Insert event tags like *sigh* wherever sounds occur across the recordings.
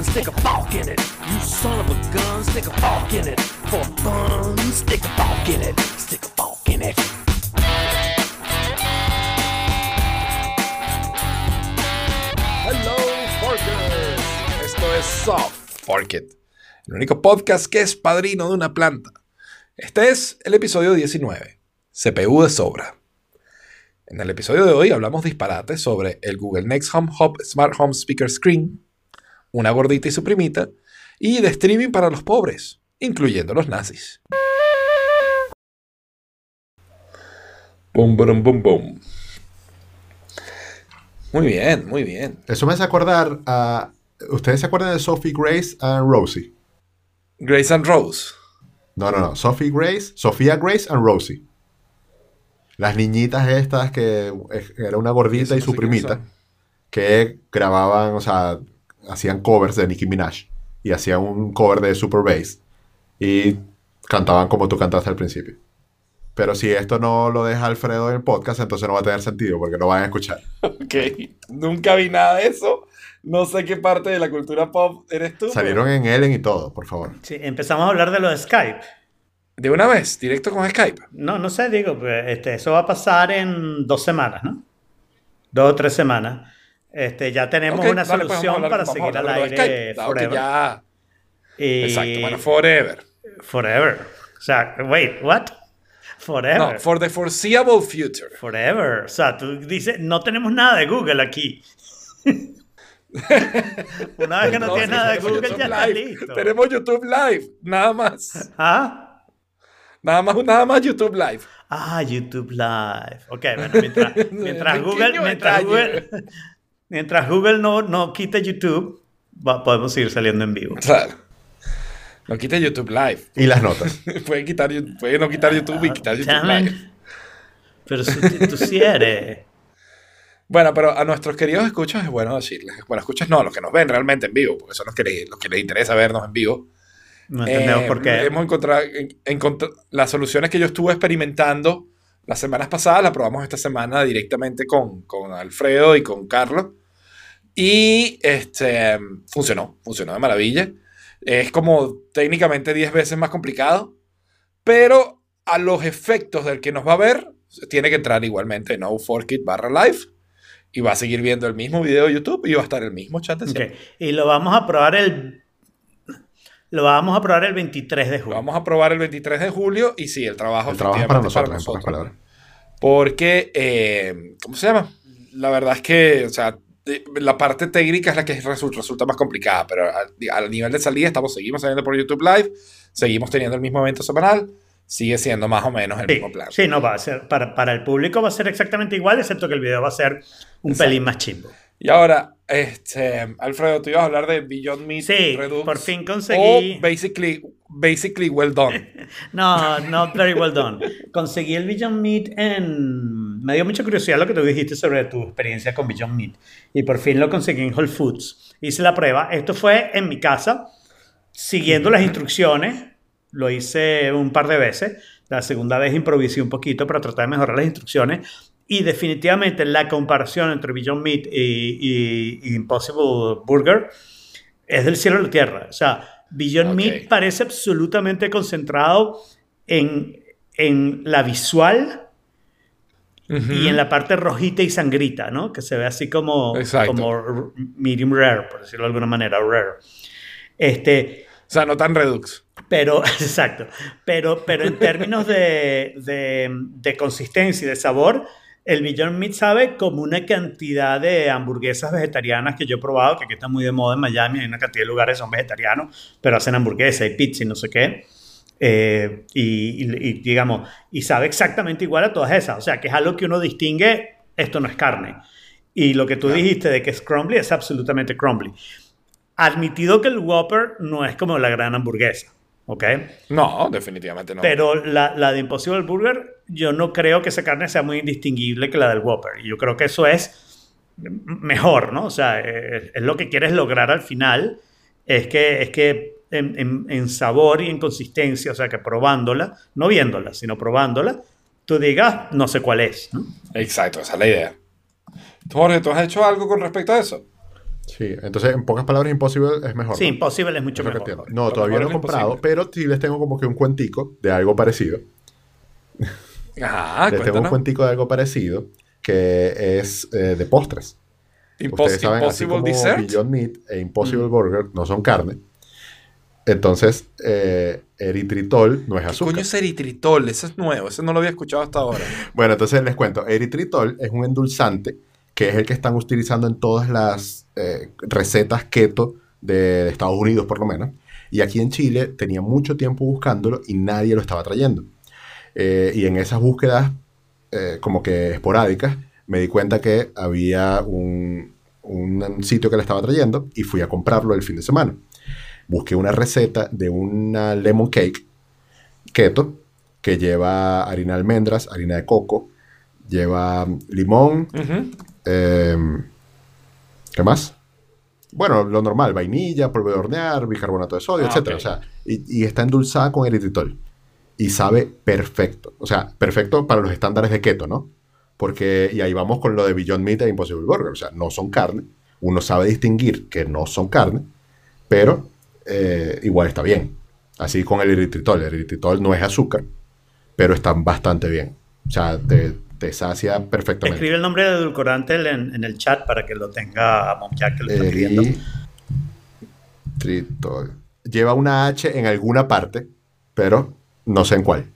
fun, stick a fork in it. You son of a gun, stick a fork in it. For fun, stick a fork in it. Stick a fork in it. Hello, Forkers. Esto es Soft Fork It, el único podcast que es padrino de una planta. Este es el episodio 19, CPU de sobra. En el episodio de hoy hablamos disparates sobre el Google Next Home Hub Smart Home Speaker Screen, una gordita y su primita, y de streaming para los pobres, incluyendo los nazis. Bum, bum, bum, bum. Muy bien, muy bien. Eso me hace acordar a... ¿Ustedes se acuerdan de Sophie Grace and Rosie? Grace and Rose. No, no, no. Sophie Grace, Sofía Grace and Rosie. Las niñitas estas que era una gordita y su primita que grababan, o sea, hacían covers de Nicki Minaj y hacían un cover de Super Bass y cantaban como tú cantaste al principio. Pero si esto no lo deja Alfredo en el podcast, entonces no va a tener sentido porque no van a escuchar. *laughs* Ok, nunca vi nada de eso. No sé qué parte de la cultura pop eres tú. Salieron pero- en Ellen y todo, por favor. Sí, empezamos a hablar de lo de Skype. De una vez, directo con Skype. No, no sé, digo, pues, este, eso va a pasar en dos semanas, ¿no? Dos o tres semanas. Este, ya tenemos una dale, pues, solución hablar- para seguir al Skype, aire que forever. ya- Y- Exacto, bueno, forever. Forever. O sea, wait, what? Forever. No, for the foreseeable future. Forever. O sea, tú dices, no tenemos nada de Google aquí. *laughs* Una vez que no, No, tienes nada de Google, YouTube ya está listo. Tenemos YouTube Live, nada más. ¿Ah? Nada más, nada más YouTube Live. Ah, YouTube Live. Ok, bueno, mientras, mientras *laughs* Google, mientras. Google, mientras Google no, no quite YouTube, va- podemos seguir saliendo en vivo. Claro. No quite YouTube Live. Y las notas. *laughs* Pueden, quitar, pueden no quitar YouTube y quitar YouTube Live. Pero si tú, tú sí eres. Bueno, pero a nuestros queridos escuchas es bueno decirles. Bueno, escuchas no, los que nos ven realmente en vivo, porque son los que, les- los que les interesa vernos en vivo. No entendemos Eh, por qué. Hemos encontrado en- encontr- las soluciones que yo estuve experimentando las semanas pasadas, las probamos esta semana directamente con, con Alfredo y con Carlos. Y este, funcionó, funcionó de maravilla. Es como técnicamente 10 veces más complicado, pero a los efectos del que nos va a ver, tiene que entrar igualmente en no4kit barra live y va a seguir viendo el mismo video de YouTube y va a estar el mismo chat de. Y lo vamos a probar el. Lo vamos a probar el 23 de Lo julio. vamos a probar el 23 de julio y sí, el trabajo El trabajo es para nosotros, en pocas palabras. Porque, eh, ¿cómo se llama? La verdad es que, o sea, la parte técnica es la que resu- resulta más complicada, pero al, al nivel de salida estamos, seguimos saliendo por YouTube Live, seguimos teniendo el mismo evento semanal, sigue siendo más o menos el Sí, mismo plan. sí, no va a ser. Para, para el público va a ser exactamente igual, excepto que el video va a ser un Exacto. pelín más chimbo. Y ahora, este, Alfredo, tú ibas a hablar de Beyond Meat Sí, Redux por fin conseguí- O basically, basically well done. *laughs* No, not very well done. Conseguí el Beyond Meat en... Me dio mucha curiosidad lo que tú dijiste sobre tu experiencia con Beyond Meat. Y por fin lo conseguí en Whole Foods. Hice la prueba. Esto fue en mi casa, siguiendo las instrucciones. Lo hice un par de veces. La segunda vez improvisé un poquito para tratar de mejorar las instrucciones. Y definitivamente la comparación entre Beyond Meat y, y- y Impossible Burger es del cielo a la tierra. O sea, Beyond Ok. Meat parece absolutamente concentrado en, en la visual y en la parte rojita y sangrita, ¿no? Que se ve así como, Exacto. como medium rare, por decirlo de alguna manera, rare. Este, O sea, no tan Redux. pero, *laughs* exacto. Pero, pero en términos de, de, de consistencia y de sabor, el Beyond Meat sabe como una cantidad de hamburguesas vegetarianas que yo he probado, que aquí está muy de moda en Miami, hay una cantidad de lugares que son vegetarianos, pero hacen hamburguesas y pizza y no sé qué. Eh, y, y- y, digamos, y sabe exactamente igual a todas esas. O sea, que es algo que uno distingue, esto no es carne. Y lo que tú dijiste de que es crumbly es absolutamente crumbly. Admitido que el Whopper no es como la gran hamburguesa, ¿ok? No, definitivamente no. Pero la, la de Impossible Burger, yo no creo que esa carne sea muy indistinguible que la del Whopper. Y yo creo que eso es mejor, ¿no? O sea, es, es lo que quieres lograr al final, es que, es que en, en- en sabor y en consistencia, o sea, que probándola, no viéndola, sino probándola, tú digas, no sé cuál es, ¿no? Exacto, esa es la idea. Jorge, ¿tú has hecho algo con respecto a eso? Sí, entonces en pocas palabras, Impossible es mejor. Sí, ¿no? Impossible es mucho Es mejor. entiendo. No, todavía no mejor he comprado, imposible. pero sí les tengo como que un cuentico de algo parecido. Ajá, les tengo un cuentico de algo parecido que es eh, de postres. Impos- Ustedes saben, así Impossible como Dessert. Beyond Meat e Impossible Mm. Burger no son carne. Entonces, eh, eritritol no es ¿Qué azúcar. coño es eritritol? Ese es nuevo, ese no lo había escuchado hasta ahora. *laughs* Bueno, entonces les cuento. Eritritol es un endulzante que es el que están utilizando en todas las eh, recetas keto de, Estados Unidos, por lo menos. Y aquí en Chile tenía mucho tiempo buscándolo y nadie lo estaba trayendo. Eh, y en esas búsquedas, como que esporádicas, me di cuenta que había un, un sitio que le estaba trayendo y fui a comprarlo el fin de semana. Busqué una receta de una lemon cake keto que lleva harina de almendras, harina de coco, lleva limón, eh, ¿qué más? Bueno, lo normal, vainilla, polvo de hornear, bicarbonato de sodio, Ah, etcétera. ok. O sea, y, y está endulzada con eritritol. Y sabe perfecto. O sea, perfecto para los estándares de keto, ¿no? Porque, y ahí vamos con lo de Beyond Meat e Impossible Burger. O sea, no son carne. Uno sabe distinguir que no son carne, pero eh, igual está bien. Así con el eritritol. El eritritol no es azúcar, pero están bastante bien. O sea, te, te sacia perfectamente. Escribe el nombre de edulcorante en, en el chat para que lo tenga Monjack que lo está escribiendo. Eritritol. Lleva una H en alguna parte, pero no sé en cuál.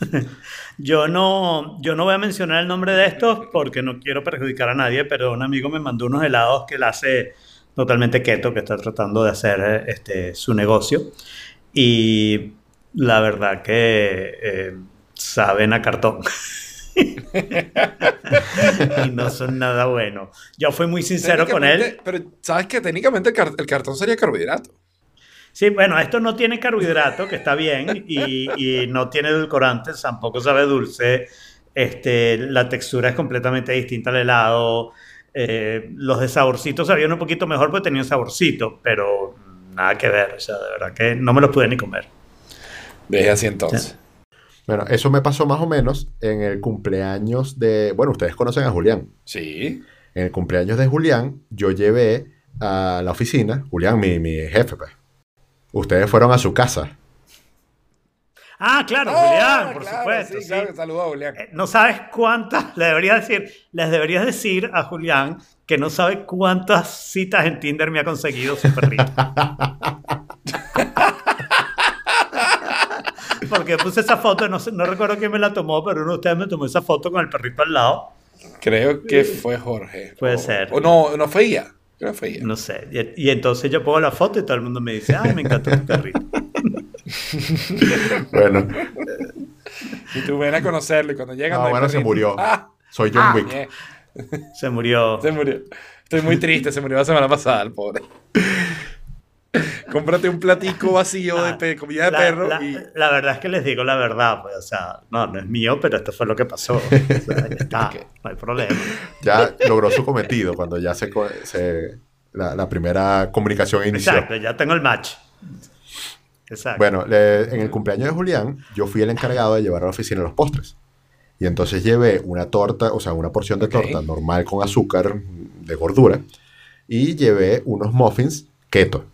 *laughs* Yo no, yo no voy a mencionar el nombre de estos porque no quiero perjudicar a nadie, pero un amigo me mandó unos helados que él hace totalmente keto, que está tratando de hacer este, su negocio. Y la verdad que eh, saben a cartón. *laughs* y no son nada buenos. Yo fui muy sincero con él. Pero sabes que técnicamente el, car- el cartón sería carbohidrato. Sí, bueno, esto no tiene carbohidrato, que está bien, y, y no tiene edulcorantes, tampoco sabe dulce. Este, la textura es completamente distinta al helado. Eh, los de saborcito sabían un poquito mejor porque tenían saborcito, pero nada que ver. O sea, de verdad que no me los pude ni comer. Deje así entonces. Bueno, eso me pasó más o menos en el cumpleaños de... Bueno, ustedes conocen a Julián. Sí. En el cumpleaños de Julián, yo llevé a la oficina, Julián, mi, mi jefe, pues. Ustedes fueron a su casa. Ah, claro, Ah, Julián, por claro, supuesto. Sí, sí. claro, saludos a Julián. Eh, No sabes cuántas, *laughs* le deberías decir, les deberías decir a Julián que no sabe cuántas citas en Tinder me ha conseguido su perrito. *laughs* Porque puse esa foto, no, sé- no recuerdo quién me la tomó, pero uno de ustedes me tomó esa foto con el perrito al lado. Creo que fue Jorge. Puede O- ser. O no, no fue ella. Creo que fue ella. No sé. Y, y entonces yo pongo la foto y todo el mundo me dice, ay, me encantó tu perrito. *laughs* Bueno, Y tú ven a conocerlo y cuando llegan. No, bueno, se murió. *laughs* Ah, soy John ah, Wick. Se murió. Se murió. Estoy muy triste, se murió la semana pasada, el pobre. Cómprate un platico vacío de pe- comida de La- perro la, y. la verdad es que les digo la verdad, pues, o sea, no, no es mío, pero esto fue lo que pasó. O sea, ya *laughs* está, Ok. no hay problema. Ya logró su cometido cuando ya se, co- se- la, la primera comunicación inició. Exacto, ya tengo el match. Exacto. Bueno, le- en el cumpleaños de Julián, yo fui el encargado de llevar a la oficina los postres. Y entonces llevé una torta, o sea, una porción de torta normal con azúcar, de gordura, y llevé unos muffins keto.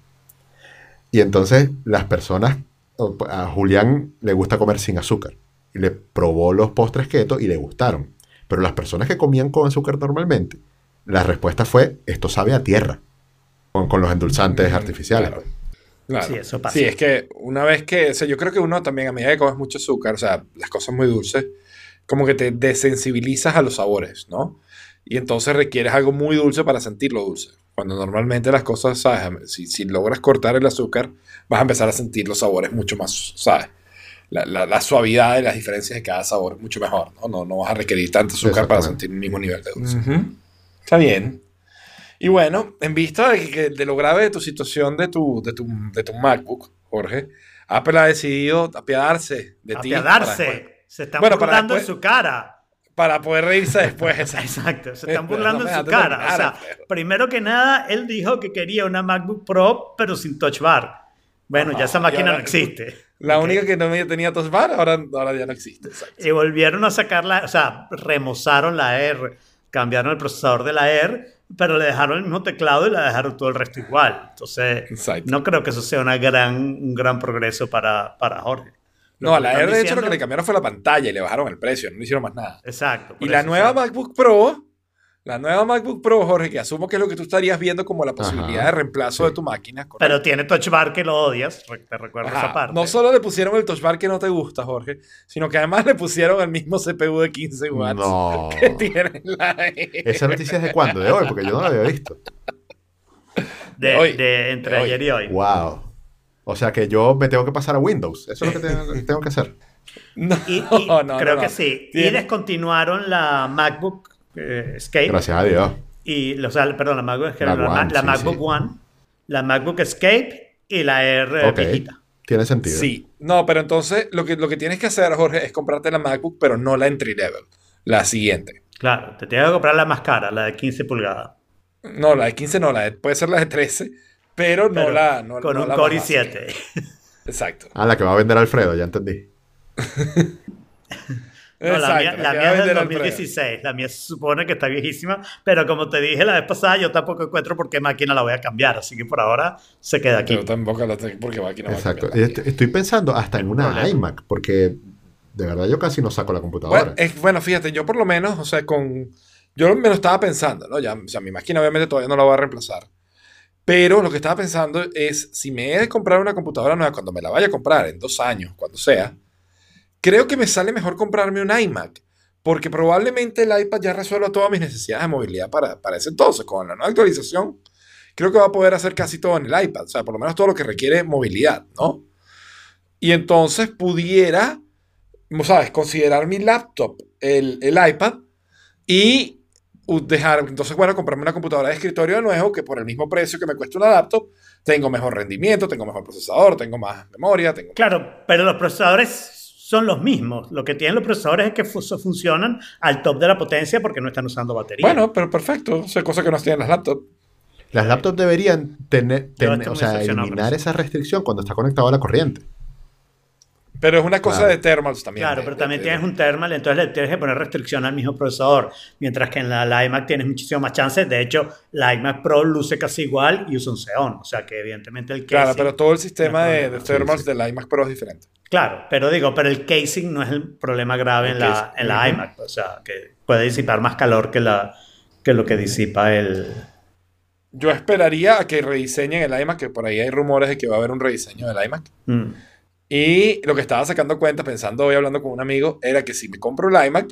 Y entonces las personas, a Julián le gusta comer sin azúcar. Y le probó los postres keto y le gustaron. Pero las personas que comían con azúcar normalmente, la respuesta fue, esto sabe a tierra, con, con los endulzantes Mm, artificiales. claro. Claro. Sí, eso pasa. Sí, es que una vez que, o sea, yo creo que uno también a medida que comes mucho azúcar, o sea, las cosas muy dulces, como que te desensibilizas a los sabores, ¿no? Y entonces requieres algo muy dulce para sentirlo dulce. Cuando normalmente las cosas, ¿sabes? Si, si logras cortar el azúcar, vas a empezar a sentir los sabores mucho más, ¿sabes? La, la- la suavidad y las diferencias de cada sabor es mucho mejor, ¿no? No, no vas a requerir tanto azúcar para sentir el mismo nivel de dulce. Está bien. Y bueno, en vista de, que- de lo grave de tu situación de tu, de tu, de tu MacBook, Jorge, Apple ha decidido apiadarse de ti. para Apiadarse. después- Se están Bueno, para burlando en su cara. Para poder reírse después. *laughs* exacto. Se están burlando no en su cara. O sea, primero que nada, él dijo que quería una MacBook Pro, pero sin touch bar. Bueno, ya esa Ah, y máquina ahora- no existe. La única que no tenía Touch Bar, ahora, ahora ya no existe. exacto. Y volvieron a sacarla, o sea, remozaron la R, cambiaron el procesador de la R, pero le dejaron el mismo teclado y le dejaron todo el resto igual. Entonces, Exacto. no creo que eso sea una gran, un gran progreso para, para Jorge. Lo No, a la R de hecho lo que le cambiaron fue la pantalla y le bajaron el precio, no le hicieron más nada. Exacto. Y la nueva sea, MacBook Pro, la nueva MacBook Pro, Jorge, que asumo que es lo que tú estarías viendo como la posibilidad Ajá, de reemplazo sí. de tu máquina. ¿correcto? Pero tiene Touch Bar que lo odias, te recuerdo Ajá, esa parte. No solo le pusieron el touch bar que no te gusta, Jorge, sino que además le pusieron el mismo CPU de 15 watts No. que tiene la E. ¿Esa noticia es de cuándo? ¿De hoy? Porque yo no la había visto. de, hoy, de entre de hoy. ayer y hoy. Wow. O sea que yo me tengo que pasar a Windows. Eso es lo que tengo, *laughs* tengo que hacer. No, Y, y no, no, creo no. que sí. Y Tiene- descontinuaron la MacBook eh, Escape. Gracias a Dios. Y, o sea, perdón, la MacBook, Escape, La One, la sí, MacBook sí. One, la MacBook Escape y la R Ok. viejita. Tiene sentido. Sí, no, pero entonces lo que, lo que tienes que hacer, Jorge, es comprarte la MacBook, pero no la entry level, la siguiente. Claro, te tienes que comprar la más cara, la de 15 pulgadas. No, la de 15 no, la de- puede ser la de 13, pero no la. No, con no un la Core más básica. i7. Exacto. Ah, la que va a vender Alfredo, ya entendí. *laughs* No, la mía, Exacto, la que mía es del vender Alfredo. 2016. La mía se supone que está viejísima, pero como te dije la vez pasada, yo tampoco encuentro por qué máquina la voy a cambiar. Así que por ahora se queda aquí. Yo tampoco la tengo porque aquí no va a Exacto. cambiar. Estoy pensando hasta en una iMac, porque de verdad yo casi no saco la computadora. Bueno, es- bueno, fíjate, yo por lo menos, o sea, con. Yo me lo estaba pensando, ¿no? Ya, o sea, mi máquina obviamente todavía no la voy a reemplazar. Pero lo que estaba pensando es, si me he de comprar una computadora nueva, cuando me la vaya a comprar, en dos años, cuando sea, creo que me sale mejor comprarme un iMac. Porque probablemente el iPad ya resuelva todas mis necesidades de movilidad para, para ese entonces. Con la nueva actualización, creo que va a poder hacer casi todo en el iPad. O sea, por lo menos todo lo que requiere movilidad, ¿no? Y entonces pudiera, ¿sabes? Considerar mi laptop, el, el iPad, y dejar, entonces, bueno, comprarme una computadora de escritorio de nuevo que por el mismo precio que me cuesta una laptop, tengo mejor rendimiento, tengo mejor procesador, tengo más memoria, tengo... Claro, pero los procesadores son los mismos. Lo que tienen los procesadores es que fu- funcionan al top de la potencia porque no están usando batería. Bueno, pero perfecto, o sea, cosa que no tienen las laptops. Las laptops deberían tener, o sea, eliminar eso. esa restricción cuando está conectado a la corriente. Pero es una cosa Claro. de thermals también. Claro, pero también tienes un thermal, entonces le tienes que poner restricción al mismo procesador. Mientras que en la, la iMac tienes muchísimo más chances. De hecho, la iMac Pro luce casi igual y usa un Xeon. O sea que evidentemente el casing... Claro, pero todo el sistema no de, de thermals Sí, sí. de la iMac Pro es diferente. Claro, pero digo, pero el casing no es el problema grave El en la, en la iMac. O sea, que puede disipar más calor que, la, que lo que disipa el... Yo esperaría a que rediseñen el iMac, que por ahí hay rumores de que va a haber un rediseño del iMac. Mm. Y lo que estaba sacando cuenta, pensando hoy hablando con un amigo, era que si me compro el iMac,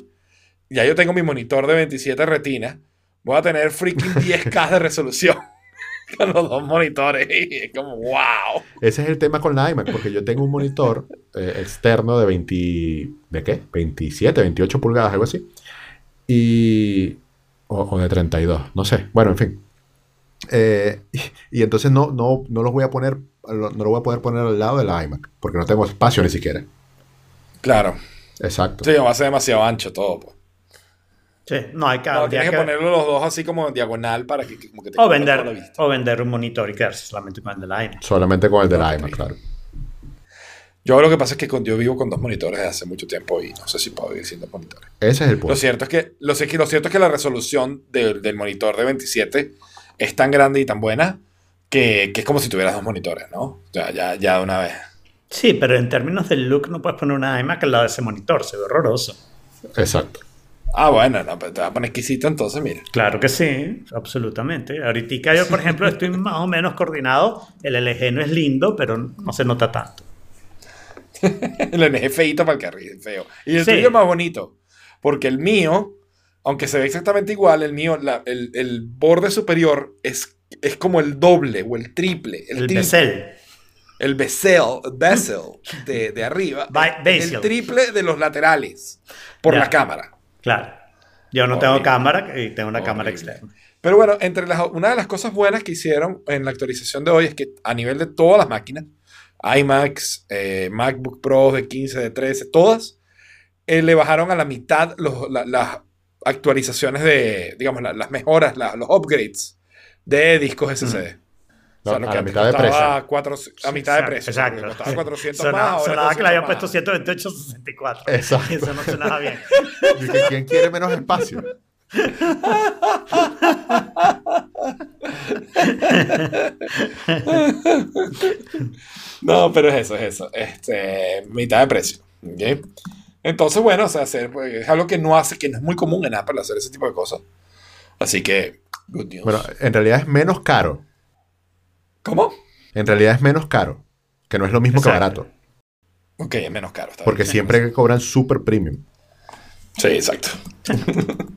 ya yo tengo mi monitor de 27 retinas, voy a tener freaking *laughs* 10K de resolución *laughs* con los dos monitores. *laughs* Y es como, wow. Ese es el tema con la iMac, porque yo tengo un monitor eh, externo de 20, ¿de qué? 27, 28 pulgadas, algo así. Y... O, o de 32, no sé. Bueno, en fin. Eh, y, y entonces no, no, no los voy a poner, no lo voy a poder poner al lado de la iMac, porque no tengo espacio ni siquiera. Claro. Exacto. Sí, va a ser demasiado ancho todo. Pues. Sí, no hay que... No, tienes que que- ponerlo los dos así como en diagonal para que, que- como que te o, la vender, vista. o vender un monitor y quedarse solamente con el de la iMac. Solamente con el de la Ok. iMac, claro. Yo lo que pasa es que con- yo vivo con dos monitores desde hace mucho tiempo y no sé si puedo vivir sin dos monitores. Ese es el Lo punto. cierto es que lo, lo cierto es que la resolución del- del monitor de 27 es tan grande y tan buena que, que es como si tuvieras dos monitores, ¿no? O sea, ya, ya de una vez. Sí, pero en términos del look no puedes poner una iMac al lado de ese monitor, se ve horroroso. Exacto. Ah, bueno, no, pero te va a poner exquisito entonces, mira. Claro que sí, absolutamente. Ahorita yo, por ejemplo, estoy más o menos coordinado. El LG no es lindo, pero no se nota tanto. *laughs* El NG es feíto para el carril, feo. Y el Sí. tuyo es más bonito. Porque el mío, aunque se ve exactamente igual, el mío, la- el, el borde superior es, es como el doble o el triple. El, El bezel. el bezel, bezel de, de arriba, el triple de los laterales por Ya. la cámara. Claro. Yo no tengo cámara y tengo una cámara externa. Pero bueno, entre las, una de las cosas buenas que hicieron en la actualización de hoy es que a nivel de todas las máquinas, iMacs, eh, MacBook Pro de 15, de 13, todas, eh, le bajaron a la mitad los- la- las actualizaciones de, digamos, la- las mejoras, la- los upgrades de discos SSD. No, lo a que la antes mitad de precio. cuatro- a mitad de Exacto, precio. exacto. Costaba 400 Sonaba, más. ahora sonaba que le 200 habían puesto 128, 64. Exacto. Eso no sonaba bien. *laughs* Dije, ¿Quién quiere menos espacio? *laughs* No, pero es eso, es eso. Este, mitad de precio. ¿ok? Entonces, bueno, o sea, hacer, pues, es algo que no hace, que no es muy común en Apple hacer ese tipo de cosas. Así que, good news. Bueno, en realidad es menos caro. ¿Cómo? En realidad es menos caro. Que no es lo mismo que barato. Ok, es menos caro. está Porque bien. siempre cobran super premium. Sí, exacto. *laughs*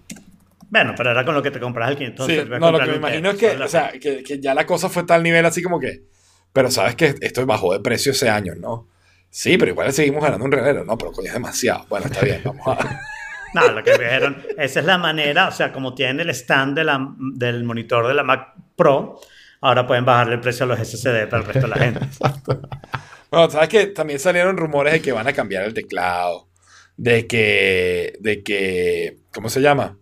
Bueno, pero era con lo que te compras el 500. Sí, no, lo que me imagino es que, o sea, que, que ya la cosa fue tal nivel así como que. Pero sabes que esto bajó de precio ese año, ¿no? Sí, pero igual seguimos ganando un realero. No, pero coño, es demasiado. Bueno, está bien, vamos a. *laughs* No, lo que dijeron, esa es la manera, o sea, como tienen el stand de la- del monitor de la Mac Pro, ahora pueden bajarle el precio a los SSD para el resto de la gente. *laughs* Bueno, sabes que también salieron rumores de que van a cambiar el teclado. De que. De que. ¿Cómo se llama?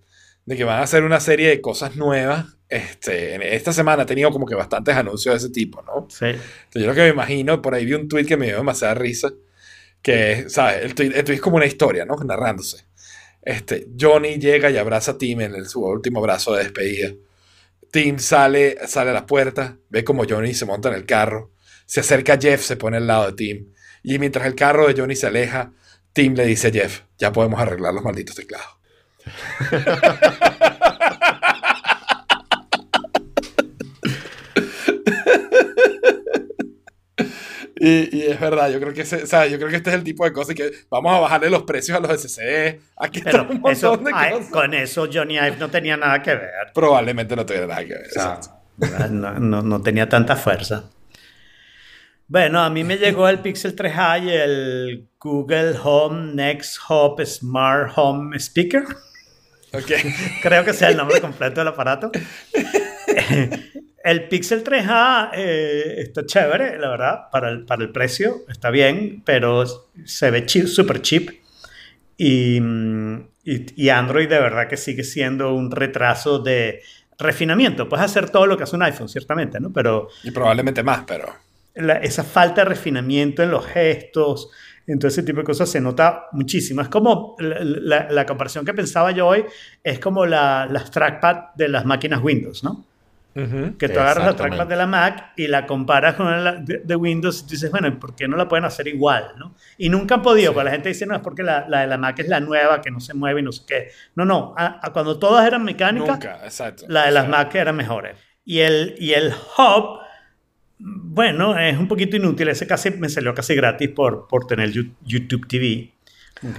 De que van a hacer una serie de cosas nuevas. Este, esta semana he tenido como que bastantes anuncios de ese tipo, ¿no? Sí. Entonces, yo lo que me imagino, por ahí vi un tweet que me dio demasiada risa, que es, ¿sabes? El tweet, el tweet es como una historia, ¿no? Narrándose. Este, Johnny llega y abraza a Tim en su último abrazo de despedida. Tim sale, sale a la puerta, ve como Johnny se monta en el carro, se acerca a Jeff, se pone al lado de Tim, y mientras el carro de Johnny se aleja, Tim le dice a Jeff, ya podemos arreglar los malditos teclados. *laughs* Y, y es verdad, yo creo que ese- o sea, yo creo que este es el tipo de cosas que vamos a bajarle los precios a los SSD. Aquí está Pero un montón eso, de ay, con eso Johnny Ive no tenía nada que ver. Probablemente no tuviera nada que ver. O sea, exacto. no, no- no tenía tanta fuerza. Bueno, a mí me llegó el Pixel 3a y el Google Home Next Hub Smart Home Speaker. Ok. *laughs* Creo que sea el nombre completo del aparato. *laughs* El Pixel 3a eh, está chévere, la verdad, para el, para el precio, está bien, pero se ve super cheap. Y, y, y Android de verdad que sigue siendo un retraso de refinamiento. Puedes hacer todo lo que hace un iPhone, ciertamente, ¿no? Pero Y probablemente más, pero. la- esa falta de refinamiento en los gestos, en todo ese tipo de cosas se nota muchísimo. Es como la, la- la comparación que pensaba yo hoy, es como la- las trackpad de las máquinas Windows, ¿no? Que tú agarras la trackpad de la Mac y la comparas con la de, de Windows y tú dices, bueno, ¿por qué no la pueden hacer igual? ¿no? Y nunca han podido, porque la gente dice, no, es porque la, la de la Mac es la nueva, que no se mueve y no sé qué. No, no, a- a cuando todas eran mecánicas, Nunca, exacto. la de las O sea, Mac eran mejores. Y el, y el Hub, bueno, es un poquito inútil. Ese casi me salió casi gratis por, por tener YouTube TV.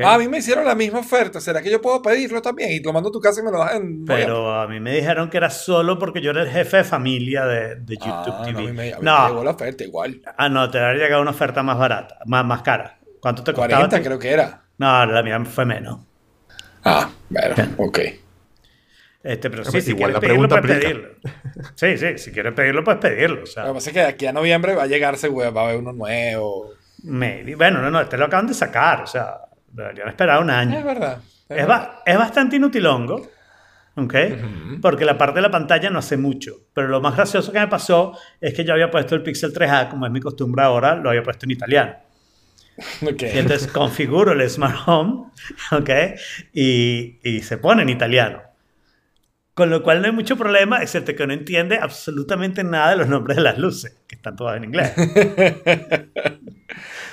Ah, a mí me hicieron la misma oferta. ¿Será que yo puedo pedirlo también? Y lo mando a tu casa y me lo das en. Pero a mí me dijeron que era solo porque yo era el jefe de familia de, de YouTube Ah, no, a TV. mí me, a mí no, me llegó la oferta igual. ah, no, te habría llegado una oferta más barata, más, más cara. ¿Cuánto te costaba? 40 creo que era. No, la mía fue menos. Ah, bueno, ok. Este, pero Ah, sí, pues si igual quieres la pedirlo, pregunta puedes aplica. pedirlo. Sí, sí, si quieres pedirlo, puedes pedirlo. O sea, Lo que pasa es que de aquí a noviembre va a llegar, seguro, va a haber uno nuevo. maybe. Bueno, no, no, este lo acaban de sacar. O sea, deberían esperar un año. Es verdad. Es, verdad. ba- es bastante inutilongo, ¿ok? Porque la parte de la pantalla no hace mucho. Pero lo más gracioso que me pasó es que yo había puesto el Pixel 3a, como es mi costumbre ahora, lo había puesto en italiano. Y entonces *laughs* configuro el Smart Home, ¿ok? Y, y se pone en italiano. Con lo cual no hay mucho problema, excepto que no entiende absolutamente nada de los nombres de las luces, que están todas en inglés. *laughs*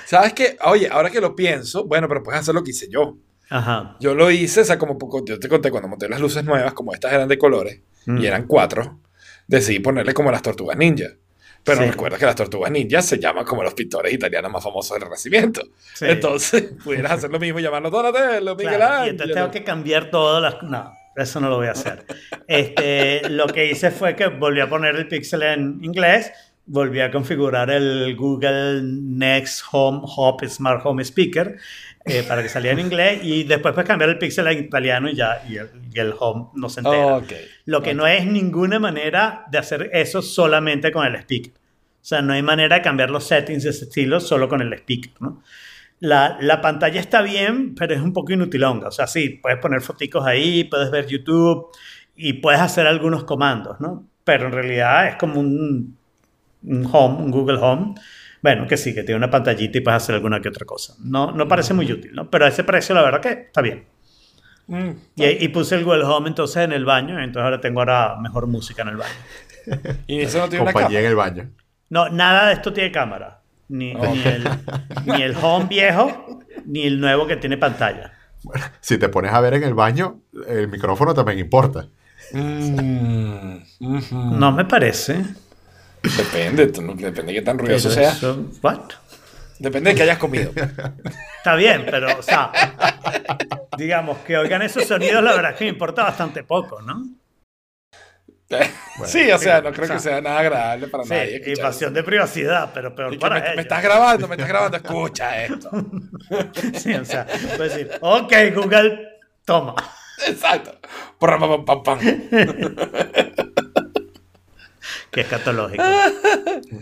¿Sabes qué? Oye, ahora que lo pienso, bueno, pero puedes hacer lo que hice yo. Ajá. Yo lo hice, o sea, como yo te conté cuando monté las luces nuevas, como estas eran de colores, Mm. y eran cuatro, decidí ponerle como las tortugas ninja. Pero Sí. recuerda que las tortugas ninja se llaman como los pintores italianos más famosos del Renacimiento. Sí. Entonces, *laughs* pudieras hacer lo mismo y llamarlo Donatello, Miguel Claro, y Ángel. entonces tengo que cambiar todas las... No, eso no lo voy a hacer. Este, lo que hice fue que volví a poner el Pixel en inglés, volví a configurar el Google Next Home Hub Smart Home Speaker eh, para que saliera en inglés y después pues cambiar el Pixel en italiano y ya y el, y el Home no se entera. Lo que no es ninguna manera de hacer eso solamente con el speaker. O sea, no hay manera de cambiar los settings de ese estilo solo con el speaker, ¿no? La, la pantalla está bien, pero es un poco inutilonga. O sea, sí, puedes poner foticos ahí, puedes ver YouTube y puedes hacer algunos comandos, ¿no? Pero en realidad es como un, un Home, un Google Home. Bueno, que sí, que tiene una pantallita y puedes hacer alguna que otra cosa. No, no parece muy útil, ¿no? Pero a ese precio, la verdad que está bien. Mm, Y, y puse el Google Home entonces en el baño, entonces ahora tengo ahora mejor música en el baño. *laughs* y eso no tiene una Compañía capa. en el baño. No, nada de esto tiene cámara. Ni, Oh. ni el, ni el Home viejo, ni el nuevo que tiene pantalla. Si te pones a ver en el baño, el micrófono también importa. Mm. No me parece. Depende, depende de qué tan Pero ruidoso sea. what? Depende de qué hayas comido. Está bien, pero, o sea, digamos que oigan esos sonidos, la verdad es que me importa bastante poco, ¿no? *laughs* sí, o sea, no creo o sea, que sea nada agradable para Sí, nadie. invasión de privacidad, pero peor Y que para me, me estás grabando, me estás grabando, escucha esto. *laughs* Sí, o sea, puedes decir, ok, Google, toma. Exacto. Pam, pam, pam, *laughs* pam. Que escatológico. *laughs*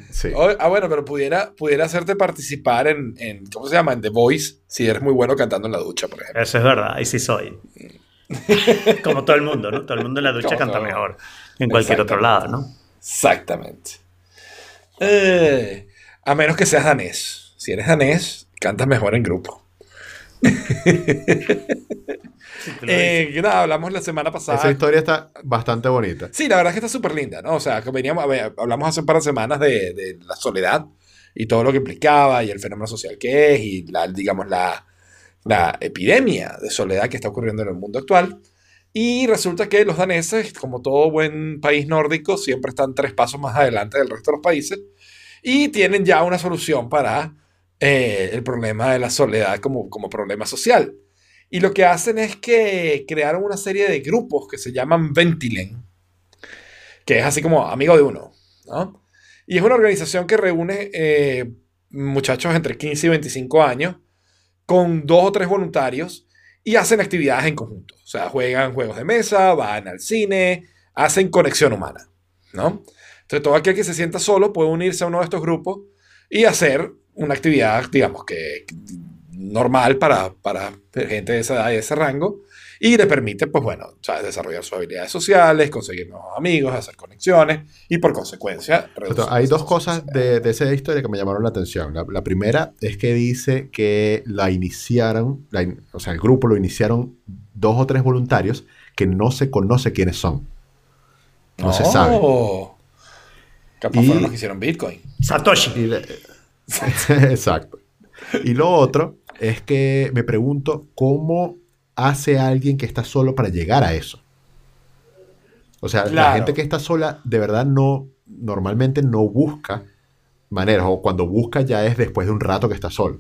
Sí. Ah, bueno, pero pudiera, pudiera hacerte participar en, en, ¿cómo se llama? En The Voice, si eres muy bueno cantando en la ducha, por ejemplo. Eso es verdad, y sí soy. *laughs* Como todo el mundo, ¿no? Todo el mundo en la ducha Como canta todo. mejor en cualquier otro lado, ¿no? Exactamente. Eh, a menos que seas danés. Si eres danés, cantas mejor en grupo. Eh, que nada, hablamos la semana pasada. Esa historia está bastante bonita. Sí, la verdad es que está súper linda, ¿no? O sea, que veníamos, a ver, hablamos hace un par de semanas de, de la soledad y todo lo que implicaba y el fenómeno social que es y, la, digamos, la, la epidemia de soledad que está ocurriendo en el mundo actual. Y resulta que los daneses, como todo buen país nórdico, siempre están tres pasos más adelante del resto de los países y tienen ya una solución para eh, el problema de la soledad como, como problema social. Y lo que hacen es que crearon una serie de grupos que se llaman Ventilen, que es así como amigo de uno, ¿no? Y es una organización que reúne eh, muchachos entre 15 y 25 años con dos o tres voluntarios y hacen actividades en conjunto. O sea, juegan juegos de mesa, van al cine, hacen conexión humana, ¿no? Entonces, todo aquel que se sienta solo puede unirse a uno de estos grupos y hacer una actividad, digamos, que normal para, para gente de esa edad y de ese rango y le permite, pues bueno, ¿sabes? desarrollar sus habilidades sociales, conseguir nuevos amigos, hacer conexiones y por consecuencia Entonces, hay dos cosas de, de esa historia que me llamaron la atención. La, la primera es que dice que la iniciaron, la in- o sea, el grupo lo iniciaron dos o tres voluntarios que no se conoce quiénes son. No se sabe. Oh. Capaz Y- fueron los que hicieron Bitcoin. Satoshi. Y le- *laughs* Exacto. Y lo otro es que me pregunto cómo hace alguien que está solo para llegar a eso. O sea, la gente que está sola de verdad no, normalmente no busca maneras, o cuando busca ya es después de un rato que está solo.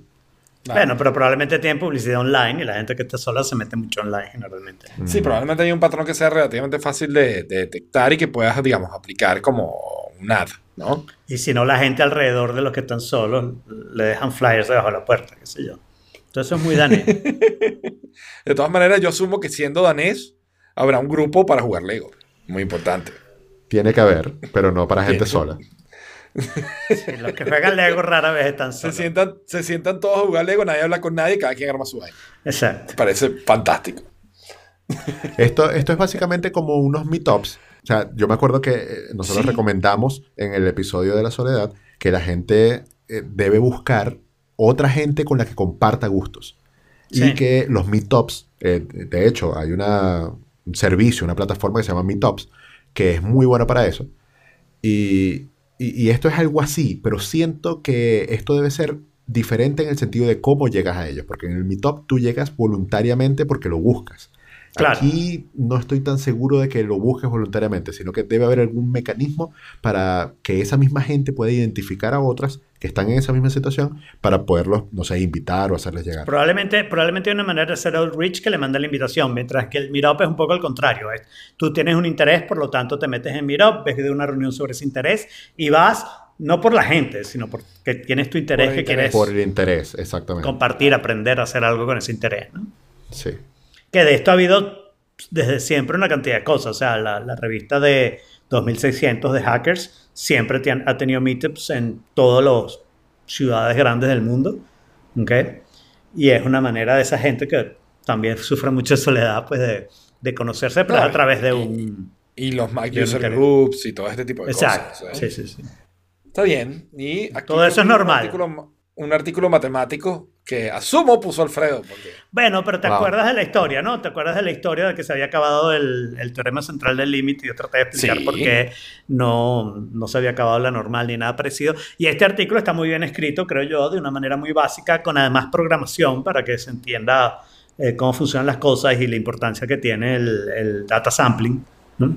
Bueno, pero probablemente tienen publicidad online y la gente que está sola se mete mucho online generalmente. Sí, probablemente hay un patrón que sea relativamente fácil de, de detectar y que puedas, digamos, aplicar como un ad, ¿no? Y si no, la gente alrededor de los que están solos le dejan flyers debajo de la puerta, qué sé yo. Entonces eso es muy danés. *laughs* De todas maneras, yo asumo que siendo danés, habrá un grupo para jugar Lego. Muy importante. Tiene que haber, pero no para gente sola. Sí, los que juegan Lego rara vez están Se solos. sientan, se sientan todos a jugar Lego, nadie habla con nadie, cada quien arma su vaina. Exacto. Parece fantástico. Esto, esto es básicamente como unos meetups. O sea, yo me acuerdo que eh, nosotros Sí. recomendamos en el episodio de la soledad que la gente eh, debe buscar otra gente con la que comparta gustos. Y Sí. que los meetups, eh, de hecho, hay una, un servicio, una plataforma que se llama Meetups, que es muy buena para eso. Y, y- y esto es algo así, pero siento que esto debe ser diferente en el sentido de cómo llegas a ellos, porque en el Meetup tú llegas voluntariamente porque lo buscas. Claro. Aquí no estoy tan seguro de que lo busques voluntariamente, sino que debe haber algún mecanismo para que esa misma gente pueda identificar a otras que están en esa misma situación para poderlos, no sé, invitar o hacerles llegar. Probablemente, probablemente hay una manera de hacer outreach que le manda la invitación, mientras que el Meetup es un poco al contrario. es, tú tienes un interés, por lo tanto te metes en Meetup, ves de una reunión sobre ese interés y vas no por la gente, sino porque tienes tu interés Por que interés. quieres Por el interés, exactamente. compartir, aprender, hacer algo con ese interés. ¿no? Sí. Que de esto ha habido desde siempre una cantidad de cosas. O sea, la, la revista de 2600 de hackers siempre te han- ha tenido meetups en todas las ciudades grandes del mundo. ¿ok? Y es una manera de esa gente que también sufre mucha soledad, pues de, de conocerse, pero Claro. a través de un... Y los Mac User vi. Groups y todo este tipo de Exacto. cosas. ¿eh? Sí, sí, sí. Está bien. Y aquí Todo eso es un normal. artículo- un artículo matemático que asumo puso Alfredo. Porque... Bueno, pero te Wow. acuerdas de la historia, ¿no? Te acuerdas de la historia de que se había acabado el, el teorema central del límite y yo traté de explicar Sí. por qué no, no se había acabado la normal ni nada parecido. Y este artículo está muy bien escrito, creo yo, de una manera muy básica, con además programación para que se entienda eh, cómo funcionan las cosas y la importancia que tiene el, el data sampling. ¿no?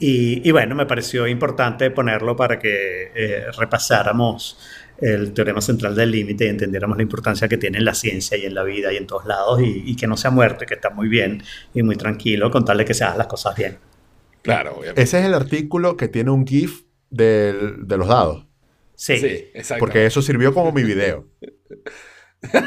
Y, y bueno, me pareció importante ponerlo para que eh, repasáramos el teorema central del límite y entendiéramos la importancia que tiene en la ciencia y en la vida y en todos lados y, y que no se ha muerto y que está muy bien y muy tranquilo con tal de que se hagan las cosas bien. Claro, obviamente. Ese es el artículo que tiene un GIF del- de los dados. Sí. Sí, exacto. Porque eso sirvió como mi video. *laughs*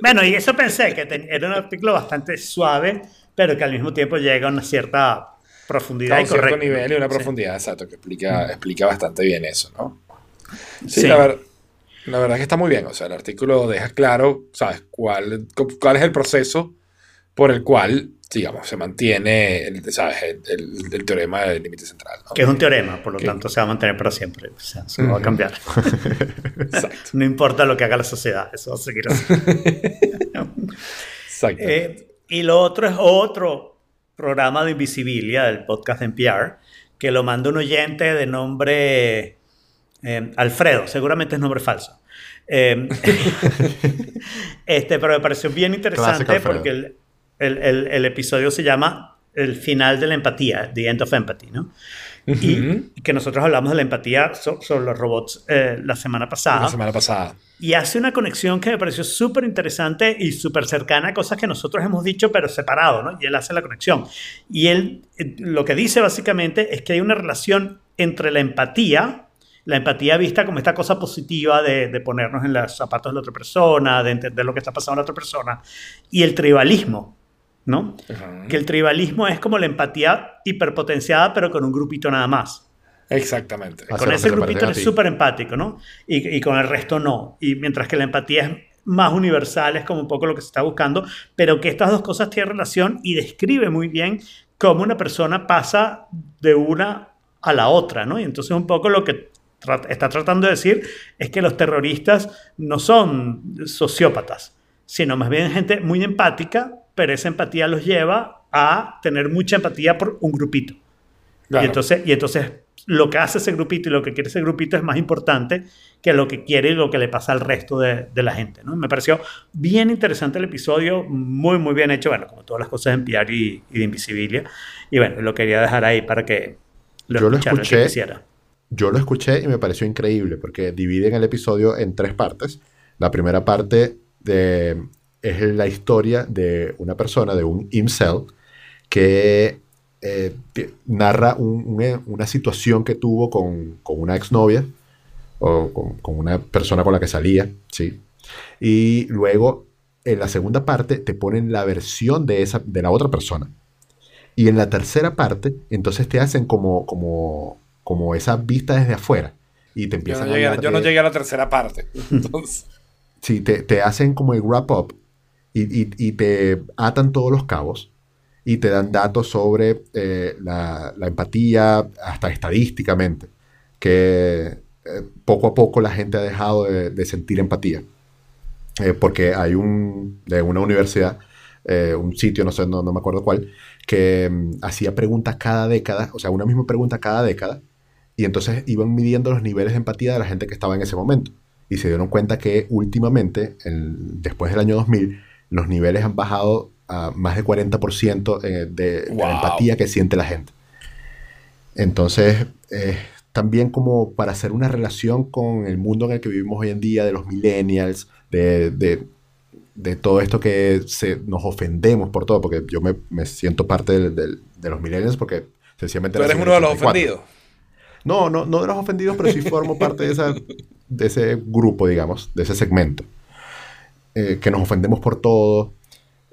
Bueno, y eso pensé que ten- era un artículo bastante suave, pero que al mismo tiempo llega a una cierta profundidad a y un cierto correcta. nivel y una Sí. profundidad, exacto, que explica, explica bastante bien eso, ¿no? Sí, Sí. La, ver- la verdad es que está muy bien. O sea, el artículo deja claro, ¿sabes? Cuál, cu- cuál es el proceso por el cual, digamos, se mantiene, el, ¿sabes? El, el- el teorema del límite central, ¿no? Que es un teorema, por lo tanto se va a mantener para siempre. O sea, eso no va a cambiar. Exacto. *laughs* *laughs* No importa lo que haga la sociedad, eso va a seguir así. *laughs* Exacto. Eh, y lo otro es otro programa de Invisibilia, del podcast de NPR, que lo manda un oyente de nombre eh, Alfredo, seguramente es nombre falso. Eh, *laughs* este, pero me pareció bien interesante porque el, el- el- el episodio se llama El final de la empatía, The End of Empathy, ¿no? Y que nosotros hablamos de la empatía so- sobre los robots eh, la semana pasada La semana pasada. y hace una conexión que me pareció súper interesante y súper cercana a cosas que nosotros hemos dicho, pero separado, ¿no? Y él hace la conexión. Y él eh, lo que dice básicamente es que hay una relación entre la empatía, la empatía vista como esta cosa positiva de, de ponernos en los zapatos de la otra persona, de entender lo que está pasando en la otra persona, y el tribalismo, ¿no? Que el tribalismo es como la empatía hiperpotenciada, pero con un grupito nada más. Exactamente. Con ese grupito a eres súper empático, ¿no? Y, y con el resto no. Y mientras que la empatía es más universal, es como un poco lo que se está buscando, pero que estas dos cosas tienen relación y describe muy bien cómo una persona pasa de una a la otra, ¿no? Y entonces un poco lo que tra- está tratando de decir es que los terroristas no son sociópatas, sino más bien gente muy empática, pero esa empatía los lleva a tener mucha empatía por un grupito. Claro. Y, entonces, y entonces lo que hace ese grupito y lo que quiere ese grupito es más importante que lo que quiere y lo que le pasa al resto de, de la gente. ¿no? Me pareció bien interesante el episodio, muy, muy bien hecho, bueno, como todas las cosas de NPR y, y de Invisibilia. Y bueno, lo quería dejar ahí para que lo Yo lo escucharan, el que escuché. quisiera. Yo lo escuché y me pareció increíble porque dividen el episodio en tres partes. La primera parte de- es la historia de una persona, de un incel, que eh, narra un- un- una situación que tuvo con, con una exnovia o con, con una persona con la que salía, ¿sí? Y luego, en la segunda parte, te ponen la versión de, esa, de la otra persona. Y en la tercera parte, entonces te hacen como, como, como esa vista desde afuera. Y te Yo empiezan no, a llegué, hablar yo no llegué a la tercera parte. *laughs* Entonces, Sí, te, te hacen como el wrap up y, y- y te atan todos los cabos y te dan datos sobre eh, la, la empatía, hasta estadísticamente, que eh, poco a poco la gente ha dejado de, de sentir empatía. Eh, porque hay un, de una universidad, eh, un sitio, no sé, no, no me acuerdo cuál, que mm, hacía preguntas cada década, o sea, una misma pregunta cada década, y entonces iban midiendo los niveles de empatía de la gente que estaba en ese momento. Y se dieron cuenta que últimamente, el- después del año 2000, los niveles han bajado a más de 40% eh, de, de Wow. la empatía que siente la gente. Entonces, eh, también como para hacer una relación con el mundo en el que vivimos hoy en día, de los millennials, de, de- de todo esto que se, nos ofendemos por todo, porque yo me, me siento parte de los millennials porque sencillamente... tú eres uno de los 84. ofendidos. No, no, no de los ofendidos, pero sí formo parte de, esa, de ese grupo, digamos, de ese segmento. Eh, que nos ofendemos por todo.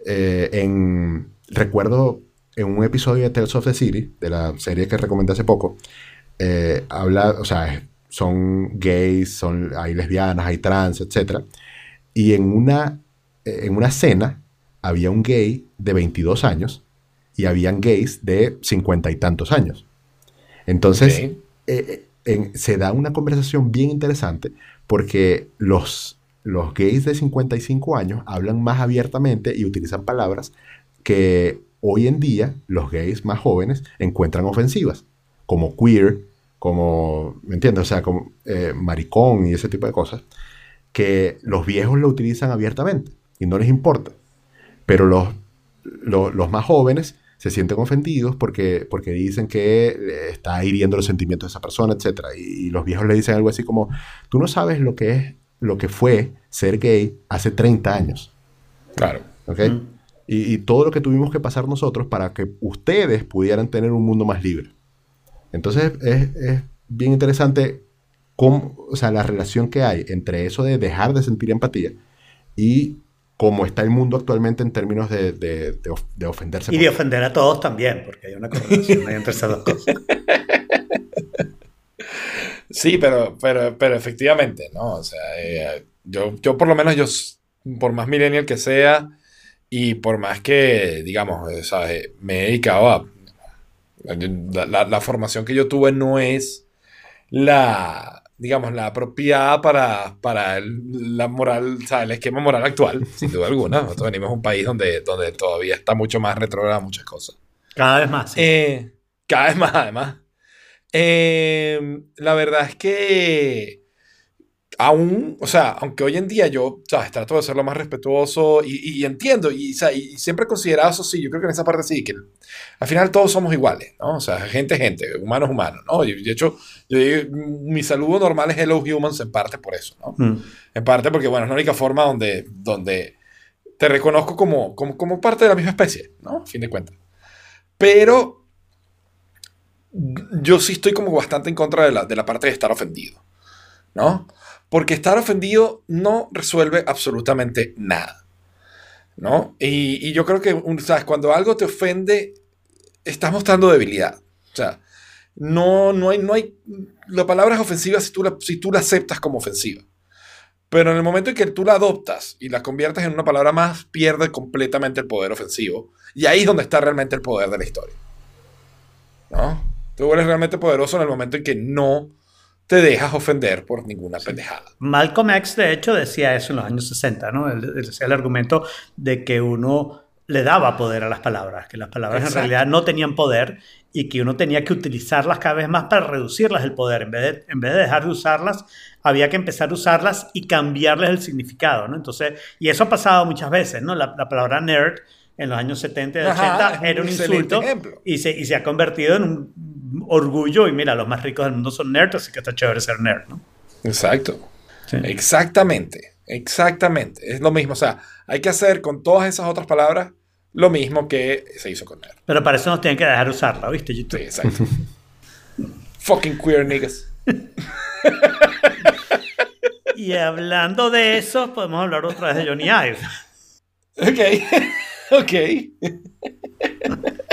Eh, en, recuerdo en un episodio de Tales of the City, de la serie que recomendé hace poco, eh, habla, o sea, son gays, son, hay lesbianas, hay trans, etc. Y en una, eh, en una cena había un gay de 22 años y habían gays de 50 y tantos años. Entonces, Ok. Eh, en- se da una conversación bien interesante porque los, los gays de 55 años hablan más abiertamente y utilizan palabras que hoy en día los gays más jóvenes encuentran ofensivas, como queer, como, ¿me entiendes? O sea, como eh, maricón y ese tipo de cosas, que los viejos lo utilizan abiertamente y no les importa. Pero los, los más jóvenes se sienten ofendidos porque, porque dicen que está hiriendo los sentimientos de esa persona, etc. Y, y, los viejos le dicen algo así como, tú no sabes lo que es, lo que fue ser gay hace 30 años. Claro. ¿Ok? Mm. Y, y, todo lo que tuvimos que pasar nosotros para que ustedes pudieran tener un mundo más libre. Entonces es, es bien interesante cómo, o sea, la relación que hay entre eso de dejar de sentir empatía y cómo está el mundo actualmente en términos de, de, de, de ofenderse. Y de ofender a todos también, porque hay una correlación ahí entre esas dos cosas. *laughs* Sí, pero, pero, pero efectivamente, ¿no? O sea, eh, yo, yo por lo menos, yo, por más millennial que sea, y por más que, digamos, o sea, me he dedicado a... La, la, la formación que yo tuve no es la, digamos, la apropiada para, para el, la moral, o sea, el esquema moral actual, sin duda alguna. Nosotros venimos de un país donde, donde todavía está mucho más retrograda muchas cosas. Cada vez más. Sí. Eh, cada vez más, además. Eh, la verdad es que aún, o sea, aunque hoy en día yo, ¿sabes? Trato de ser lo más respetuoso y, y entiendo, y, o sea, y, siempre he considerado eso, sí, yo creo que en esa parte sí, que al final todos somos iguales, ¿no? O sea, gente, gente, humanos, humanos, ¿no? Y de hecho, yo digo, mi saludo normal es Hello Humans en parte por eso, ¿no? Mm. En parte porque, bueno, es la única forma donde, donde te reconozco como, como, como parte de la misma especie, ¿no? A fin de cuentas. Pero yo sí estoy como bastante en contra de la, de la parte de estar ofendido, ¿no? Porque estar ofendido no resuelve absolutamente nada. ¿No? Y, y yo creo que. Cuando algo te ofende, estás mostrando debilidad. O sea, no, no, hay, no hay. La palabra es ofensiva si tú, la, si tú la aceptas como ofensiva. Pero en el momento en que tú la adoptas y la conviertes en una palabra más, pierde completamente el poder ofensivo. Y ahí es donde está realmente el poder de la historia. ¿No? Tú eres realmente poderoso en el momento en que no te dejas ofender por ninguna pendejada. Malcolm X, de hecho, decía eso en los años 60, ¿no? Él, él decía el argumento de que uno le daba poder a las palabras, que las palabras Exacto. en realidad no tenían poder y que uno tenía que utilizarlas cada vez más para reducirlas el poder. En vez de, en vez de dejar de usarlas, había que empezar a usarlas y cambiarles el significado, ¿no? Entonces, y eso ha pasado muchas veces, ¿no? La, la palabra nerd en los años 70 y 80 Ajá, era un insulto y se, y se ha convertido en un orgullo y mira, los más ricos del mundo son nerds, así que está chévere ser nerd, ¿no? Exacto. Sí. Exactamente. Exactamente. Es lo mismo. O sea, hay que hacer con todas esas otras palabras lo mismo que se hizo con nerd. Pero para eso nos tienen que dejar usarla, ¿viste? YouTube. Sí, exacto. *laughs* Fucking queer niggas. y hablando de eso, podemos hablar otra vez de Johnny Ive. Ok. Ok. *laughs*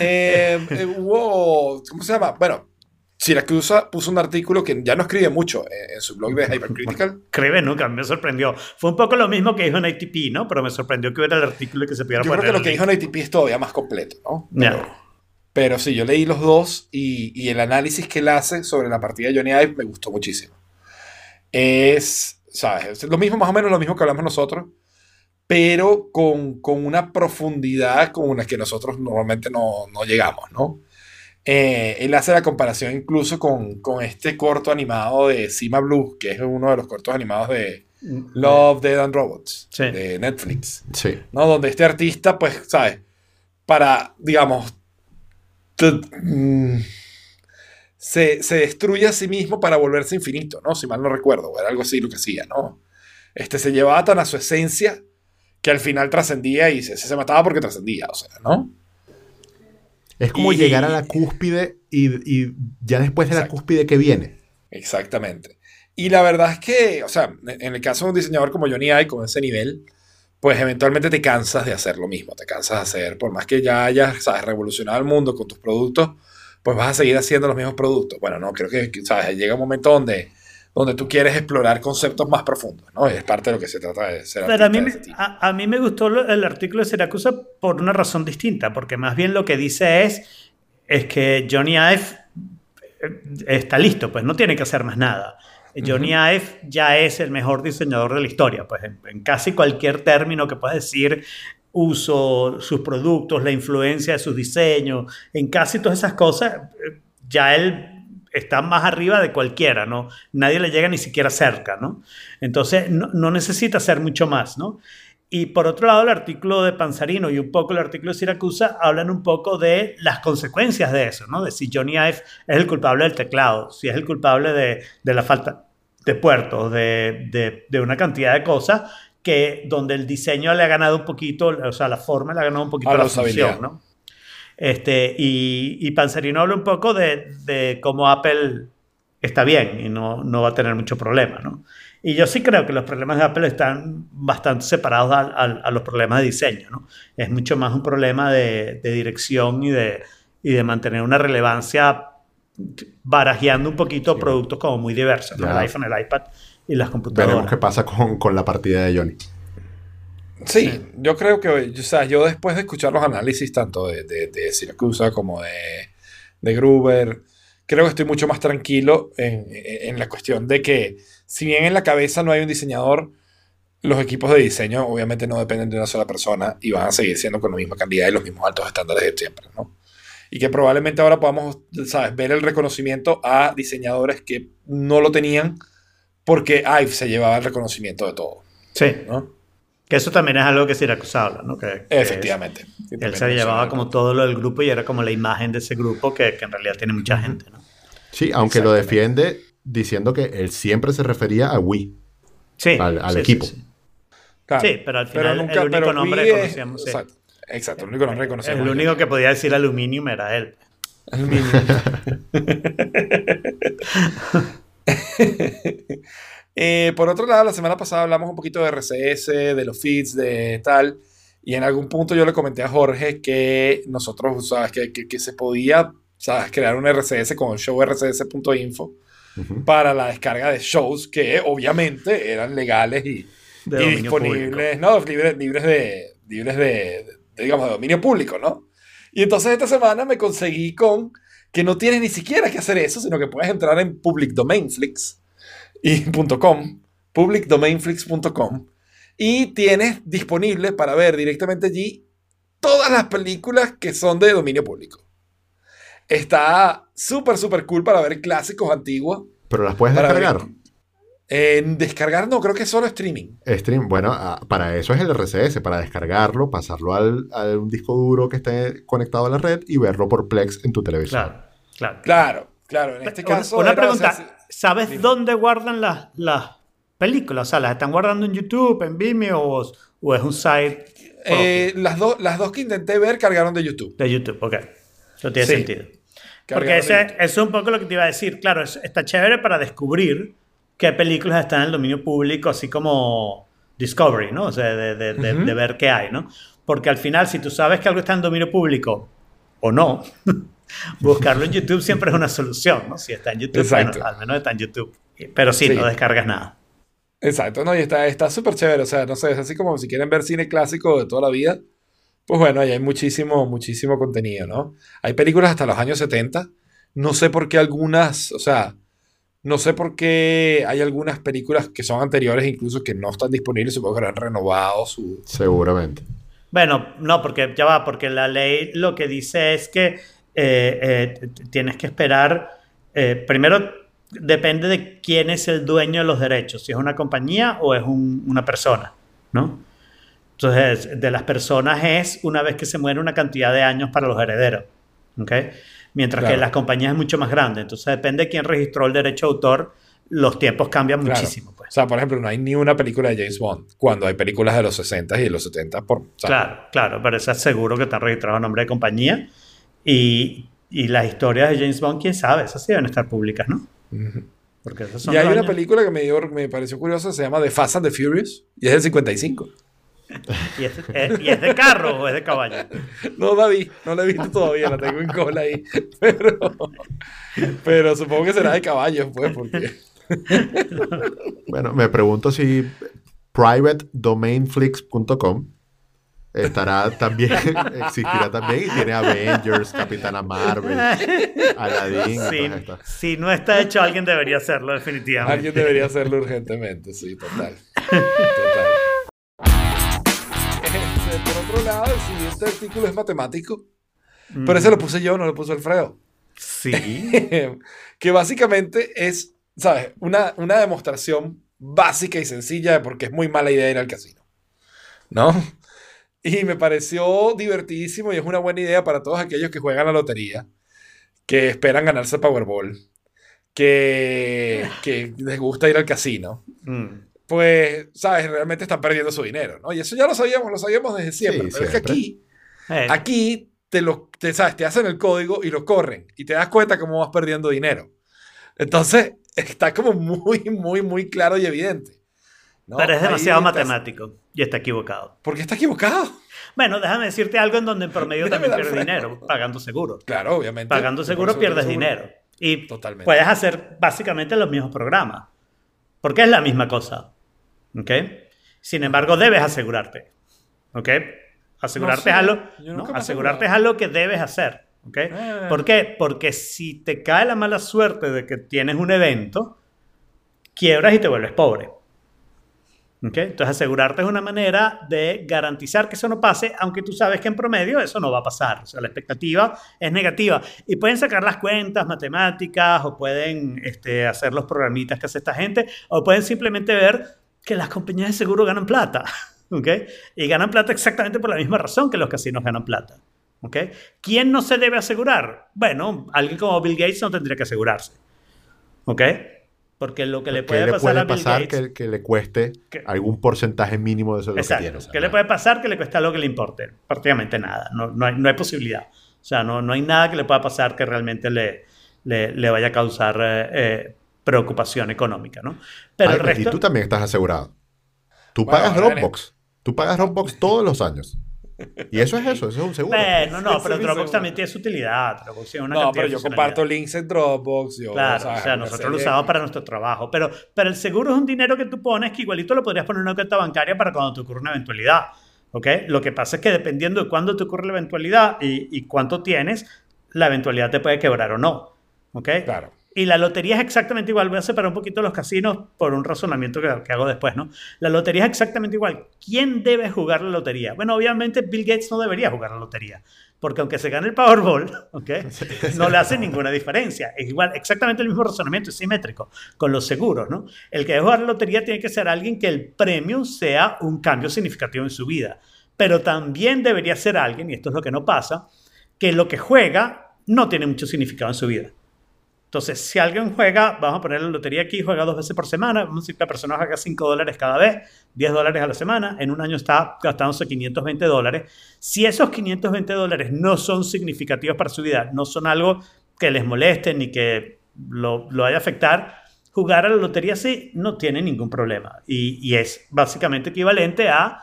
Eh, eh, wow, ¿cómo se llama? Bueno, Siracusa puso un artículo que ya no escribe mucho en, en su blog de Hypercritical. Escribe nunca, me sorprendió. Fue un poco lo mismo que dijo en ATP, ¿no? Pero me sorprendió que hubiera el artículo que se pudiera Yo poner. creo que lo que dijo en ATP es todavía más completo, ¿no? Pero, Yeah. pero sí, yo leí los dos y, y, el análisis que él hace sobre la partida de Johnny Ive me gustó muchísimo. Es, ¿sabes? Es lo mismo, más o menos lo mismo que hablamos nosotros, pero con, con una profundidad con la que nosotros normalmente no, no llegamos, ¿no? Eh, él hace la comparación incluso con, con, este corto animado de Cima Blue, que es uno de los cortos animados de Love, Dead and Robots, Sí. de Netflix. Sí. ¿no? Donde este artista, pues, ¿sabes? Para, digamos, mm, se, se destruye a sí mismo para volverse infinito, ¿no? Si mal no recuerdo, o era algo así lo que hacía, ¿no? Este se llevaba tan a su esencia que al final trascendía y se, se mataba porque trascendía, o sea, ¿no? Es como Y- llegar a la cúspide y, y ya después de la cúspide que viene. Exactamente. Y la verdad es que, o sea, en el caso de un diseñador como Johnny Ive, con ese nivel, pues eventualmente te cansas de hacer lo mismo, te cansas de hacer, por más que ya hayas, sabes, revolucionado el mundo con tus productos, pues vas a seguir haciendo los mismos productos. Bueno, no, creo que, sabes, llega un momento donde, donde tú quieres explorar conceptos más profundos, ¿no? Es parte de lo que se trata de ser Pero a mí, me- de ese tipo. a, a mí me gustó el artículo de Siracusa por una razón distinta, porque más bien lo que dice es, es que Johnny Ive eh, está listo, pues no tiene que hacer más nada. Johnny Ive ya es el mejor diseñador de la historia, pues en, en casi cualquier término que puedas decir, uso, sus productos, la influencia de sus diseños, en casi todas esas cosas, eh, ya él está más arriba de cualquiera, ¿no? Nadie le llega ni siquiera cerca, ¿no? Entonces, no, no necesita hacer mucho más, ¿no? Y por otro lado, el artículo de Panzarino y un poco el artículo de Siracusa hablan un poco de las consecuencias de eso, ¿no? De si Johnny Ive es el culpable del teclado, si es el culpable de, de la falta de puertos, de, de, de, una cantidad de cosas que donde el diseño le ha ganado un poquito, o sea, la forma le ha ganado un poquito A la la función, ¿no? Este, y, y Panzarino habla un poco de, de cómo Apple está bien y no, no va a tener mucho problema, ¿no? Y yo sí creo que los problemas de Apple están bastante separados a, a, a los problemas de diseño, ¿no? Es mucho más un problema de, de dirección y de, y de mantener una relevancia barajeando un poquito Sí. productos como muy diversos, ¿no? El iPhone, el iPad y las computadoras. Veremos qué pasa con, con la partida de Johnny. Sí, Sí. yo creo que, o sea, yo después de escuchar los análisis tanto de, de, de Siracusa como de, de Gruber, creo que estoy mucho más tranquilo en, en la cuestión de que, si bien en la cabeza no hay un diseñador, los equipos de diseño obviamente no dependen de una sola persona y van a seguir siendo con la misma calidad y los mismos altos estándares de siempre, ¿no? Y que probablemente ahora podamos, ¿sabes?, ver el reconocimiento a diseñadores que no lo tenían porque Ive se llevaba el reconocimiento de todo, Sí, ¿no? Que eso también es algo que Siracusa habla, ¿no? Que, que Efectivamente. es- él se llevaba como todo lo del grupo y era como la imagen de ese grupo que, que en realidad tiene mucha gente, ¿no? Sí, aunque lo defiende diciendo que él siempre se refería a Wii. Sí, Al- al sí, sí, equipo. sí. Claro. Sí, pero al final el único nombre Wii que es- conocíamos, sí. Exacto, exacto, el único nombre que conocíamos. El único que podía decir aluminium era él. Aluminio. *laughs* *laughs* Eh, por otro lado, la semana pasada hablamos un poquito de RCS, de los feeds, de tal, y en algún punto yo le comenté a Jorge que nosotros, sabes, que, que, que se podía, sabes, crear un RCS con show.rcs.info Ujú. para la descarga de shows que obviamente eran legales y, y disponibles, no, libres, libres de, libres de, de, digamos, de dominio público, ¿no? Y entonces esta semana me conseguí con que no tienes ni siquiera que hacer eso, sino que puedes entrar en Public Domain Flix y *laughs* .com, publicdomainflix.com y tienes disponible para ver directamente allí todas las películas que son de dominio público. Está súper, súper cool para ver clásicos antiguos. Pero las puedes ver- descargar. En descargar no, creo que es solo streaming. Stream, bueno, ah, para eso es el RCS, para descargarlo, pasarlo al, a un disco duro que esté conectado a la red y verlo por Plex en tu televisor. Claro, claro. Claro, claro. En este Una- caso. una era, pregunta, o sea, ¿sabes dime. dónde guardan las, las películas? O sea, ¿las están guardando en YouTube, en Vimeo o, o es un site eh, las, dos las dos que intenté ver cargaron de YouTube. de YouTube? Ok, eso tiene Sí. sentido. Porque eso es un poco lo que te iba a decir. Claro, es- está chévere para descubrir qué películas están en el dominio público, así como Discovery, ¿no? O sea, de, de- de- Ujú. de ver qué hay, ¿no? Porque al final, si tú sabes que algo está en dominio público o no, *laughs* buscarlo en YouTube siempre es una solución, ¿no? Si está en YouTube, bueno, al menos está en YouTube. Pero sí, Sí. no descargas nada. Exacto, ¿no? Y está está súper chévere. O sea, no sé, es así como si quieren ver cine clásico de toda la vida. Pues bueno, ahí hay muchísimo, muchísimo contenido, ¿no? Hay películas hasta los años 70. No sé por qué algunas, o sea, no sé por qué hay algunas películas que son anteriores incluso que no están disponibles. Supongo que han renovado su... Seguramente. Bueno, no, porque ya va, porque la ley lo que dice es que eh, eh, tienes que esperar, eh, primero depende de quién es el dueño de los derechos, si es una compañía o es un- una persona, ¿no? Entonces, de las personas es una vez que se muere una cantidad de años para los herederos, ¿ok? Mientras que Claro. las compañías es mucho más grande, entonces depende de quién registró el derecho de autor, los tiempos cambian Claro. muchísimo, pues. O sea, por ejemplo, no hay ni una película de James Bond cuando hay películas de los 60 y de los 70 por... o sea, Claro, claro, pero eso es seguro que están registrados a nombre de compañía. Y, y las historias de James Bond, quién sabe, esas sí deben estar públicas, ¿no? Porque esas son Y hay una años- película que me, dio, me pareció curiosa, se llama The Fast and the Furious, y es del 55. *laughs* ¿Y es, es- ¿Y es de carro o es de caballo? No la vi, no la he visto todavía, la tengo en cola ahí. *laughs* Pero, pero supongo que será de caballos, pues, porque. Bueno, me pregunto si privatedomainflix.com Estará también, *laughs* existirá también y tiene Avengers, Capitana Marvel, *laughs* Aladdin. Si, si no está hecho, alguien debería hacerlo, definitivamente. Alguien debería hacerlo urgentemente, sí, total. *laughs* Total. Este, por otro lado, el siguiente artículo es matemático. Pero ese lo puse yo, no lo puso Alfredo. Sí. que básicamente es, ¿sabes? Una, una demostración básica y sencilla de por qué es muy mala idea ir al casino. ¿No? Y me pareció divertidísimo y es una buena idea para todos aquellos que juegan la lotería, que esperan ganarse el Powerball, que, *laughs* que les gusta ir al casino. Mm. Pues, ¿sabes? Realmente están perdiendo su dinero, ¿no? Y eso ya lo sabíamos, lo sabíamos desde siempre. Sí, pero es que aquí, Eh, aquí te, lo, te, ¿sabes? te hacen el código y lo corren y te das cuenta cómo vas perdiendo dinero. Entonces, *laughs* está como muy, muy, muy claro y evidente. ¿No? pero es demasiado estás- matemático y está equivocado. ¿Por qué está equivocado? Bueno, déjame decirte algo en donde en promedio también pierdes dinero, pagando seguro. Claro, obviamente. Pagando seguro pierdes seguro. dinero. Y Totalmente. puedes hacer básicamente los mismos programas. Porque es la misma cosa. ¿Ok? Sin embargo, debes asegurarte. ¿Ok? Asegurarte, No es, algo, ¿no? asegurarte es algo que debes hacer. ¿Ok? Ah. ¿Por qué? Porque si te cae la mala suerte de que tienes un evento, quiebras y te vuelves pobre. ¿Ok? Entonces asegurarte es una manera de garantizar que eso no pase, aunque tú sabes que en promedio eso no va a pasar. O sea, la expectativa es negativa. Y pueden sacar las cuentas matemáticas o pueden este, hacer los programitas que hace esta gente o pueden simplemente ver que las compañías de seguro ganan plata. *laughs* ¿Ok? Y ganan plata exactamente por la misma razón que los casinos ganan plata. ¿Ok? ¿Quién no se debe asegurar? Bueno, alguien como Bill Gates no tendría que asegurarse. ¿Ok? Porque lo que le ¿Qué puede le pasar puede a Bill pasar Gates... que, que le cueste Que- algún porcentaje mínimo de eso de lo que Exacto. tiene? o sea, ¿Qué le puede pasar que le cueste algo que le importe? Prácticamente nada. No, no, hay, no hay posibilidad. O sea, no, no hay nada que le pueda pasar que realmente le, le, le vaya a causar eh, eh, preocupación económica, ¿no? Pero Ay, el resto... Y tú también estás asegurado. Tú Bueno, pagas Dropbox. Tú pagas Dropbox todos los años. Y eso es eso, eso es un seguro. Bueno, no, Ese *laughs* pero Dropbox también tiene su utilidad. Dropbox tiene una No, pero yo comparto links en Dropbox. Yo, Claro, o sea, nosotros lo usamos para nuestro trabajo, pero, pero el seguro es un dinero que tú pones que igualito lo podrías poner en una cuenta bancaria para cuando te ocurra una eventualidad, ¿ok? Lo que pasa es que dependiendo de cuándo te ocurre la eventualidad y, y cuánto tienes, la eventualidad te puede quebrar o no, ¿ok? Claro. Y la lotería es exactamente igual. Voy a separar un poquito los casinos por un razonamiento que, hago después, ¿no? La lotería es exactamente igual. ¿Quién debe jugar la lotería? Bueno, obviamente Bill Gates no debería jugar la lotería. Porque aunque se gane el Powerball, *laughs* ¿ok? No le hace ninguna diferencia. Es igual, exactamente el mismo razonamiento, es simétrico, con los seguros, ¿no? El que debe jugar la lotería tiene que ser alguien que el premio sea un cambio significativo en su vida. Pero también debería ser alguien, y esto es lo que no pasa, que lo que juega no tiene mucho significado en su vida. Entonces, si alguien juega, vamos a poner la lotería aquí, juega dos veces por semana, vamos a decir que la persona juega 5 dólares cada vez, 10 dólares a la semana, en un año está gastándose 520 dólares. Si esos 520 dólares no son significativos para su vida, no son algo que les moleste ni que lo, lo vaya a afectar, jugar a la lotería sí no tiene ningún problema. Y, y es básicamente equivalente a-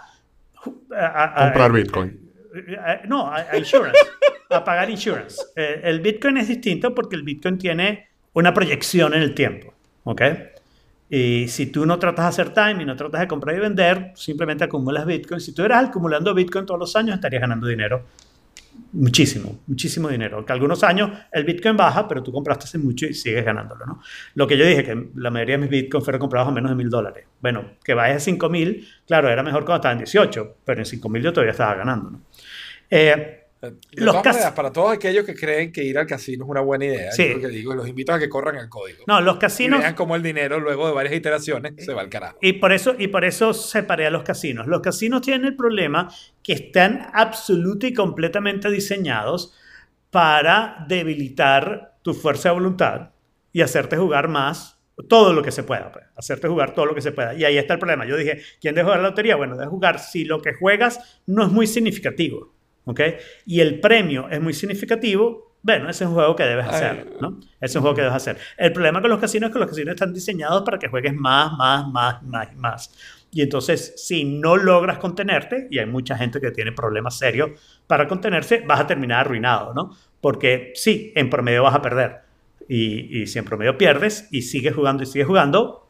Comprar Bitcoin. Eh, No, a, insurance. a pagar insurance. Eh, el Bitcoin es distinto porque el Bitcoin tiene una proyección en el tiempo. ¿Ok? Y si tú no tratas de hacer time y no tratas de comprar y vender, simplemente acumulas Bitcoin. Si tú eras acumulando Bitcoin todos los años, estarías ganando dinero. Muchísimo, muchísimo dinero. Que algunos años el Bitcoin baja, pero tú compraste hace mucho y sigues ganándolo, ¿no? Lo que yo dije, que la mayoría de mis Bitcoin fueron comprados a menos de mil dólares. Bueno, que vaya a 5 mil, claro, era mejor cuando estaba en 18, pero en 5 mil yo todavía estaba ganando, ¿no? Eh, De Los todas cas- maneras, para todos aquellos que creen que ir al casino es una buena idea, Sí. yo lo que digo, los invito a que corran el código. no, los y casinos... vean cómo el dinero, luego de varias iteraciones, se va al carajo. Y por eso, y por eso separé a los casinos. Los casinos tienen el problema que están absoluta y completamente diseñados para debilitar tu fuerza de voluntad y hacerte jugar más todo lo que se pueda, pues, hacerte jugar todo lo que se pueda. Y ahí está el problema. Yo dije, ¿quién debe jugar la lotería? Bueno, debe jugar si lo que juegas no es muy significativo, ¿ok? Y el premio es muy significativo, bueno, ese es un juego que debes hacer, ¿no? Ese es un juego que debes hacer. El problema con los casinos es que los casinos están diseñados para que juegues más, más, más, más y más. Y entonces, si no logras contenerte, y hay mucha gente que tiene problemas serios para contenerse, vas a terminar arruinado, ¿no? Porque sí, en promedio vas a perder. Y, y si en promedio pierdes y sigues jugando y sigues jugando,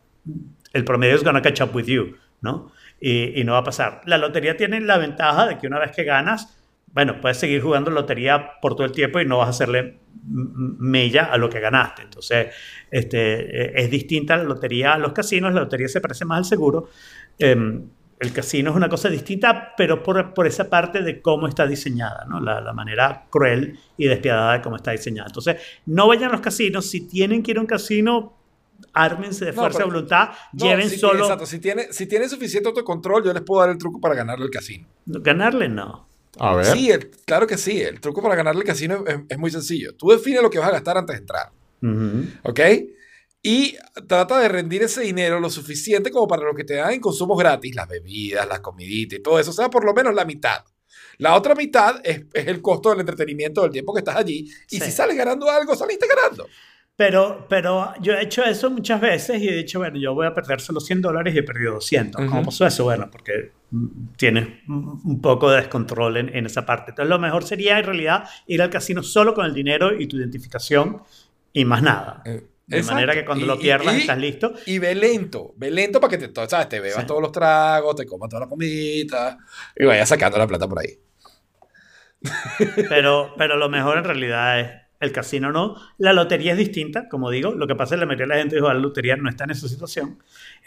el promedio es gonna catch up with you, ¿no? y, y no va a pasar. La lotería tiene la ventaja de que una vez que ganas, bueno, puedes seguir jugando lotería por todo el tiempo y no vas a hacerle mella a lo que ganaste. Entonces, este, eh, es distinta la lotería a los casinos. La lotería se parece más al seguro. Em, el casino es una cosa distinta, pero por, por esa parte de cómo está diseñada, ¿no? la, la manera cruel y despiadada de cómo está diseñada. Entonces, no vayan a los casinos. Si tienen que ir a un casino, ármense de No, fuerza de pero- voluntad. No, lleven si, solo... Exacto, si tiene, si tiene suficiente autocontrol, yo les puedo dar el truco para ganarle el casino. Ganarle, no. A ver. Sí, el- claro que sí. El truco para ganarle el casino es, es muy sencillo. Tú defines lo que vas a gastar antes de entrar. Ujú. ¿Ok? Y trata de rendir ese dinero lo suficiente como para lo que te dan en consumos gratis, las bebidas, las comiditas y todo eso, o sea, por lo menos la mitad. La otra mitad es, es el costo del entretenimiento del tiempo que estás allí. Y Sí. si sales ganando algo, saliste ganando. Pero, pero yo he hecho eso muchas veces y he dicho, bueno, yo voy a perder solo 100 dólares y he perdido 200. ¿Cómo Ujú. pasó eso? Bueno, porque mm, tienes un poco de descontrol en, en esa parte. Entonces, lo mejor sería en realidad ir al casino solo con el dinero y tu identificación y más nada. Eh, De exacto. manera que cuando Y- lo pierdas y- estás listo. Y ve lento, ve lento para que te, ¿sabes? te bebas Sí. todos los tragos, te comas toda la comidita y vayas sacando la plata por ahí. Pero, pero lo mejor en realidad es el casino no. La lotería es distinta, como digo. Lo que pasa es que la mayoría de la gente dijo, la lotería no está en esa situación.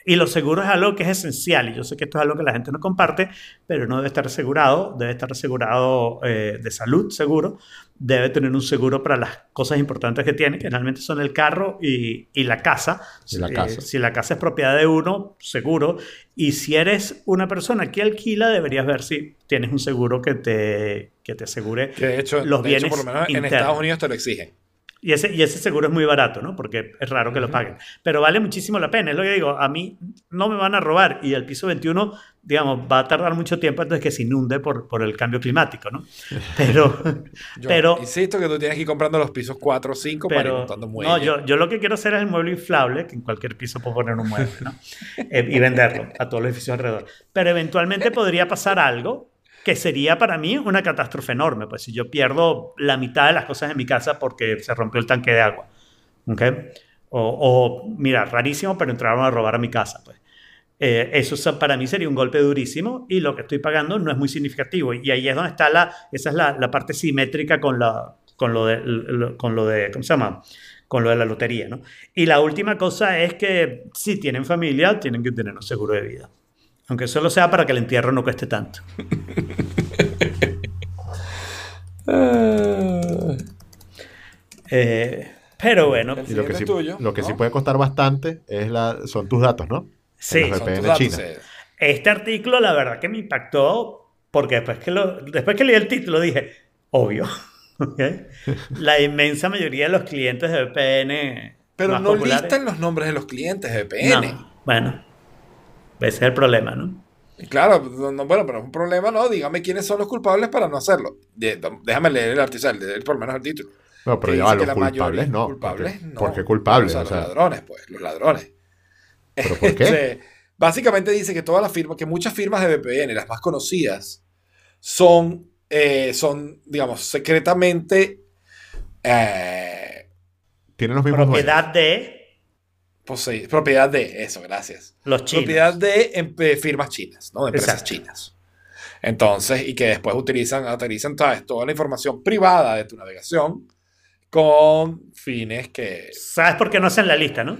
Y los seguros es algo que es esencial. Y yo sé que esto es algo que la gente no comparte, pero no debe estar asegurado. Debe estar asegurado eh, de salud, seguro. Debe tener un seguro para las cosas importantes que tiene, que realmente son el carro y, y la casa. Y la Eh, casa. si la casa es propiedad de uno, seguro. Y si eres una persona que alquila, deberías ver si tienes un seguro que te, que te asegure Que de hecho, los de hecho, bienes por lo menos en internos. Estados Unidos te lo exigen. Y ese, y ese seguro es muy barato, ¿no? Porque es raro que lo paguen. Pero vale muchísimo la pena. Es lo que digo. A mí no me van a robar. Y el piso 21, digamos, va a tardar mucho tiempo antes de que se inunde por, por el cambio climático, ¿no? *laughs* Pero, *laughs* Yo pero, insisto que tú tienes que ir comprando los pisos 4 o 5 para ir pero montando muebles. no, yo, yo lo que quiero hacer es el mueble inflable, que en cualquier piso puedo poner un mueble, ¿no? *laughs* Eh, y venderlo a todos los edificios alrededor. Pero eventualmente podría pasar algo que sería para mí una catástrofe enorme, pues si yo pierdo la mitad de las cosas en mi casa porque se rompió el tanque de agua, ¿ok? O, mira, rarísimo, pero entraron a robar a mi casa, pues. Eh, eso para mí sería un golpe durísimo y lo que estoy pagando no es muy significativo. Y ahí es donde está la, esa es la parte simétrica con, la, con, lo de, lo- con lo de, ¿cómo se llama? Con lo de la lotería, ¿no? Y la última cosa es que si tienen familia, tienen que tener un seguro de vida. Aunque solo sea para que el entierro no cueste tanto. *laughs* Eh, pero bueno, Y lo que, sí, es tuyo, lo que sí ¿no? puede costar bastante es la, son tus datos, ¿no? sí. Son tus datos, China. eh. Este artículo, la verdad que me impactó porque después que, lo, después que leí el título dije, obvio. *laughs* La inmensa mayoría de los clientes de VPN. Pero no populares- listan los nombres de los clientes de VPN. No, bueno, ese es el problema, ¿no? Claro, no- no, bueno, pero es un problema, ¿no? Dígame quiénes son los culpables para no hacerlo. De- déjame leer el artículo, leer por lo menos el título. No, pero ya los culpables no. Culpables porque, no. ¿Por qué culpables? O sea, O sea, los ladrones, pues, los ladrones. ¿Pero por qué? *laughs* Básicamente dice que todas las firmas, que muchas firmas de VPN, las más conocidas, son, eh, son digamos, secretamente eh, tienen los mismos dueños. Propiedad de posee- propiedad de, eso, gracias. los chinos. Propiedad de firmas chinas, ¿no? De empresas Exacto. chinas. Entonces, y que después utilizan, ¿sabes? toda la información privada de tu navegación con fines que ¿Sabes por qué no hacen la lista, no?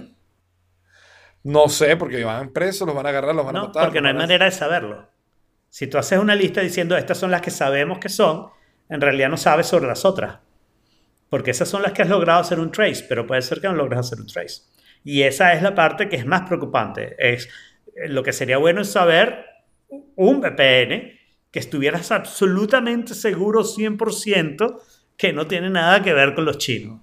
no sé, porque van presos, los van a agarrar, los van a No, matar. porque no hay manera de saberlo. Si tú haces una lista diciendo estas son las que sabemos que son, en realidad no sabes sobre las otras. Porque esas son las que has logrado hacer un trace, pero puede ser que no logres hacer un trace. Y esa es la parte que es más preocupante. Es, eh, lo que sería bueno es saber un VPN que estuvieras absolutamente seguro 100% que no tiene nada que ver con los chinos.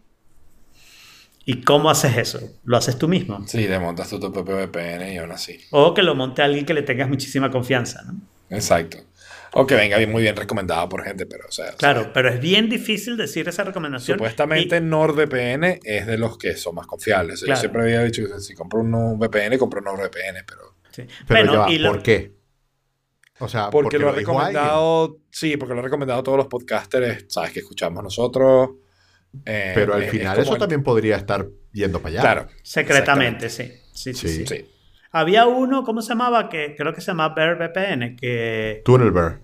¿Y cómo haces eso? Lo haces tú mismo. Sí, te montas tú tu propio VPN y aún así. O que lo monte alguien que le tengas muchísima confianza, ¿no? Exacto. O que venga bien, muy bien recomendado por gente, pero o sea, o Claro, sea, pero es bien difícil decir esa recomendación. supuestamente NordVPN es de los que son más confiables. Yo Claro. siempre había dicho que si compro un VPN, compro un NordVPN, pero sí. Pero Bueno, ya va, y lo- ¿por qué? O sea, porque, lo ha dijo alguien. recomendado, sí, porque lo ha recomendado todos los podcasters, sabes que escuchamos nosotros. eh, Pero al es final eso el- también podría estar yendo para allá. Claro. secretamente, sí. Sí, sí, sí. Sí. Había uno, ¿cómo se llamaba? Que creo que se llama Bear VPN, que Tunnel Bear.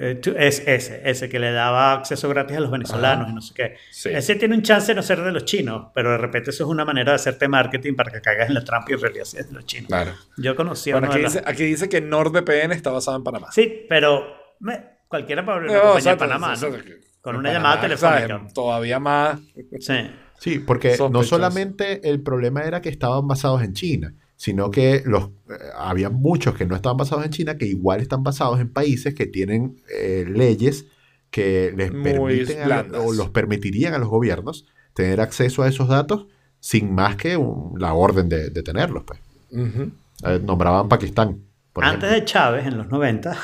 eh, tu- es ese, ese que le daba acceso gratis a los venezolanos Ajá. y no sé qué. Sí. Ese tiene un chance de no ser de los chinos, pero de repente eso es una manera de hacerte marketing para que caigas en la trampa y en realidad es de los chinos. Claro. Yo conocí a Bueno, uno aquí de las- dice, aquí dice que NordVPN está basado en Panamá. Sí, pero me- cualquiera para abrir una No, compañía exacto, en Panamá, ¿no? exacto. Con En una llamada telefónica. Todavía más. Sí. Sí, porque no Sospechoso. solamente el problema era que estaban basados en China, sino que los, eh, había muchos que no estaban basados en China, que igual están basados en países que tienen eh, leyes que les permiten a o los permitirían a los gobiernos tener acceso a esos datos sin más que un- la orden de, de tenerlos. Pues. Ujú. Eh, nombraban Pakistán. Por Antes ejemplo. de Chávez, en los 90,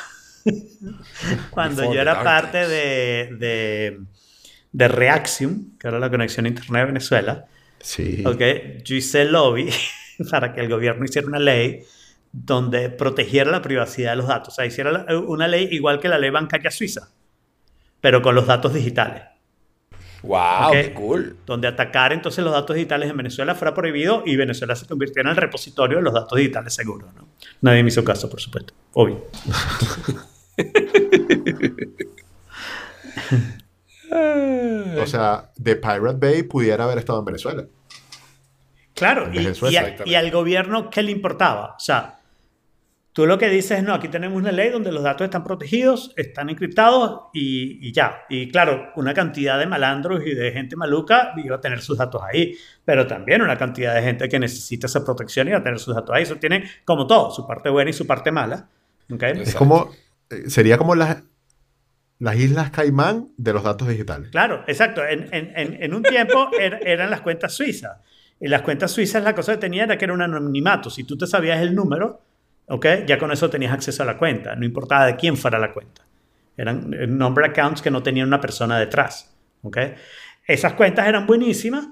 *laughs* cuando Before yo the era parte de, de, de Reaxium, que era la conexión a Internet de Venezuela, Sí. ¿ok? yo hice lobby *laughs* para que el gobierno hiciera una ley donde protegiera la privacidad de los datos. O sea, hiciera una ley igual que la ley bancaria suiza, pero con los datos digitales. Wow, qué cool. Donde atacar entonces los datos digitales en Venezuela fuera prohibido y Venezuela se convirtiera en el repositorio de los datos digitales seguros. ¿no? Nadie me hizo caso, por supuesto. Obvio. *laughs* O sea, The Pirate Bay pudiera haber estado en Venezuela. Claro, En y, y a- y al gobierno, ¿qué le importaba? O sea, tú lo que dices es, no, aquí tenemos una ley donde los datos están protegidos, están encriptados y, y ya. Y claro, una cantidad de malandros y de gente maluca iba a tener sus datos ahí, pero también una cantidad de gente que necesita esa protección iba a tener sus datos ahí. Eso tiene, como todo, su parte buena y su parte mala. ¿ok? Es Exacto. como, eh, sería como las, las Islas Caimán de los datos digitales. Claro, exacto. En, en- en- en un tiempo er- eran las cuentas suizas. Y las cuentas suizas la cosa que tenía era que era un anonimato. Si tú te sabías el número, ¿ok? Ya con eso tenías acceso a la cuenta. No importaba de quién fuera la cuenta. Eran eh, number accounts que no tenían una persona detrás. ¿ok? Esas cuentas eran buenísimas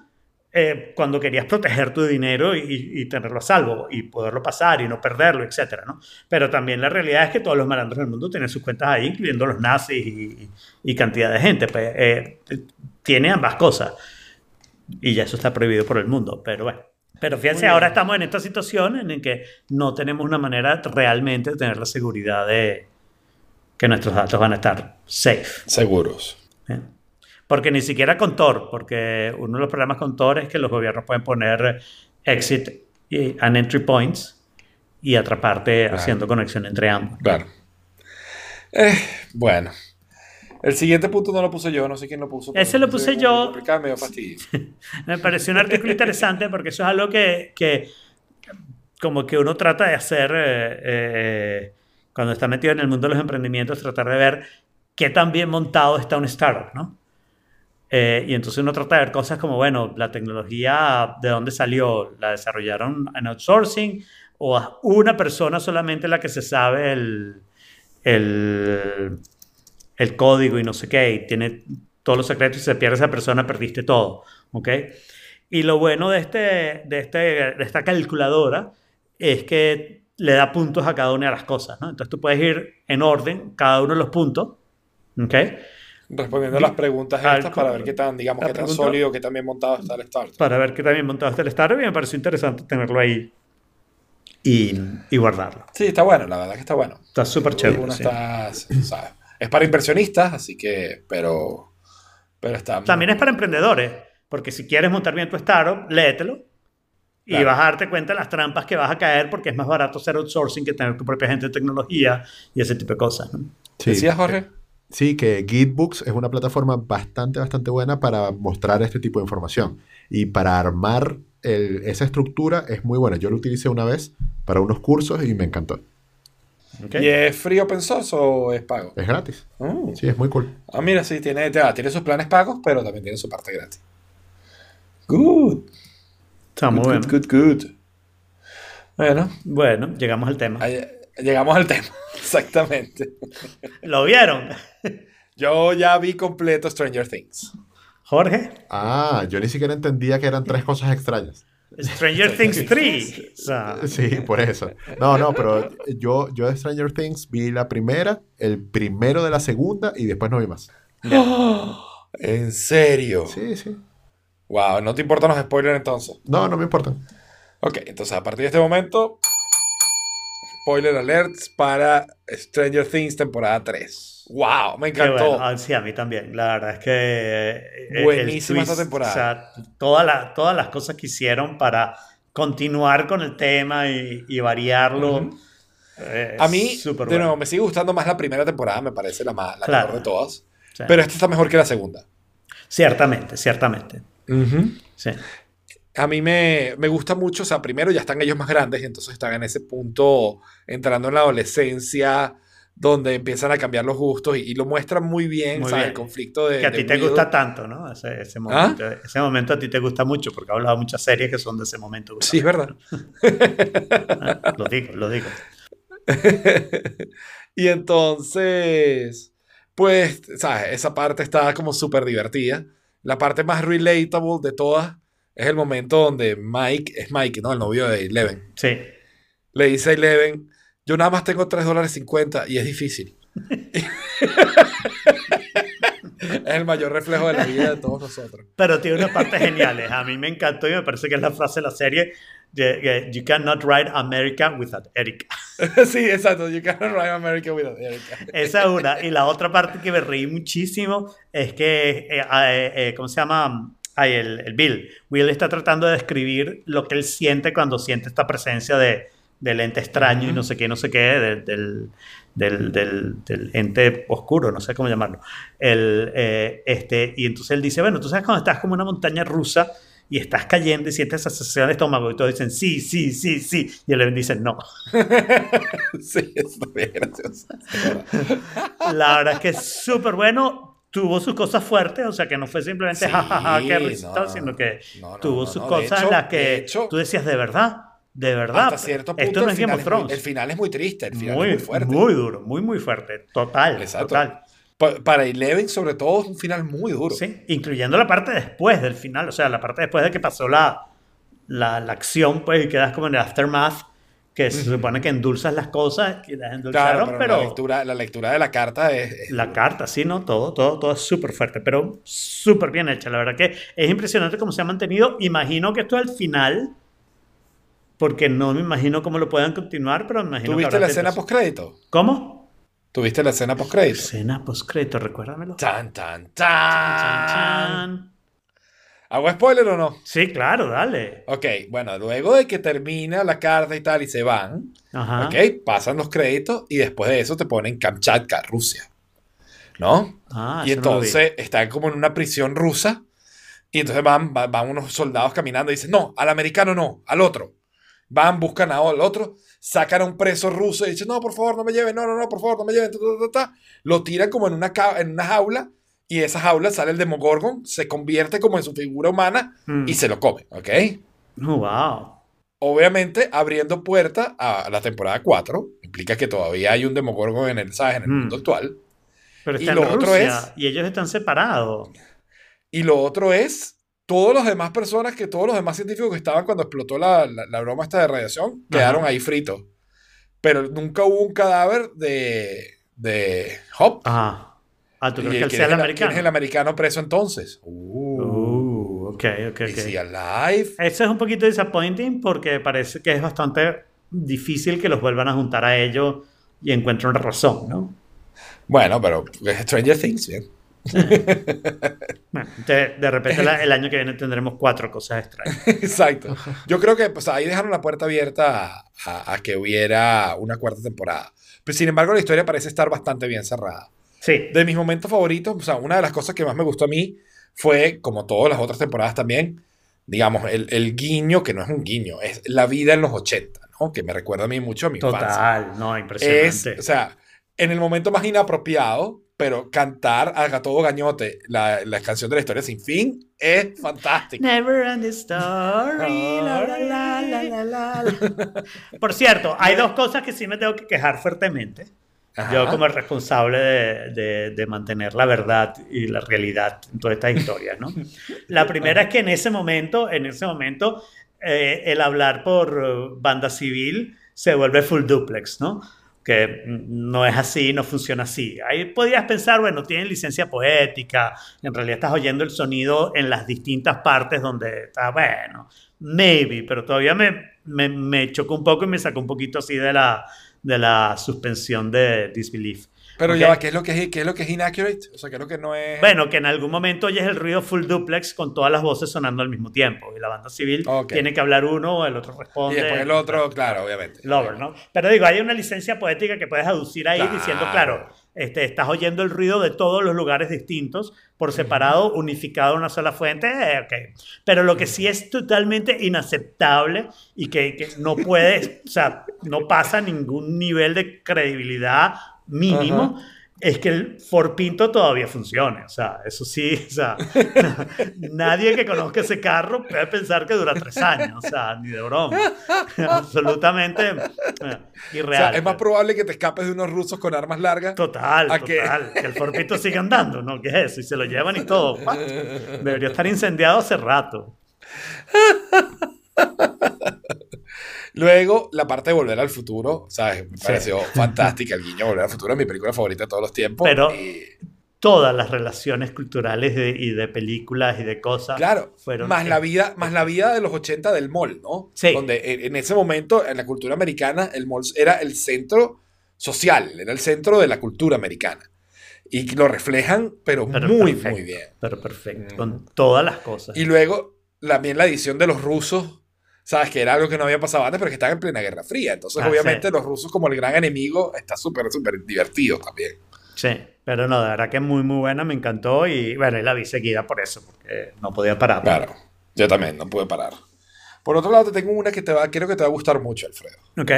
eh, cuando querías proteger tu dinero y, tenerlo a salvo y poderlo pasar y no perderlo, etcétera, ¿no? Pero también la realidad es que todos los malandros del mundo tienen sus cuentas ahí, incluyendo los nazis y, y cantidad de gente. Pues, eh, tiene ambas cosas. Y ya eso está prohibido por el mundo, pero bueno. Pero fíjense, ahora estamos en esta situación en la que no tenemos una manera realmente de tener la seguridad de que nuestros datos van a estar safe. Seguros. ¿eh? Porque ni siquiera con Tor, porque uno de los problemas con Tor es que los gobiernos pueden poner exit y- and entry points y atraparte Claro. haciendo conexión entre ambos. Claro. Eh, bueno. El siguiente punto no lo puse yo, no sé quién lo puso. Ese lo puse yo. medio. Me pareció un artículo interesante porque eso es algo que, que como que uno trata de hacer eh, eh, cuando está metido en el mundo de los emprendimientos, tratar de ver qué tan bien montado está un startup, ¿no? Eh, y entonces uno trata de ver cosas como, bueno, la tecnología, ¿de dónde salió? ¿La desarrollaron en outsourcing? ¿O a una persona solamente la que se sabe el, el, el código y no sé qué? Y tiene todos los secretos y se pierde esa persona, perdiste todo, ¿ok? Y lo bueno de, este, de, este, de esta calculadora es que le da puntos a cada una de las cosas, ¿no? Entonces tú puedes ir en orden cada uno de los puntos, ¿ok? Respondiendo a las preguntas estas Al- para ver qué tan, digamos, qué tan pregunta- sólido, qué tan bien montado está el startup. Para ver qué también montado está el startup y me pareció interesante tenerlo ahí y, y guardarlo. Sí, está bueno, la verdad que está bueno. Está súper chévere. Uno sí. está, ¿sabes? Es para inversionistas, así que, pero, pero está. También es para emprendedores, porque si quieres montar bien tu startup, léetelo y Claro. vas a darte cuenta de las trampas que vas a caer porque es más barato hacer outsourcing que tener tu propia gente de tecnología y ese tipo de cosas. ¿no? Sí. ¿Decías, Jorge? Sí, que Gitbooks es una plataforma bastante, bastante buena para mostrar este tipo de información. Y para armar el- esa estructura es muy buena. Yo lo utilicé una vez para unos cursos y me encantó. ¿Ok? ¿Y es free open source o es pago? Es gratis. Mm. Sí, es muy cool. Ah, mira, sí, tiene, tiene sus planes pagos, pero también tiene su parte gratis. Good. Está muy good, bien. good, good, good. Bueno, Bueno, llegamos al tema. ahí- llegamos al tema. *laughs* Exactamente. ¿Lo vieron? *laughs* Yo ya vi completo Stranger Things. Jorge, Ah, yo ni siquiera entendía que eran tres cosas extrañas. Stranger Things 3. O sea, Sí, por eso. No, no, pero yo, yo de Stranger Things vi la primera, el primero de la segunda y después no vi más. ¿En serio? Sí, sí. Wow, ¿no te importan los spoilers entonces? No, no me importa. Ok, entonces a partir de este momento, spoiler alerts para Stranger Things temporada 3. ¡Wow! Me encantó. bueno. Ah, sí, a mí también. La verdad es que. eh, Buenísima esta twist, temporada. O sea, toda la- todas las cosas que hicieron para continuar con el tema y, y variarlo. Ujú. eh, A mí, de nuevo, bueno. me sigue gustando más la primera temporada, me parece la, más, la Claro. mejor de todas. Sí. Pero esta está mejor que la segunda. Ciertamente, ciertamente. Sí. A mí me, me gusta mucho, o sea, primero ya están ellos más grandes y entonces están en ese punto entrando en la adolescencia, donde empiezan a cambiar los gustos y, y lo muestran muy bien, Muy ¿sabes? bien. El conflicto de... Que a de ti te Will. gusta tanto, ¿no? Ese, ese momento, ese momento a ti te gusta mucho porque hablado de muchas series que son de ese momento. Sí, es verdad. Ah, *laughs* Lo digo, lo digo. *laughs* y entonces, pues, ¿sabes? Esa parte está como súper divertida. La parte más relatable de todas es el momento donde Mike, es Mike, ¿no? El novio de Eleven. Sí. Le dice a Eleven, yo nada más tengo 3 dólares 50 y es difícil. *laughs* es el mayor reflejo de la vida de todos nosotros. Pero tiene unas partes geniales. A mí me encantó y me parece que es la frase de la serie. You cannot write America without Eric. *laughs* sí, exacto. You cannot ride America without Erica. Esa es una. Y la otra parte que me reí muchísimo es que, eh, eh, eh, ¿cómo se llama? Ay, el, el Bill. Will está tratando de describir lo que él siente cuando siente esta presencia de, del ente extraño y no sé qué, no sé qué, del, del, del, del- ente oscuro, no sé cómo llamarlo. El, eh, este, y entonces él dice, bueno, tú sabes cuando estás como una montaña rusa y estás cayendo y sientes esa sensación de estómago y todos dicen, sí, sí, sí, sí. Y él dice, no. *laughs* sí, es gracioso. La verdad es que es súper bueno. Tuvo sus cosas fuertes, o sea que no fue simplemente Sí, jajaja, qué risita, no, sino que no, no, tuvo sus cosas hecho- en las que hecho- tú decías de verdad, de verdad. Hasta cierto punto, esto no es Game final of es muy- Thrones. el final es muy triste, el final muy, es muy fuerte. muy duro, muy, muy fuerte. Total, Exacto. total. Pa- Para Eleven, sobre todo, es un final muy duro. Sí, incluyendo la parte después del final, o sea, la parte después de que pasó la, la, la acción, pues, y quedas como en el aftermath, que se supone que endulzas las cosas, y las endulzaron, Claro, pero, pero... La, lectura, la lectura de la carta es... es- La carta, sí, ¿no? Todo, todo, todo es súper fuerte, pero súper bien hecha. La verdad que es impresionante cómo se ha mantenido. Imagino que esto es el final, porque no me imagino cómo lo puedan continuar, pero me imagino que ¿Tuviste la escena postcrédito? ¿Cómo? ¿Tuviste la escena postcrédito? Escena postcrédito, recuérdamelo. Tan, tan, tan. chan. ¿Hago spoiler o no? Sí, claro, dale. Ok, bueno, luego de que termina la carta y tal y se van, Ajá. ok, pasan los créditos y después de eso te ponen Kamchatka, Rusia. ¿No? Ah, y no entonces están como en una prisión rusa y entonces van, van, van unos soldados caminando y dicen, no, al americano no, al otro. Van, buscan al otro, sacan a un preso ruso y dicen, no, por favor, no me lleven, no, no, no, por favor, no me lleven. ta, ta, ta. Lo tiran como en una, en una jaula y de esa jaula sale el Demogorgon, se convierte como en su figura humana Mm. y se lo come, ¿ok? Oh, wow. Obviamente, abriendo puerta a la temporada 4, implica que todavía hay un Demogorgon en el, ¿sabes? En el Mm. mundo actual. Pero Y está lo en otro es- y ellos están separados. Y lo otro es, todos los demás personas, que todos los demás científicos que estaban cuando explotó la, la- la broma esta de radiación, quedaron ahí fritos. Pero nunca hubo un cadáver de, de Hop. Ajá. Ah, ¿tú ¿Y crees que él sea el el- americano? ¿Quién es el americano preso entonces? Uh, Uh, ok, ok, is ok. he alive? Eso es un poquito disappointing porque parece que es bastante difícil que los vuelvan a juntar a ellos y encuentren razón, ¿no? Bueno, pero Stranger Things, bien. *laughs* Bueno, de, de repente la- el año que viene tendremos cuatro cosas extrañas. *laughs* Exacto. Yo creo que pues, ahí dejaron la puerta abierta a, a- a que hubiera una cuarta temporada. Pero sin embargo, la historia parece estar bastante bien cerrada. Sí, De mis momentos favoritos, o sea, una de las cosas que más me gustó a mí fue, como todas las otras temporadas también, digamos, el, el guiño, que no es un guiño, es la vida en los 80, ¿no? Que me recuerda a mí mucho a mi infancia. total, no, Es, impresionante. o sea, en el momento más inapropiado, pero cantar a todo gañote la, la canción de la historia sin fin es fantástico. Never end the story. la, la, la. Por cierto, hay dos cosas que sí me tengo que quejar fuertemente. Yo Ajá. como el responsable de, de- de mantener la verdad y la realidad en todas estas historias, ¿no? La primera es que en ese momento, en ese momento, eh, el hablar por banda civil se vuelve full duplex, ¿no? Que no es así, no funciona así. Ahí podías pensar, bueno, tienen licencia poética, en realidad estás oyendo el sonido en las distintas partes donde está, bueno, maybe, pero todavía me, me, me chocó un poco y me sacó un poquito así de la, de la suspensión de disbelief. Pero Ok. ya va, ¿qué es, lo que es, ¿qué es lo que es inaccurate? O sea, ¿qué es lo que no es...? Bueno, que en algún momento oyes el ruido full duplex con todas las voces sonando al mismo tiempo. Y la banda civil Ok. tiene que hablar uno, el otro y responde. después el otro, claro, obviamente. Lover, ¿no? Pero digo, hay una licencia poética que puedes aducir ahí Claro. diciendo, claro, este, estás oyendo el ruido de todos los lugares distintos por separado, unificado en una sola fuente, eh, ok. Pero lo que sí es totalmente inaceptable y que, que no puede, o sea, no pasa ningún nivel de credibilidad mínimo. Es que el Forpinto todavía funcione. O sea, eso sí, o sea, *laughs* nadie que conozca ese carro puede pensar que dura tres años. O sea, ni de broma. *laughs* Absolutamente eh, O irreal. sea, es más probable que te escapes de unos rusos con armas largas. Total, total. Que el Forpito siga andando, ¿no? ¿Qué es eso? Y se lo llevan y todo. What? Debería estar incendiado hace rato. *laughs* *laughs* Luego, la parte de Volver al Futuro, ¿sabes? Me Sí. pareció *laughs* fantástica. El guiño Volver al Futuro es mi película favorita de todos los tiempos. Pero- Y, Todas las relaciones culturales de- y de películas y de cosas. claro, fueron- más la, vida, más la vida de los 80 del mall, ¿no? Sí. Donde en, en ese momento, en la cultura americana, el mall era el centro social, era el centro de la cultura americana. Y lo reflejan, pero, Pero muy, perfecto, muy bien. Pero perfecto. Con todas las cosas. Y luego, también la edición de los rusos, ¿sabes? Que era algo que no había pasado antes, pero que estaba en plena Guerra Fría. Entonces, Ah, obviamente, sí. los rusos como el gran enemigo está súper, súper divertido también. Sí, pero no, de verdad que es muy, muy buena, me encantó y bueno, y la vi seguida por eso, porque no podía parar. Claro, yo también, no pude parar. Por otro lado, te tengo una que te va, creo que te va a gustar mucho, Alfredo. Ok,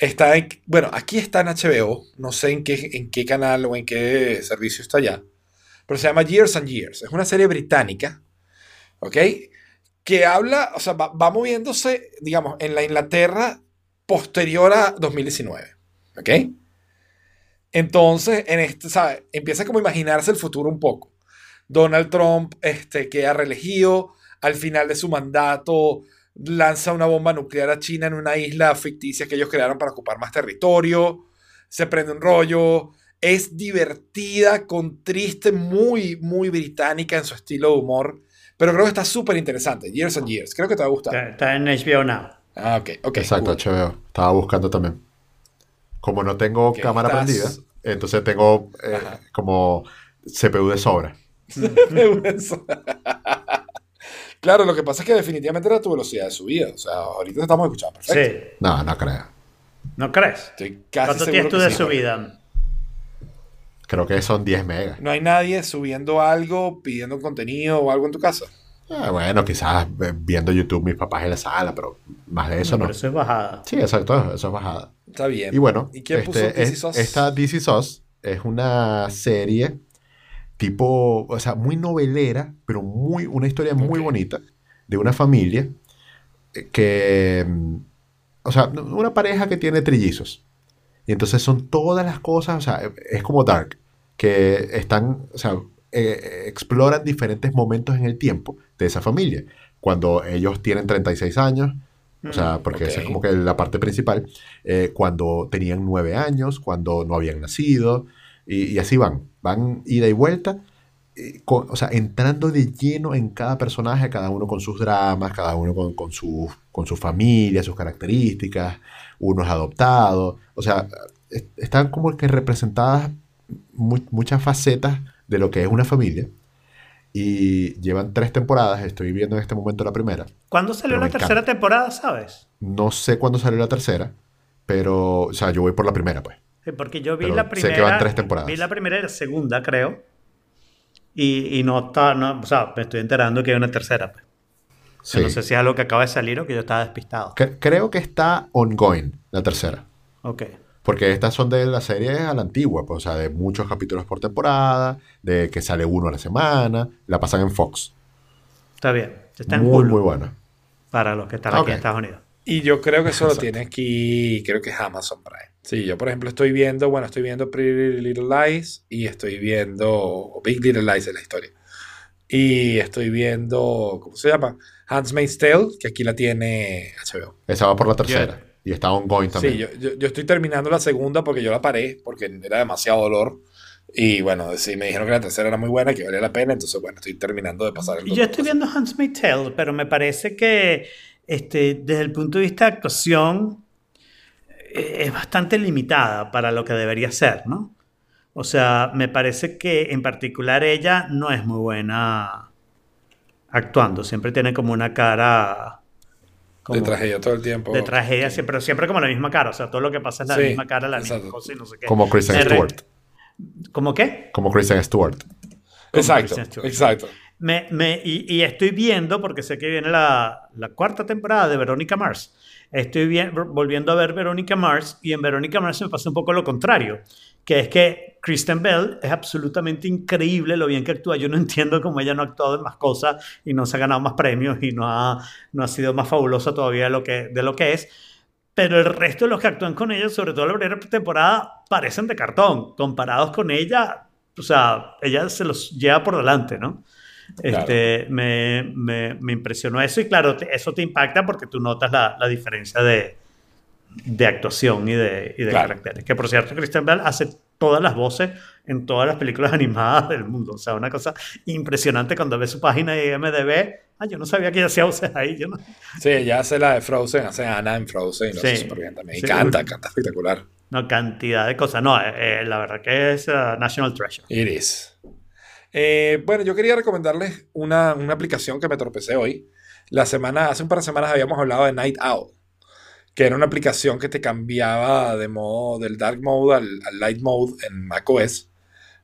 Está en, bueno, aquí está en HBO, no sé en qué, en qué canal o en qué servicio está ya, pero se llama Years and Years. Es una serie británica, ¿ok? Que habla, o sea, va, moviéndose, digamos, en la Inglaterra posterior a 2019, ¿ok? Entonces, en este. Empieza como a imaginarse el futuro un poco. Donald Trump este, queda reelegido, al final de su mandato lanza una bomba nuclear a China en una isla ficticia que ellos crearon para ocupar más territorio, se prende un rollo, es divertida, con triste, muy, muy británica en su estilo de humor, pero creo que está súper interesante, Years and Years, creo que te va a gustar. está, en HBO Now. Ah, ok, ok. Exacto, cool. HBO. Estaba buscando también. Como no tengo Que cámara estás- prendida, entonces tengo eh, como CPU de sobra. Eso. *laughs* claro, lo que pasa es que definitivamente era tu velocidad de subida, o sea, ahorita te estamos escuchando perfecto. Sí, No, no creo. ¿no crees? Estoy casi ¿Cuánto tienes tú de sí, subida? Creo que son 10 megas. No hay nadie subiendo algo, pidiendo contenido o algo en tu casa. Ah, bueno, quizás viendo YouTube mis papás en la sala, pero más de eso No, no. pero eso es bajada. Sí, exacto, eso es bajada. Está bien. Y bueno, ¿Y quién puso este, DC es- Sauce? esta DC Sauce es una serie tipo, o sea, muy novelera, pero muy, una historia muy bonita de una familia eh, que, mm, o sea, una pareja que tiene trillizos. Y entonces son todas las cosas, o sea, es como Dark, que están, o sea, eh, exploran diferentes momentos en el tiempo de esa familia. Cuando ellos tienen 36 años, o sea, porque esa es como que la parte principal, eh, cuando tenían 9 años, cuando no habían nacido, y, y así van, van ida y vuelta, con- o sea, entrando de lleno en cada personaje, cada uno con sus dramas, cada uno con, con su, con su familia, sus características, uno es adoptado, o sea, es- están como que representadas mu- muchas facetas de lo que es una familia. Y llevan tres temporadas, estoy viendo en este momento la primera. ¿Cuándo salió la tercera encanta. temporada, sabes? No sé cuándo salió la tercera, pero, o sea, yo voy por la primera, pues. Sí, porque yo vi Pero la sé primera. que van tres temporadas. Vi la primera y la segunda, creo. Y, y no está, no, o sea, me estoy enterando que hay una tercera. pues. Sí. No sé si es algo que acaba de salir o que yo estaba despistado. Cre- creo que está ongoing, la tercera. Ok. Porque estas son de la serie a la antigua, pues, o sea, de muchos capítulos por temporada, de que sale uno a la semana, la pasan en Fox. Está bien. Está en muy, Hulu, muy buena. Para los que están aquí en Estados Unidos. Y yo creo que eso lo Exacto. tiene aquí, creo que es Amazon Prime. Sí, yo por ejemplo estoy viendo, bueno, estoy viendo Pretty Little Lies y estoy viendo Big Little Lies es la historia. Y estoy viendo, ¿cómo se llama? Handmaid's Tale, que aquí la tiene HBO. Esa va por la tercera. Y está ongoing también. Sí, yo, yo, yo estoy terminando la segunda porque yo la paré porque era demasiado dolor. Y bueno, sí, me dijeron que la tercera era muy buena, que valía la pena, entonces bueno, estoy terminando de pasar el Y yo estoy viendo Handmaid's Tale, pero me parece que este, desde el punto de vista de actuación, eh, es bastante limitada para lo que debería ser, ¿no? O sea, me parece que en particular ella no es muy buena actuando. Siempre tiene como una cara... Como de tragedia todo el tiempo. de tragedia, siempre, pero siempre como la misma cara. O sea, todo lo que pasa es la Sí, misma cara, la exacto. misma cosa y no sé qué. Como Kristen Me re- Stewart. ¿Cómo qué? Como Kristen Stewart. Exacto, Kristen Stewart. exacto. Me, me- y, y estoy viendo, porque sé que viene la, la cuarta temporada de Verónica Mars. Estoy bien, volviendo a ver Verónica Mars y en Verónica Mars me pasa un poco lo contrario, que es que Kristen Bell es absolutamente increíble lo bien que actúa. Yo no entiendo cómo ella no ha actuado en más cosas y no se ha ganado más premios y no ha, no ha sido más fabulosa todavía de lo que, de lo que es. Pero el resto de los que actúan con ella, sobre todo la primera temporada, parecen de cartón. Comparados con ella, o sea, ella se los lleva por delante, ¿no? Este, me, me- me impresionó eso y claro, te- eso te impacta porque tú notas la, la diferencia de, de actuación y de, y de Claro. caracteres. Que por cierto, Christian Bell hace todas las voces en todas las películas *laughs* animadas del mundo. O sea, una cosa impresionante cuando ves su página de IMDB. Ah, yo no sabía que ella hacía voces ahí. Yo no, Sí, ella hace la de Frozen, hace a Anna en Frozen lo hace Sí. súper bien también. Y Sí. canta, canta espectacular. no, cantidad de cosas. No, eh, eh, la verdad que es uh, National Treasure. It is. Eh, bueno, yo quería recomendarles una, una aplicación que me tropecé hoy. La semana, hace un par de semanas habíamos hablado de Night Owl, que era una aplicación que te cambiaba de modo del dark mode al, al light mode en macOS.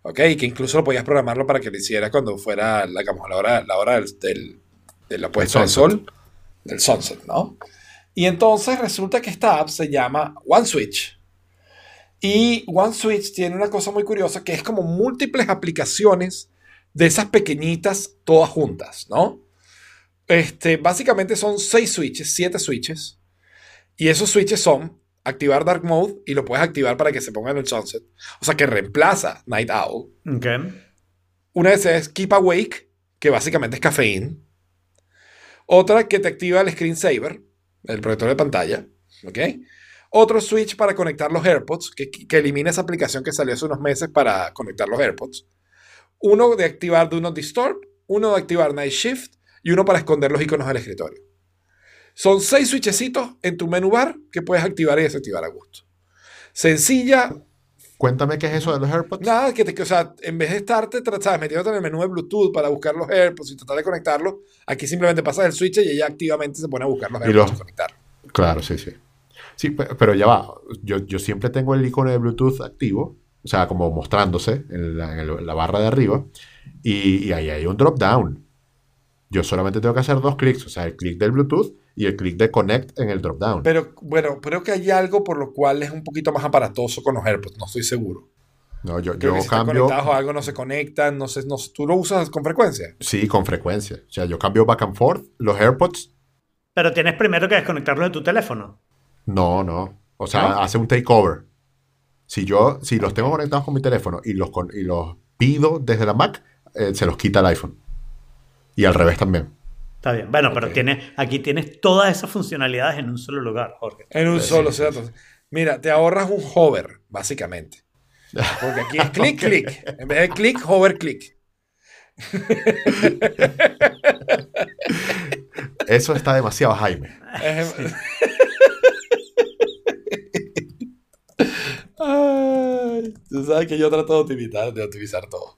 ¿Ok? Y que incluso lo podías programarlo para que lo hiciera cuando fuera la, digamos, la hora, la hora del, del, de la puesta del sol, del sunset, ¿no? Y entonces resulta que esta app se llama OneSwitch. Y OneSwitch tiene una cosa muy curiosa que es como múltiples aplicaciones de esas pequeñitas todas juntas, ¿no? Este, básicamente son seis switches, siete switches. Y esos switches son activar Dark Mode y lo puedes activar para que se ponga en el sunset. O sea que reemplaza Night Owl. Ok. Una vez es Keep Awake, que básicamente es cafeína. Otra que te activa el screensaver, el protector de pantalla. ¿Ok? Otro switch para conectar los AirPods, que, que elimina esa aplicación que salió hace unos meses para conectar los AirPods. Uno de activar Do Not Disturb, uno de activar Night Shift y uno para esconder los iconos del escritorio. Son seis switchecitos en tu menú bar que puedes activar y desactivar a gusto. Sencilla, Cuéntame qué es eso de los AirPods. Nada, que te, que, o sea, en vez de estarte ¿sabes? metiéndote en el menú de Bluetooth para buscar los AirPods y tratar de conectarlos, aquí simplemente pasas el switch y ella activamente se pone a buscar los Y AirPods los- y conectarlos. Claro, sí, sí. Sí, pe- pero ya va. Yo, yo siempre tengo el icono de Bluetooth activo, o sea, como mostrándose la, en la barra de arriba, y, y ahí hay un drop down. Yo solamente tengo que hacer dos clics, o sea, el clic del Bluetooth y el clic de Connect en el drop down. Pero bueno, creo que hay algo por lo cual es un poquito más aparatoso con los AirPods, no estoy seguro. No, yo, Creo yo que si están cambio. o algo no se conectan, no sé, no tú lo usas con frecuencia. Sí, con frecuencia. O sea, yo cambio back and forth. Los AirPods, Pero tienes primero que desconectarlo de tu teléfono. no, no. O sea, ¿No? hace un takeover. Si yo, si los tengo conectados con mi teléfono y los, con- y los pido desde la Mac, eh, se los quita el iPhone. Y al revés también. Está bien. Bueno, pero Ok. tienes, aquí tienes todas esas funcionalidades en un solo lugar, Jorge. En un solo, sí, Mira, te ahorras un hover, básicamente. Porque aquí es clic, clic. *laughs* En vez de clic, hover, clic. Eso está demasiado, Jaime. Ay, tú sabes que yo trato de optimizar, de optimizar todo.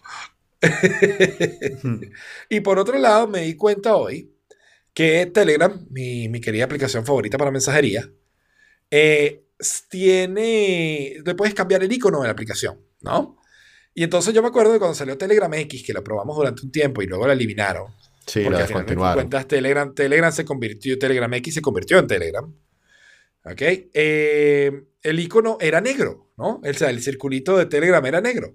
y por otro lado, me di cuenta hoy que Telegram, mi, mi querida aplicación favorita para mensajería, eh, tiene. Le puedes cambiar el icono de la aplicación, ¿no? Y entonces yo me acuerdo de cuando salió Telegram X, que la probamos durante un tiempo y luego la eliminaron. Sí, Porque la descontinuaron. cuentas Telegram, Telegram se convirtió, Telegram X se convirtió en Telegram. ¿Ok? Eh, el icono era negro, ¿no? O sea, el circulito de Telegram era negro.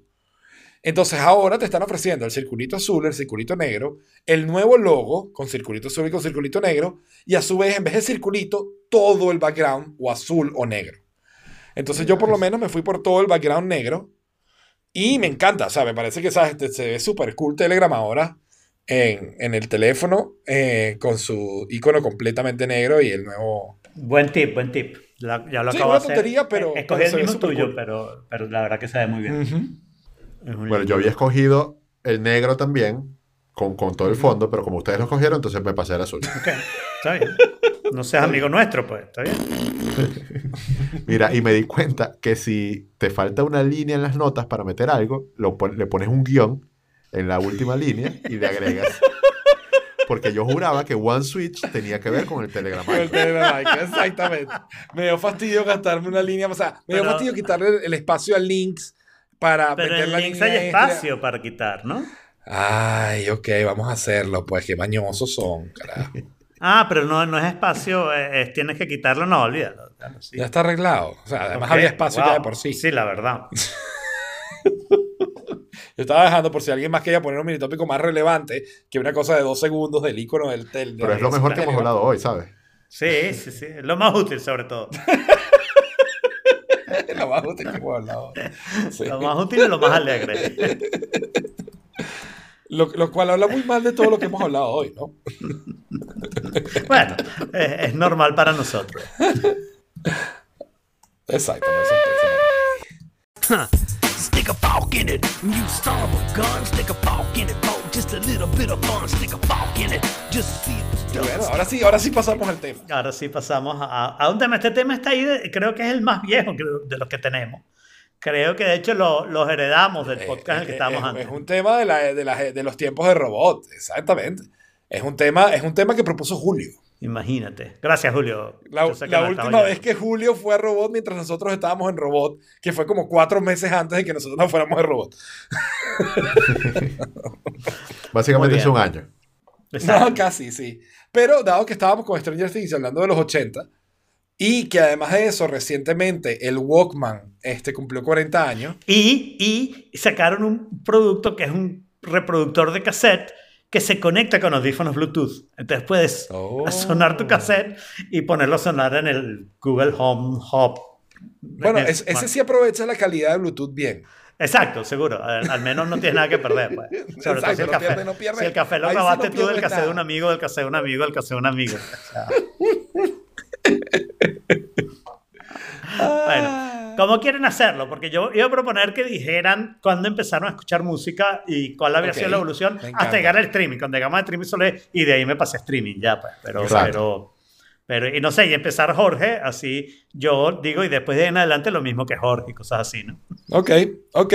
Entonces ahora te están ofreciendo el circulito azul, el circulito negro, el nuevo logo con circulito azul y con circulito negro, y a su vez, en vez de circulito, todo el background o azul o negro. Entonces yo por lo menos me fui por todo el background negro y me encanta, o sea, me parece que ¿sabes? Se ve súper cool Telegram ahora en, en el teléfono eh, con su icono completamente negro y el nuevo... Buen tip, buen tip. La- ya lo Sí, acabo una hacer. tontería, pero- Escogí el mismo tuyo, cool. pero, pero la verdad que se ve muy bien. Un Bueno, yo había escogido el negro también, con, con todo el fondo, pero como ustedes lo escogieron, entonces me pasé al azul. Ok, está bien. No seas amigo nuestro, pues, está bien. *laughs* Mira, y me di cuenta que si te falta una línea en las notas para meter algo, lo pon- le pones un guion en la última línea y le agregas. Porque yo juraba que One Switch tenía que ver con el Telegram. Con el Telegram Icon, exactamente. Me dio fastidio gastarme una línea, o sea, me dio Pero- fastidio quitarle el, el espacio al links para Pero meter en la links línea hay extra. espacio para quitar, ¿no? Ay, ok, vamos a hacerlo, pues qué mañosos son, carajo. *laughs* Ah, pero no, no es espacio, eh, es- tienes que quitarlo, no, olvídalo. Claro, sí. Ya está arreglado. O sea, además había espacio ya de por sí. Sí, la verdad. *laughs* Yo estaba dejando por si alguien más quería poner un minitópico más relevante que una cosa de dos segundos del icono del tel. Pero es lo mejor que hemos hablado hoy, ¿sabes? Sí, sí, sí. Es lo más útil, sobre todo. *laughs* lo más útil que hemos hablado. Sí. Lo más útil y lo más alegre. Lo, lo cual habla muy mal de todo lo que hemos hablado hoy, ¿no? Bueno, eh, es normal para nosotros. Exacto. no, eso- eso no. Stick a fork in it. You son of a gun. Stick a fork in it just a little bit of fun. Stick a fork in it. Just see it. bueno, ahora sí, ahora sí pasamos al tema. Ahora sí pasamos a, a un tema. Este tema está ahí, de- creo que es el más viejo que- de los que tenemos. Creo que de hecho lo- los heredamos del podcast en el que Eh, estábamos es, antes. es un tema de, la- de, la- de los tiempos de robot, exactamente. Es un tema, es un tema que propuso Julio. Imagínate. Gracias, Julio. La, última vez que Julio fue a robot mientras nosotros estábamos en robot, que fue como cuatro meses antes de que nosotros nos fuéramos de robot. *laughs* Básicamente es un año. Exacto. No, casi, sí. Pero dado que estábamos con Stranger Things hablando de los 80, y que además de eso, recientemente el Walkman este, cumplió 40 años. Y, y sacaron un producto que es un reproductor de cassette que se conecta con audífonos Bluetooth. Entonces puedes Oh. sonar tu cassette y ponerlo a sonar en el Google Home Hub. Bueno, es- ese sí aprovecha la calidad de Bluetooth bien. Exacto, seguro. Al, al menos no tienes nada que perder. pues. *laughs* Sobre todo si el, no café, pierde, no pierde. si el café lo sí no tú del cassette de un amigo, del cassette de un amigo, del cassette de un amigo. O sea, *laughs* *laughs* Bueno, ¿cómo quieren hacerlo? Porque yo iba a proponer que dijeran cuándo empezaron a escuchar música y cuál había Ok, sido la evolución hasta llegar al streaming. Cuando llegamos al streaming solo es- y de ahí me pasé a streaming ya, pues. Pero, Exacto. pero, pero, y no sé, y empezar Jorge, así yo digo, y después de ahí en adelante lo mismo que Jorge y cosas así, ¿no? Ok, ok.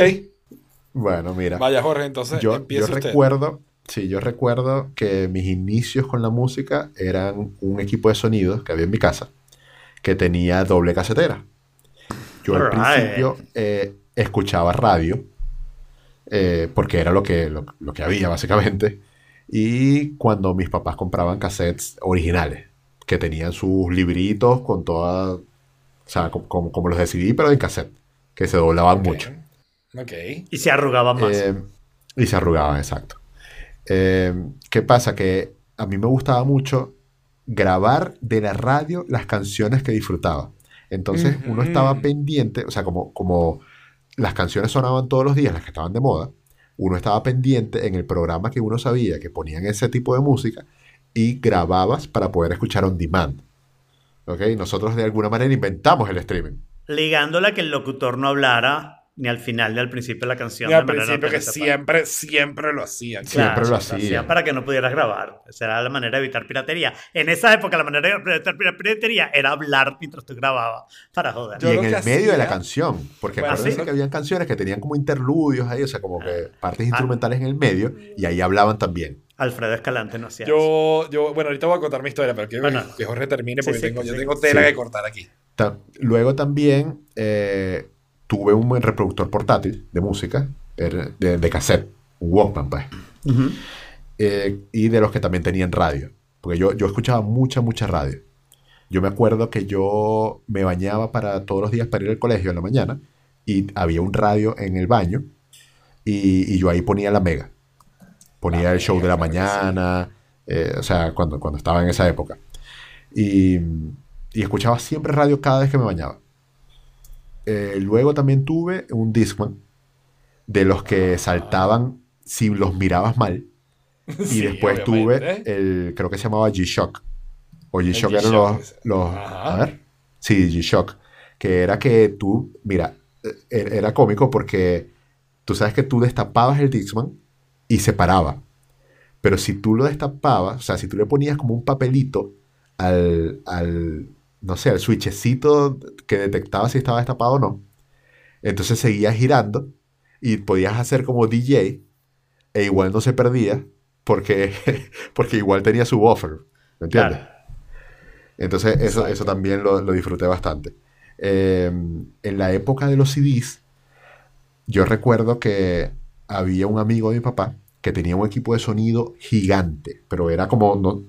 Bueno, mira. Vaya, Jorge, entonces yo, yo usted. recuerdo, sí, yo recuerdo que mis inicios con la música eran un equipo de sonidos que había en mi casa que tenía doble casetera. Yo al principio eh, escuchaba radio eh, porque era lo que, lo, lo que había básicamente. Y cuando mis papás compraban cassettes originales que tenían sus libritos con toda, o sea, como, como, como los de CD, pero en cassette, que se doblaban mucho. Ok. Y se arrugaban más. Eh, y se arrugaban, exacto. Eh, ¿Qué pasa? Que a mí me gustaba mucho grabar de la radio las canciones que disfrutaba. Entonces uno estaba pendiente, o sea, como, como las canciones sonaban todos los días, las que estaban de moda, uno estaba pendiente en el programa que uno sabía que ponían ese tipo de música y grababas para poder escuchar on demand. ¿Ok? Nosotros de alguna manera inventamos el streaming. Ligándola a que el locutor no hablara ni al final ni al principio de la canción. Y al de manera principio que apenas sepa- siempre, siempre lo hacían. Siempre lo lo hacían. para que no pudieras grabar. Esa era la manera de evitar piratería. En esa época la manera de evitar piratería era hablar mientras tú grababas para joder. Yo y en el medio de la hacía- canción, porque Bueno, acuérdense ¿sí? que habían canciones que tenían como interludios ahí, o sea, como que partes Ah. instrumentales en el medio, y ahí hablaban también. Alfredo Escalante no hacía eso. Yo, yo, bueno, ahorita voy a contar mi historia, pero quiero Bueno. que Jorge termine Sí, porque sí, tengo, yo sí. tengo tela Sí. que cortar aquí. Ta- Luego también eh, tuve un buen reproductor portátil de música, era de, de cassette, un Walkman, pues, eh, y de los que también tenían radio, porque yo, yo escuchaba mucha, mucha radio. Yo me acuerdo que yo me bañaba para todos los días para ir al colegio en la mañana, y había un radio en el baño, y, y yo ahí ponía la mega. Ponía el show de la que sí. mañana, eh, o sea, cuando, cuando estaba en esa época. Y, y escuchaba siempre radio cada vez que me bañaba. Eh, luego también tuve un Discman de los que saltaban si los mirabas mal. *laughs* Y Sí, después tuve el, creo que se llamaba G-Shock. O G-Shock eran los, los-. A ver. Sí, G-Shock. Que era que tú, mira, eh, era cómico porque tú sabes que tú destapabas el Discman y se paraba. Pero si tú lo destapabas, o sea, si tú le ponías como un papelito al, al no sé, el switchecito que detectaba si estaba destapado o no. Entonces seguía girando y podías hacer como DJ e igual no se perdía porque, *laughs* porque igual tenía su buffer. ¿Me entiendes? Claro. Entonces eso, eso también lo, lo disfruté bastante. Eh, en la época de los CDs, yo recuerdo que había un amigo de mi papá que tenía un equipo de sonido gigante, pero era como no,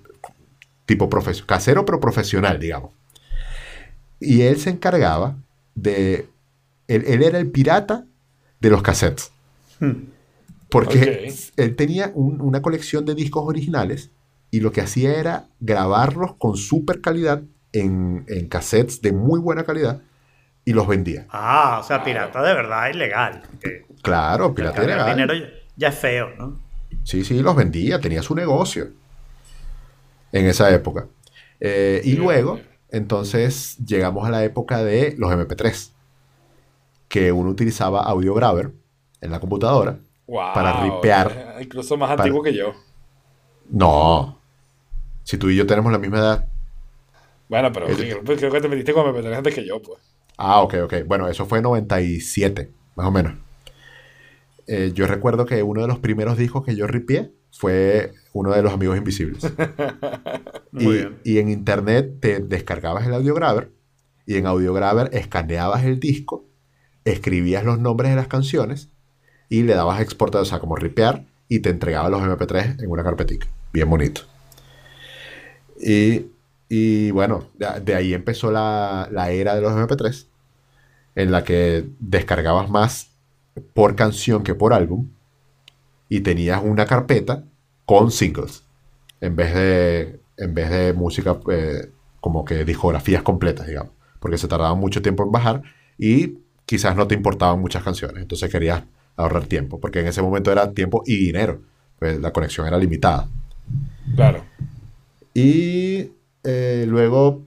tipo casero, pero profesional, digamos. Y él se encargaba de... Él, él era el pirata de los cassettes. Hmm. Porque él tenía un- una colección de discos originales y lo que hacía era grabarlos con super calidad en, en cassettes de muy buena calidad y los vendía. Ah, o sea, pirata de verdad ilegal. Claro, pirata ilegal. dinero ya- es feo, ¿no? Sí, sí, los vendía, tenía su negocio en esa época. Eh, y luego, sí. Entonces, llegamos a la época de los MP3, que uno utilizaba audio grabber en la computadora. Wow, Para ripear. eh, Incluso más Para- antiguo que yo. No, si tú y yo tenemos la misma edad. Bueno, pero Es- pues creo que te metiste con MP3 antes que yo, pues. Ah, ok, ok. Bueno, eso fue en 97, más o menos. Eh, yo recuerdo que uno de los primeros discos que yo ripié fue uno de los Amigos Invisibles. *laughs* Muy y, bien. y en internet te descargabas el audiograver y en audiograver escaneabas el disco, escribías los nombres de las canciones y le dabas exportar, o sea, como ripear y te entregaba los MP3 en una carpetica. Bien bonito. Y, y bueno, de, de ahí empezó la, la era de los MP3 en la que descargabas más por canción que por álbum y tenías una carpeta con singles en vez de, en vez de música eh, como que discografías completas, digamos, porque se tardaban mucho tiempo en bajar y quizás no te importaban muchas canciones, entonces querías ahorrar tiempo, porque en ese momento era tiempo y dinero, pues la conexión era limitada. Claro. Y eh, luego,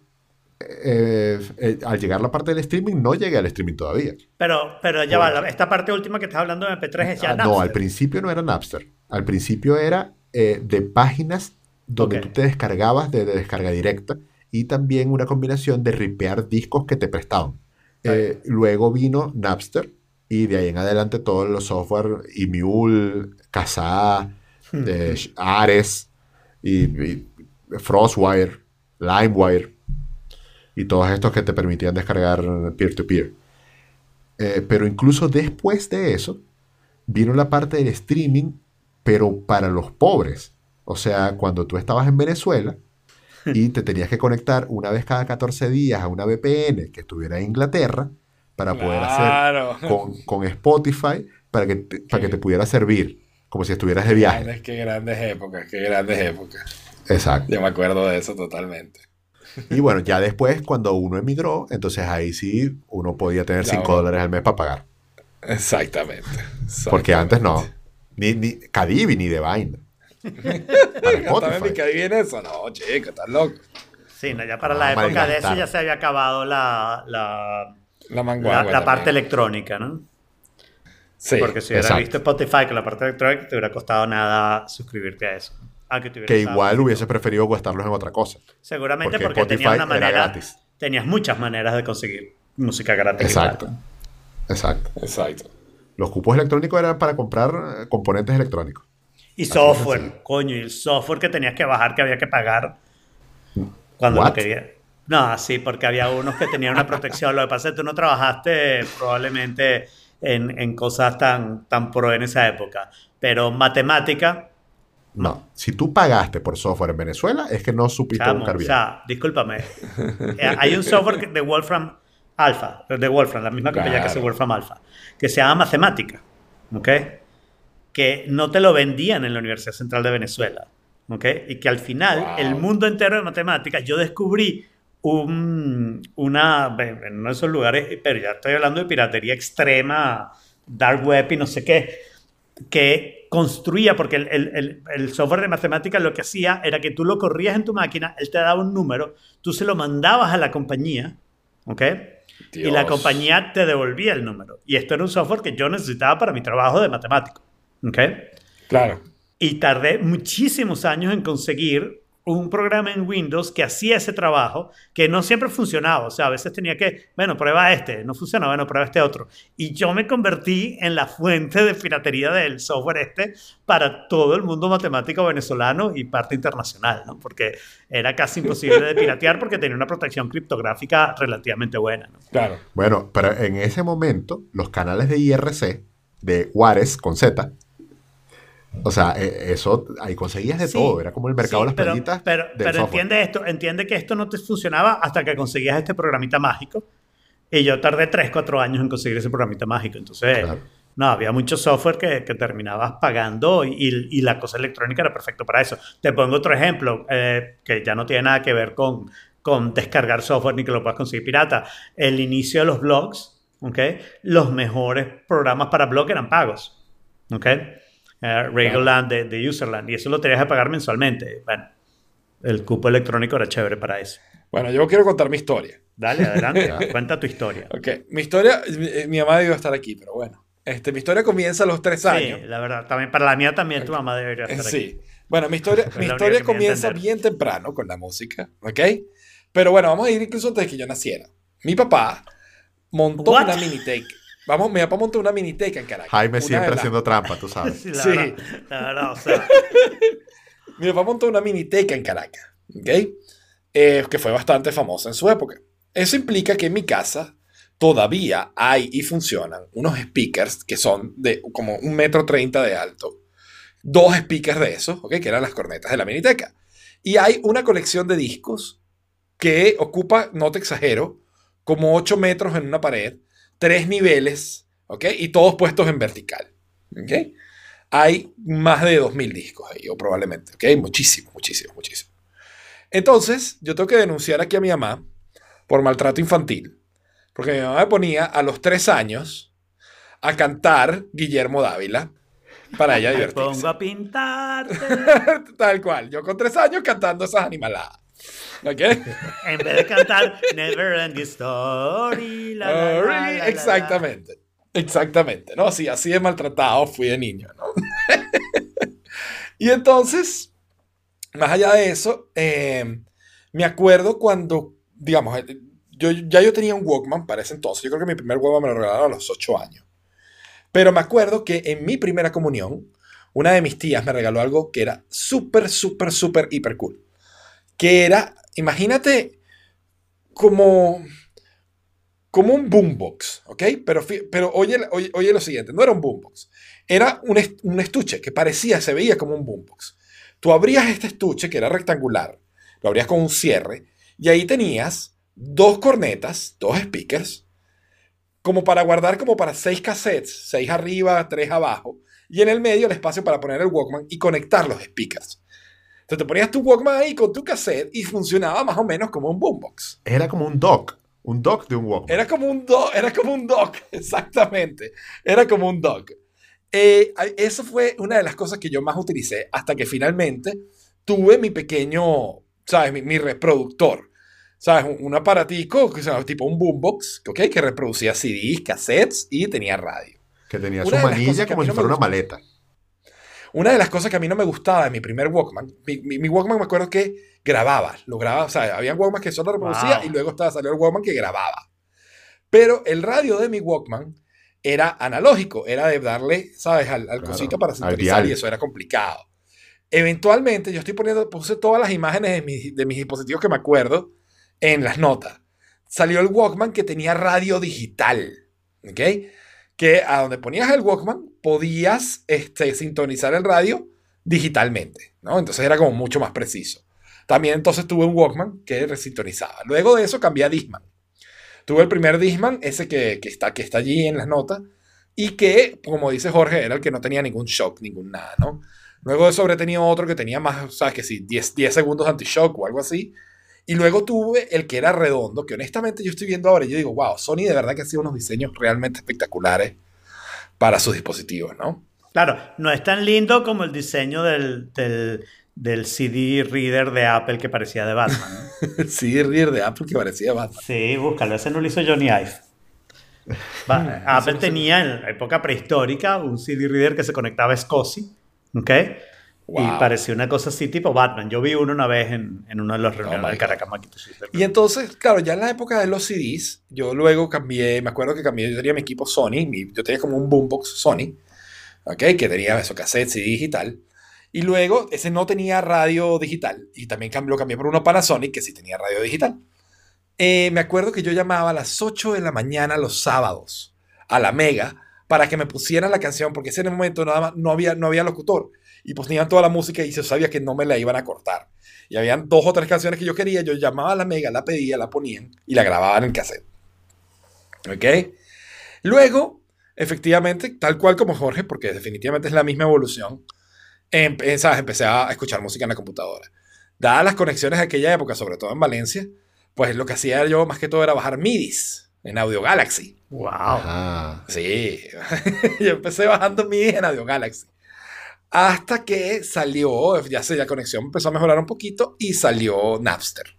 eh, eh, al llegar la parte del streaming, no llegué al streaming todavía. Pero, pero ya va, la- esta parte última que estás hablando de MP3 es ya Ah, no, Napster. al principio no era Napster. Al principio era eh, de páginas donde tú te descargabas de, de descarga directa y también una combinación de ripear discos que te prestaban. Luego vino Napster y de ahí en adelante todos los software, Emule, Kazaa, eh, Ares y, y Frostwire, LimeWire y todos estos que te permitían descargar peer-to-peer. Eh, pero incluso después de eso, vino la parte del streaming, pero para los pobres. O sea, cuando tú estabas en Venezuela y te tenías que conectar una vez cada 14 días a una VPN que estuviera en Inglaterra para poder hacer con, con Spotify para que, te, para que te pudiera servir como si estuvieras de viaje. Grandes, qué grandes épocas, qué grandes épocas. Exacto. Yo me acuerdo de eso totalmente. Y bueno, ya después, cuando uno emigró, entonces ahí sí uno podía tener Ya, 5 bueno. dólares al mes para pagar. Exactamente. Porque antes no. Exactamente. Ni, ni Cadivi ni de vaina. Para *laughs* También Spotify. que viene eso. No, chico, estás loco. Sí, no, ya para Ah, la época de eso ya se había acabado la, la, La la, la parte electrónica, ¿no? Sí. Porque si hubiera exacto. visto Spotify con la parte electrónica, te hubiera costado nada suscribirte a eso. Que igual hubiese preferido gastarlos en otra cosa. Seguramente porque porque, tenía una era manera. gratis. Tenías muchas maneras de conseguir música gratis. Exacto. Exacto. Exacto. Los cupos electrónicos eran para comprar eh, componentes electrónicos. Y Así software, coño, y el software que tenías que bajar que había que pagar cuando lo What? quería. No, sí, porque había unos que tenían una protección. Lo que pasa es que tú no trabajaste probablemente en, en cosas tan, tan pro en esa época. Pero matemática, No. Si tú pagaste por software en Venezuela, es que no supiste chamo, buscar o bien. sea, discúlpame. Eh, Hay un software de Wolfram Alpha, de Wolfram, la misma compañía que hace Claro. Wolfram Alpha, que se llama Matemática, ¿ok? Que no te lo vendían en la Universidad Central de Venezuela, ¿ok? Y que al final Wow. el mundo entero de matemáticas, yo descubrí un, una, en uno de esos lugares, pero ya estoy hablando de piratería extrema, dark web y no sé qué, que construía, porque el, el- el- software de matemáticas lo que hacía era que tú lo corrías en tu máquina, él te daba un número, tú se lo mandabas a la compañía, ¿ok? Y la compañía te devolvía el número. Y esto era un software que yo necesitaba para mi trabajo de matemático, ¿ok? Claro. Y tardé muchísimos años en conseguir un programa en Windows que hacía ese trabajo, que no siempre funcionaba. O sea, a veces tenía que, bueno, prueba este, no funciona, bueno, prueba este otro. Y yo me convertí en la fuente de piratería del software este para todo el mundo matemático venezolano y parte internacional, ¿no? Porque era casi imposible de piratear porque tenía una protección criptográfica relativamente buena, ¿no? Claro. Bueno, pero en ese momento, los canales de IRC, de Juárez con Z, o sea, e- eso, ahí conseguías de Sí, todo, era como el mercado sí, de las pero, perlitas Pero, pero entiende esto, entiende que esto no te funcionaba hasta que conseguías este programita mágico. Y yo tardé 3, 4 años en conseguir ese programita mágico. Entonces, Claro. no, había mucho software que, que terminabas pagando y, y la cosa electrónica era perfecto para eso. Te pongo otro ejemplo eh, que ya no tiene nada que ver con, con descargar software ni que lo puedas conseguir pirata. El inicio de los blogs, ¿ok? Los mejores programas para blog eran pagos, ¿ok? Eh, Regoland de, de Userland y eso lo tenías que pagar mensualmente. Bueno, el cupo electrónico era chévere para eso. Bueno, yo quiero contar mi historia. Dale, adelante, *laughs* cuenta tu historia. Ok, mi historia, mi, mi mamá debió estar aquí, pero bueno. Este, mi historia comienza a los tres años. Sí, la verdad, también para la mía también tu mamá debería Eh, estar aquí. Sí. Bueno, mi historia, *laughs* mi historia comienza bien temprano con la música, ¿ok? Pero bueno, vamos a ir incluso antes de que yo naciera. Mi papá montó What? una miniteca. Vamos, mi papá montó una miniteca en Caracas. Jaime Una siempre haciendo trampa, tú sabes. *laughs* Sí, la, Sí. Verdad, la verdad, o sea, Mi papá montó una miniteca en Caracas, ¿ok? Eh, que fue bastante famosa en su época. Eso implica que en mi casa todavía hay y funcionan unos speakers que son de como un metro treinta de alto. Dos speakers de esos, ¿ok? Que eran las cornetas de la miniteca. Y hay una colección de discos que ocupa, no te exagero, como 8 metros en una pared, tres niveles, ¿ok? Y todos puestos en vertical, ¿ok? Hay más de 2.000 discos ahí, o probablemente, ¿ok? Muchísimo, muchísimo, muchísimo. Entonces, yo tengo que denunciar aquí a mi mamá por maltrato infantil, porque mi mamá me ponía a los 3 años a cantar Guillermo Dávila para ella *laughs* me divertirse. pongo a pintarte. *laughs* Tal cual, yo con 3 años cantando esas animaladas. ¿Ok? En vez de cantar Never Ending Story. la, la. Exactamente. Exactamente, ¿no? Sí, así de maltratado fui de niño, ¿no? *laughs* y entonces, más allá de eso, eh, me acuerdo cuando, digamos, eh, yo, ya yo tenía un Walkman para ese entonces. Yo creo que mi primer Walkman me lo regalaron a los 8 años. Pero me acuerdo que en mi primera comunión, una de mis tías me regaló algo que era súper, súper, súper, hiper cool. Que era, imagínate, como como un boombox, ¿ok? Pero, pero oye, oye, oye lo siguiente, no era un boombox, era un, un estuche que parecía, se veía como un boombox. Tú abrías este estuche que era rectangular, lo abrías con un cierre, y ahí tenías dos cornetas, dos speakers, como para guardar como para seis cassettes, seis arriba, tres abajo, y en el medio el espacio para poner el Walkman y conectar los speakers. Entonces te ponías tu Walkman ahí con tu cassette y funcionaba más o menos como un boombox. Era como un dock, un dock de un Walkman. Era como un dock, era como un dock, *laughs* exactamente. Era como un dock. Eh, eso fue una de las cosas que yo más utilicé hasta que finalmente tuve mi pequeño, ¿sabes? Mi, mi reproductor. ¿Sabes? Un, un aparatico, que se tipo un boombox, ¿ok? Que reproducía CDs, cassettes y tenía radio. que tenía una su manilla como si fuera una maleta. Una de las cosas que a mí no me gustaba de mi primer Walkman, mi, mi- mi Walkman me acuerdo que grababa, lo grababa, o sea, había Walkman que solo reproducía Wow. y luego estaba salió el Walkman que grababa. Pero el radio de mi Walkman era analógico, era de darle, ¿sabes?, al, al Claro, cosito para sintonizar y eso era complicado. Eventualmente yo estoy poniendo, puse todas las imágenes de, mis- de mis dispositivos que me acuerdo en las notas. Salió el Walkman que tenía radio digital, ¿ok? Que a donde ponías el Walkman podías este, sintonizar el radio digitalmente, ¿no? Entonces era como mucho más preciso. También entonces tuve un Walkman que resintonizaba. Luego de eso cambié a Discman. Tuve el primer Discman, ese que, que está, que está allí en las notas, y que, como dice Jorge, era el que no tenía ningún shock, ningún nada, ¿no? Luego de eso habré tenido otro que tenía más, ¿sabes? Que sí, 10, 10 segundos anti-shock o algo así. Y luego tuve el que era redondo, que honestamente yo estoy viendo ahora y yo digo, wow, Sony de verdad que ha sido unos diseños realmente espectaculares para sus dispositivos, ¿no? Claro, no es tan lindo como el diseño del, del, del CD reader de Apple que parecía de Batman. ¿no? *laughs* El CD reader de Apple que parecía Batman. Sí, búscalo, ese no lo hizo Johnny Ive. *laughs* Apple tenía en la época prehistórica un CD reader que se conectaba a SCSI, ¿ok? Wow. Y parecía una cosa así tipo Batman. Yo vi uno una vez en, en uno de los reuniones Oh de Caracas. Y entonces, claro, ya en la época de los CDs, yo luego cambié, me acuerdo que cambié, yo tenía mi equipo Sony, mi- yo tenía como un boombox Sony, ¿ok? Que tenía eso, cassette, CD digital. Y luego, ese no tenía radio digital. Y también cambié, lo cambié por uno Panasonic, que sí tenía radio digital. Eh, me acuerdo que yo llamaba a las 8 de la mañana los sábados a la Mega para que me pusieran la canción, porque ese en el momento nada más, no, había, no había locutor. Y ponían toda la música y yo sabía que no me la iban a cortar. Y habían dos o tres canciones que yo quería, yo llamaba a la Mega, la pedía, la ponían y la grababan en cassette. ¿Ok? Luego, efectivamente, tal cual como Jorge, porque definitivamente es la misma evolución, empe- ¿sabes? empecé a escuchar música en la computadora. Dadas las conexiones de aquella época, sobre todo en Valencia, pues lo que hacía yo más que todo era bajar MIDIs en Audio Galaxy. ¡Wow! Ajá. Sí, *laughs* yo empecé bajando MIDI en Audio Galaxy. Hasta que salió, ya sé, la conexión empezó a mejorar un poquito y salió Napster.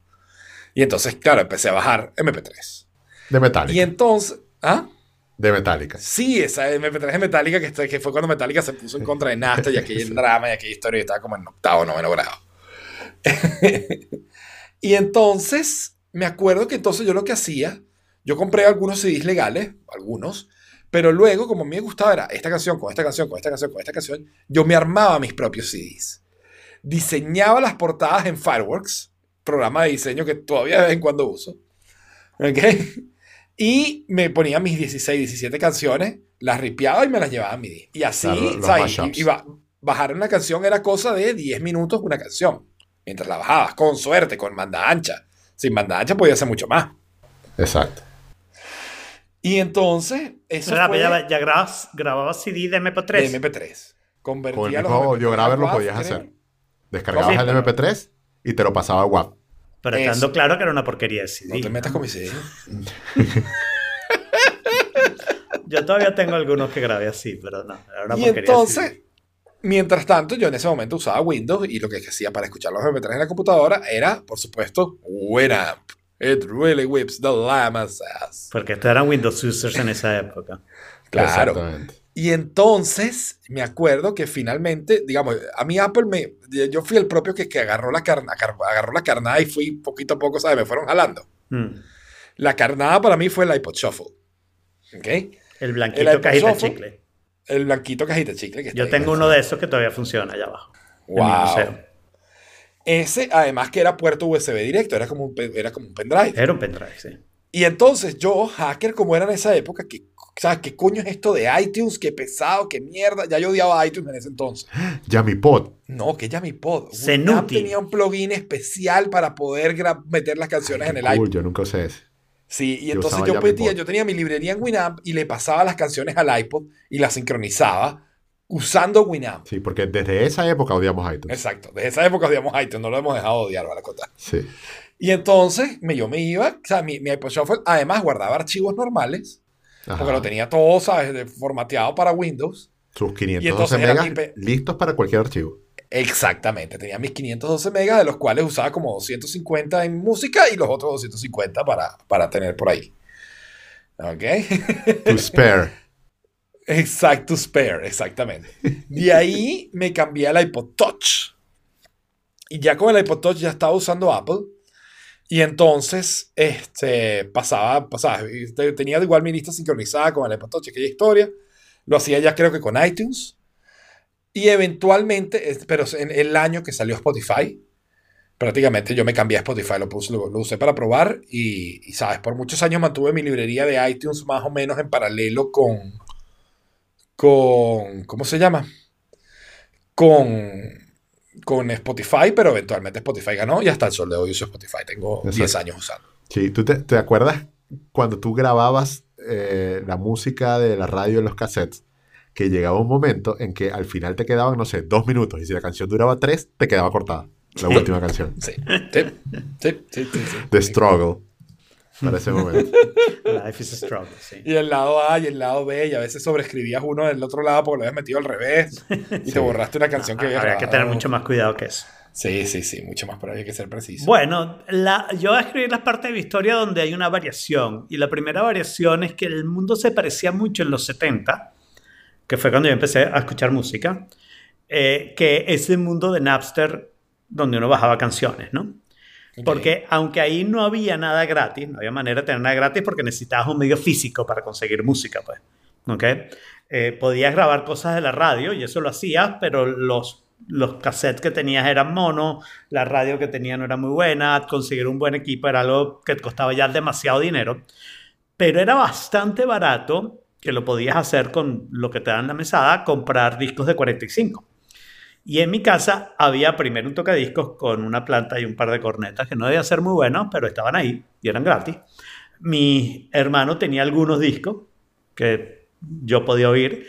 Y entonces, claro, empecé a bajar MP3. De Metallica. Y entonces, ¿ah? De Metallica. Sí, esa MP3 de Metallica, que, que fue cuando Metallica se puso en contra de Napster y aquel *laughs* drama y aquella historia y estaba como en octavo, noveno grado. *laughs* y entonces, me acuerdo que entonces yo lo que hacía, yo compré algunos CDs legales, algunos, pero luego, como a mí me gustaba, era esta canción, con esta canción, con esta canción, con esta canción, yo me armaba mis propios CDs. Diseñaba las portadas en Fireworks, programa de diseño que todavía de vez en cuando uso. ¿Ok? *laughs* Y me ponía mis 16, 17 canciones, las ripiaba y me las llevaba a MIDI. Y así, Claro, ¿sabes? mashups. Y- y ba- bajar una canción era cosa de 10 minutos una canción. Mientras la bajabas, con suerte, con banda ancha. Sin banda ancha podía ser mucho más. Exacto. Y entonces, eso Pero fue ya, ya grababas, grababas CD de MP3. de MP3. Con el Convertía los mismo MP3 audiograver lo podías hacer. Descargabas Sí, el pero- MP3 y te lo pasaba a WAV. Pero Eso. estando claro que era una porquería de CD. No te metas con mi CD. *laughs* Yo todavía tengo algunos que grabé así, pero no, era una Y porquería entonces, CD. mientras tanto, yo en ese momento usaba Windows y lo que hacía para escuchar los MP3 en la computadora era, por supuesto, Winamp. It really whips the llama's ass. Porque estos eran Windows users en esa época. Claro. Exactamente. Y entonces me acuerdo que finalmente, digamos, a mí Apple me. Yo fui el propio que, que agarró, la carna, agarró la carnada y fui poquito a poco, ¿sabes? Me fueron jalando. Mm. La carnada para mí fue el iPod Shuffle. ¿Ok? El El blanquito iPod cajita de Shuffle. chicle. El blanquito cajita chicle que Yo tengo uno de esos que todavía funciona allá abajo. en mi Wow. Ese, además que era puerto USB directo, era como un, era como un pendrive. Era un pendrive, sí. Y entonces yo, hacker como era en esa época, que, ¿sabes qué coño es esto de iTunes? Qué pesado, qué mierda. Ya yo odiaba iTunes en ese entonces. Yamipod. No, que Yamipod. Zenuti. Winamp tenía un plugin especial para poder meter las canciones en el Cool, iPod. yo nunca usé ese. Sí, y Yo entonces yo Yamipod. pedía, yo tenía mi librería en Winamp y le pasaba las canciones al iPod y las sincronizaba usando Winamp. Sí, porque desde esa época odiamos iTunes. Exacto, desde esa época odiamos iTunes, no lo hemos dejado de odiar, vale contar. Sí. Y entonces me, yo me iba, o sea, mi, mi iPod Shuffle además guardaba archivos normales, Ajá. porque lo tenía todo, ¿sabes? formateado para Windows. Sus Y 512 entonces era megas mi listos para cualquier archivo. Exactamente, tenía mis 512 megas, de los cuales usaba como 250 en música y los otros 250 para, para tener por ahí. ¿Ok? To spare. *laughs* Exacto, spare, exactamente. De ahí me cambié al iPod Touch. Y ya con el iPod Touch ya estaba usando Apple. Y entonces este, pasaba, pasaba, este, tenía igual mi lista sincronizada con el iPod Touch, aquella historia. Lo hacía ya creo que con iTunes. Y eventualmente, pero en el año que salió Spotify, prácticamente yo me cambié a Spotify, lo, puse, lo usé para probar y, y, sabes, por muchos años mantuve mi librería de iTunes más o menos en paralelo con, con, ¿cómo se llama? Con, con Spotify, pero eventualmente Spotify ganó y hasta el sol de hoy uso Spotify. Tengo Exacto. 10 años usando. Sí, ¿tú te, te acuerdas cuando tú grababas eh, la música de la radio en los cassettes? Que llegaba un momento en que al final te quedaban, no sé, dos minutos. Y si la canción duraba tres, te quedaba cortada. La Sí. *laughs* última canción. Sí, sí, sí, sí, sí, sí. The Struggle. Para ese *laughs* momento. Life is a struggle, sí. Y el lado A y el lado B, y a veces sobreescribías uno del otro lado porque lo habías metido al revés *laughs* y Sí. te borraste una canción que habías Habría que tener mucho más cuidado que eso. Sí, sí, sí, mucho más, pero hay que ser preciso. Bueno, la, yo voy a escribir las partes de mi historia donde hay una variación. Y la primera variación es que el mundo se parecía mucho en los 70, que fue cuando yo empecé a escuchar música. eh, que ese mundo de Napster donde uno bajaba canciones, ¿no? Porque aunque ahí no había nada gratis, no había manera de tener nada gratis porque necesitabas un medio físico para conseguir música, pues. ¿Ok? Eh, podías grabar cosas de la radio y eso lo hacías, pero los, los cassettes que tenías eran mono, la radio que tenía no era muy buena, conseguir un buen equipo era algo que costaba ya demasiado dinero, pero era bastante barato que lo podías hacer con lo que te dan la mesada, comprar discos de 45. Y en mi casa había primero un tocadiscos con una planta y un par de cornetas que no debían ser muy buenos, pero estaban ahí y eran gratis. Mi hermano tenía algunos discos que yo podía oír.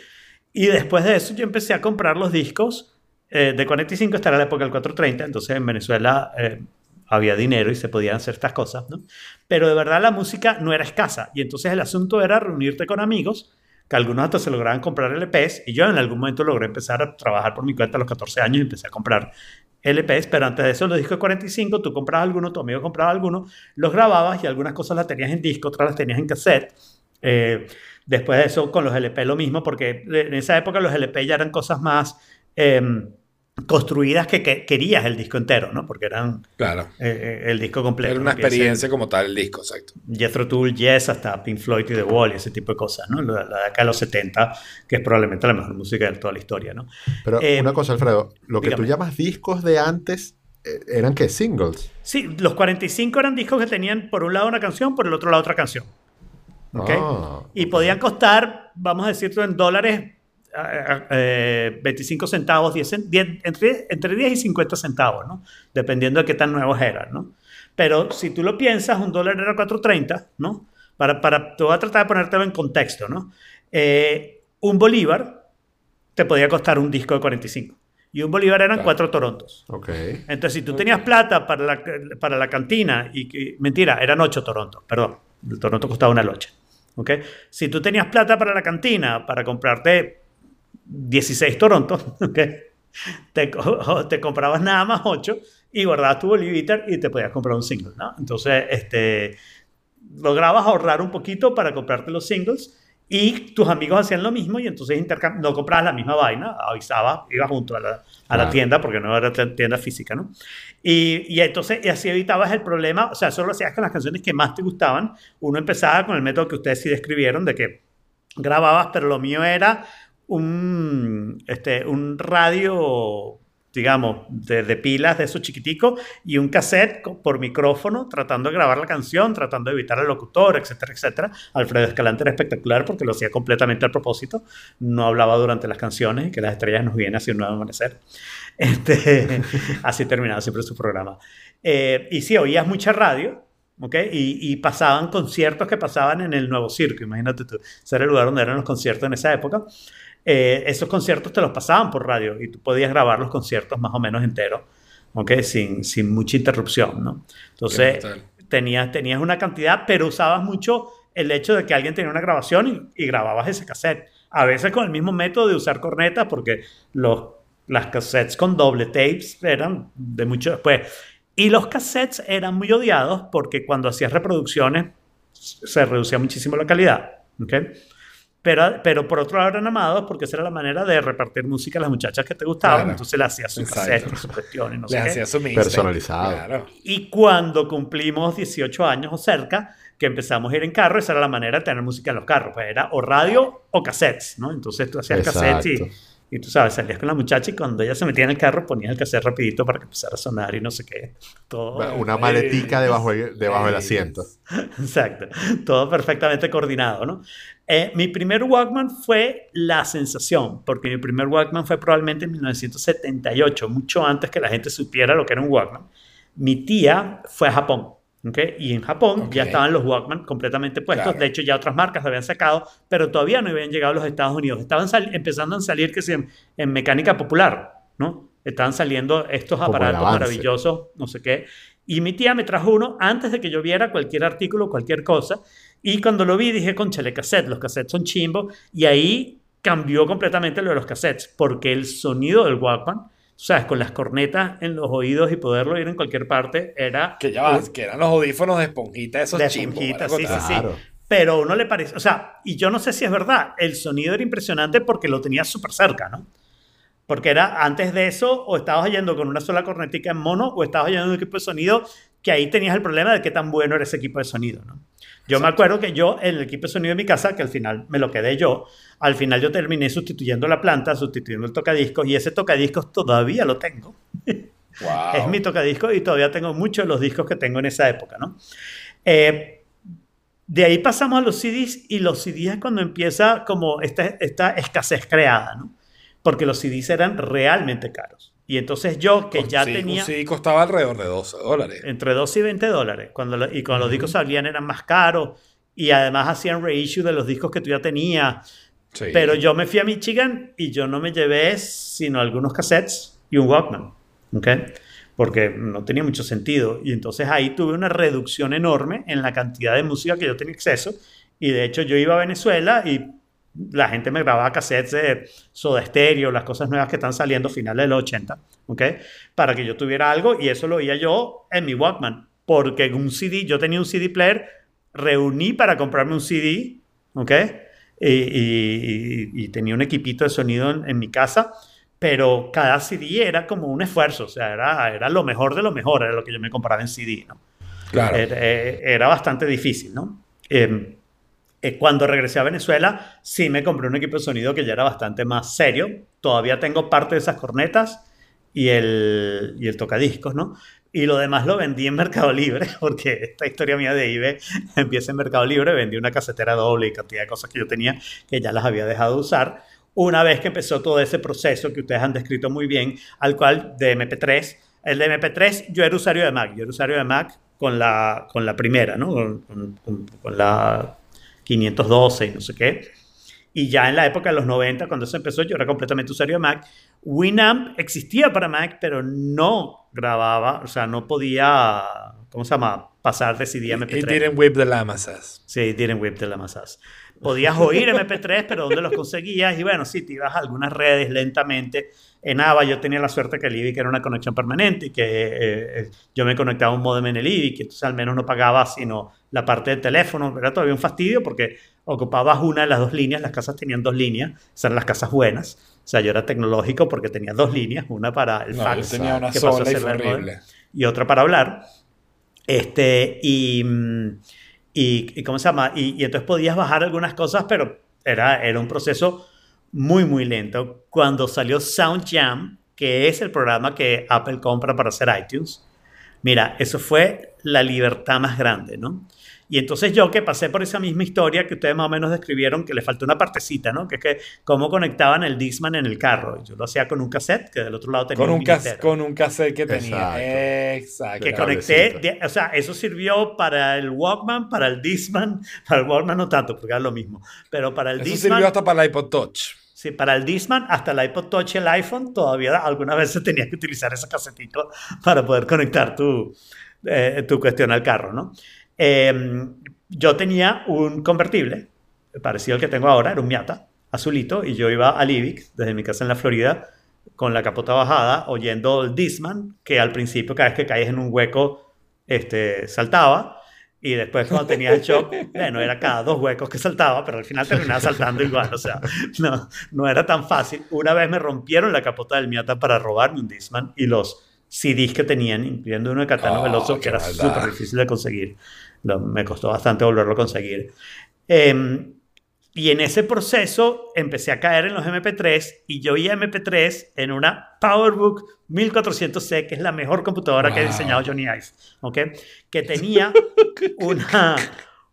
Y después de eso yo empecé a comprar los discos eh, de 45, esta era la época del 430, entonces en Venezuela eh, había dinero y se podían hacer estas cosas, ¿no? Pero de verdad la música no era escasa. Y entonces el asunto era reunirte con amigos que algunos hasta se lograban comprar LPs y yo en algún momento logré empezar a trabajar por mi cuenta a los 14 años y empecé a comprar LPs, pero antes de eso los discos de 45, tú comprabas alguno, tu amigo compraba alguno, los grababas y algunas cosas las tenías en disco, otras las tenías en cassette. Eh, después de eso con los LP lo mismo, porque en esa época los LP ya eran cosas más eh, construidas que, que, querías el disco entero, ¿no? Porque eran Claro. eh, el disco completo. Era una. Que experiencia como tal el disco, exacto. Jethro Tull, Yes, hasta Pink Floyd y The Wall y ese tipo de cosas, ¿no? La, la de acá de los 70, que es probablemente la mejor música de toda la historia, ¿no? Pero Eh, una cosa, Alfredo, lo que tú llamas discos de antes, eh, ¿eran qué? Singles. Sí, los 45 eran discos que tenían por un lado una canción, por el otro lado otra canción. ¿ok? Ah, Y podían costar, vamos a decirlo en dólares, eh, eh, 25 centavos, 10, cen- 10 entre, entre 10 y 50 centavos, ¿no? Dependiendo de qué tan nuevos eran, ¿no? Pero si tú lo piensas, un dólar era 4.30, ¿no? Para, para, te voy a tratar de ponértelo en contexto, ¿no? Eh, un bolívar te podía costar un disco de 45. Y un bolívar eran Claro. cuatro torontos. Ok. Entonces, si tú tenías plata para la, para la cantina, y mentira, eran 8 Torontos, perdón, el Toronto costaba una locha. ¿ok? Si tú tenías plata para la cantina, para comprarte 16 Torontos, *laughs* ¿ok? te, *laughs* te comprabas nada más 8 y guardabas tu bolivitar y te podías comprar un single, ¿no? Entonces, este, lograbas ahorrar un poquito para comprarte los singles y tus amigos hacían lo mismo y entonces no comprabas la misma vaina, avisabas, ibas junto a la, a la tienda porque no era tienda física, ¿no? Y, y entonces y así evitabas el problema, o sea, solo lo hacías con las canciones que más te gustaban. Uno empezaba con el método que ustedes sí describieron de que grababas, pero lo mío era un, este, un radio, digamos, de, de pilas de esos chiquiticos y un cassette por micrófono tratando de grabar la canción, tratando de evitar al locutor, etcétera, etcétera. Alfredo Escalante era espectacular porque lo hacía completamente al propósito. No hablaba durante las canciones y que las estrellas nos vienen hacia un nuevo amanecer. *laughs* Este, *laughs* así terminaba siempre su programa. Eh, y sí, oías mucha radio, ¿ok? Y, y pasaban conciertos que pasaban en el Nuevo Circo, imagínate tú. Ese era el lugar donde eran los conciertos en esa época. Eh, esos conciertos te los pasaban por radio y tú podías grabar los conciertos más o menos enteros, ¿ok? Sin, sin mucha interrupción, ¿no? Entonces, tenías, tenías una cantidad, pero usabas mucho el hecho de que alguien tenía una grabación y, y grababas ese cassette. A veces con el mismo método de usar cornetas, porque los, las cassettes con doble tapes eran de mucho después. Y los cassettes eran muy odiados porque cuando hacías reproducciones se reducía muchísimo la calidad. ¿ok? Pero, pero por otro lado eran amados porque esa era la manera de repartir música a las muchachas que te gustaban. Claro. Entonces le hacías su Exacto. cassette y su cuestión y no sé Les qué. hacía su mixtape. Personalizado. Claro. Y cuando cumplimos 18 años o cerca, que empezamos a ir en carro, esa era la manera de tener música en los carros. Pues era o radio o cassettes, ¿no? Entonces tú hacías cassettes y, Exacto. y tú sabes, salías con la muchacha y cuando ella se metía en el carro ponías el cassette rapidito para que empezara a sonar y no sé qué. Todo, Una maletica debajo, debajo del asiento. *laughs* Exacto, todo perfectamente coordinado, ¿no? Eh, mi primer Walkman fue la sensación, porque mi primer Walkman fue probablemente en 1978, mucho antes que la gente supiera lo que era un Walkman. Mi tía fue a Japón, ¿ok? Y en Japón ya estaban los Walkman completamente puestos. Claro. De hecho, ya otras marcas lo habían sacado, pero todavía no habían llegado a los Estados Unidos. Estaban empezando a salir que en, en mecánica popular, ¿no? Estaban saliendo estos aparatos maravillosos, no sé qué. Y mi tía me trajo uno antes de que yo viera cualquier artículo, cualquier cosa. Y cuando lo vi dije, conchale, cassette, los cassettes son chimbo. Y ahí cambió completamente lo de los cassettes, porque el sonido del Walkman, sabes, con las cornetas en los oídos y poderlo oír en cualquier parte, era... Que ya va, que eran los audífonos de esponjita, esos De chimbos. esponjita, sí, sí, sí. Claro. Pero a uno le parece, o sea, y yo no sé si es verdad, el sonido era impresionante porque lo tenía súper cerca, ¿no? Porque era antes de eso, o estabas yendo con una sola cornetica en mono, o estabas yendo un equipo de sonido, que ahí tenías el problema de qué tan bueno era ese equipo de sonido, ¿no? Yo me acuerdo que yo, en el equipo de sonido de mi casa, que al final me lo quedé yo, al final yo terminé sustituyendo la planta, sustituyendo el tocadiscos, y ese tocadiscos todavía lo tengo. Wow. *laughs* Es mi tocadiscos y todavía tengo muchos de los discos que tengo en esa época, ¿no? Eh, de ahí pasamos a los CDs y los CDs es cuando empieza como esta, esta escasez creada, ¿no? Porque los CDs eran realmente caros. Y entonces yo, que ya Sí, tenía Un CD costaba alrededor de 12 dólares. entre 12 y 20 dólares, cuando lo- y cuando los discos salían eran más caros y además hacían reissue de los discos que tú ya tenías. Sí. Pero yo me fui a Michigan y yo no me llevé sino algunos cassettes y un Walkman, ¿ok? Porque no tenía mucho sentido. Y entonces ahí tuve una reducción enorme en la cantidad de música que yo tenía acceso. Y de hecho yo iba a Venezuela y la gente me grababa cassettes de Soda Stereo, las cosas nuevas que están saliendo finales de los 80, ¿ok? Para que yo tuviera algo y eso lo oía yo en mi Walkman. Porque un CD, yo tenía un CD player, reuní para comprarme un CD, ¿ok? Y, y- y- y tenía un equipito de sonido en, en mi casa, pero cada CD era como un esfuerzo, o sea, era, era lo mejor de lo mejor, era lo que yo me compraba en CD, ¿no? Claro. Era, eh, era bastante difícil, ¿no? Eh, eh, cuando regresé a Venezuela, sí me compré un equipo de sonido que ya era bastante más serio. Todavía tengo parte de esas cornetas y el, y el tocadiscos, ¿no? Y lo demás lo vendí en Mercado Libre, *laughs* porque esta historia mía de eBay *laughs* empieza en Mercado Libre. Vendí una casetera doble y cantidad de cosas que yo tenía que ya las había dejado de usar. Una vez que empezó todo ese proceso que ustedes han descrito muy bien, al cual de MP3, el de MP3, yo era usuario de Mac, yo era usuario de Mac con la, con la primera, ¿no? Con- con- con la 512 y no sé qué. Y ya en la época de los 90, cuando eso empezó, yo era completamente usuario de Mac. Winamp existía para Mac, pero no grababa, o sea, no podía, ¿cómo se llama? Pasar de CD a It MP3. didn't whip the lamasas. Sí, didn't whip de la masas. Podías oír MP3, *laughs* pero ¿dónde los conseguías? Y bueno, sí, te ibas a algunas redes lentamente. En AVA yo tenía la suerte que el IBIC era una conexión permanente y que eh, eh, yo me conectaba a un modem en el IBIC, entonces al menos no pagaba sino la parte del teléfono. Era todavía un fastidio porque ocupabas una de las dos líneas, las casas tenían dos líneas, esas eran las casas buenas. O sea, yo era tecnológico porque tenía dos líneas, una para el No, fax yo tenía una que pasó a sola y ser modem, horrible. y otra para hablar. Este, y, mm, y, y ¿cómo se llama? Y, entonces podías bajar algunas cosas, pero era, era un proceso muy, muy lento. Cuando salió SoundJam, que es el programa que Apple compra para hacer iTunes, mira, eso fue la libertad más grande, ¿no? Y entonces yo que pasé por esa misma historia que ustedes más o menos describieron, que le faltó una partecita, ¿no? Que es que cómo conectaban el Discman en el carro. Yo lo hacía con un cassette, que del otro lado tenía Con un, cas- minitero con un cassette que tenía. Exacto. Exacto. que conecté, o sea, eso sirvió para el Walkman, para el Discman, *laughs* para el Walkman no tanto, porque era lo mismo, pero para el Eso Discman, sirvió hasta para el iPod Touch. sí, para el Discman, hasta el iPod Touch y el iPhone, todavía algunas veces *laughs* tenías que utilizar ese casetito para poder conectar tu, eh, tu cuestión al carro, ¿no? Eh, yo tenía un convertible, parecido al que tengo ahora, era un Miata, azulito, y yo iba al Ivic, desde mi casa en la Florida, con la capota bajada, oyendo el Discman, que al principio cada vez que caes en un hueco, este, saltaba, y después cuando tenías el shock, *laughs* bueno, era cada dos huecos que saltaba, pero al final terminaba saltando igual, o sea, no, no era tan fácil. Una vez me rompieron la capota del Miata para robarme un Discman y los CDs que tenían, incluyendo uno de Catano Oh, Veloso, qué que era súper difícil de conseguir. Lo- me costó bastante volverlo a conseguir. Em, y en ese proceso empecé a caer en los MP3 y yo oía MP3 en una PowerBook 1400C, que es la mejor computadora que ha diseñado Johnny Ive, ¿ok? Que *laughs* tenía una,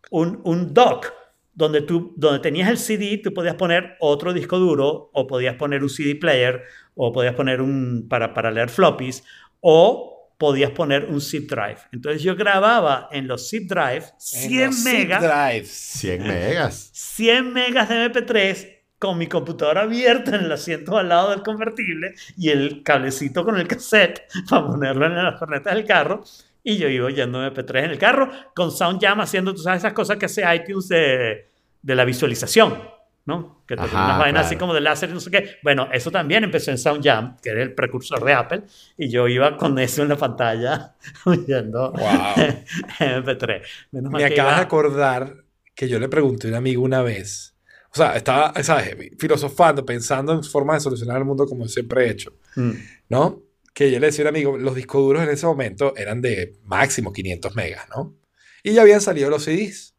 un, un dock donde, tú, donde tenías el CD, tú podías poner otro disco duro o podías poner un CD player o podías poner un para, para leer floppies o podías poner un zip drive. Entonces yo grababa en los zip drive 100 En los zip megas, drives. 100 megas. 100 megas de MP3 con mi computadora abierta en el asiento al lado del convertible y el cablecito con el cassette *laughs* para ponerlo en las cornetas del carro. Y yo iba oyendo MP3 en el carro con SoundJam haciendo, tú sabes, esas cosas que hace iTunes de, de la visualización, ¿no? Que te Ajá, unas vainas así claro. como de láser y no sé qué. Bueno, eso también empezó en SoundJam, que era el precursor de Apple, y yo iba con eso en la pantalla *laughs* oyendo Wow. *laughs* MP3. Menos Me acabas de acordar que yo le pregunté a un amigo una vez, O sea, estaba, ¿sabes? Filosofando, pensando en formas de solucionar el mundo como siempre he hecho, Mm. ¿no? Que yo le decía a un amigo, los discos duros en ese momento eran de máximo 500 megas, ¿no? Y ya habían salido los CDs.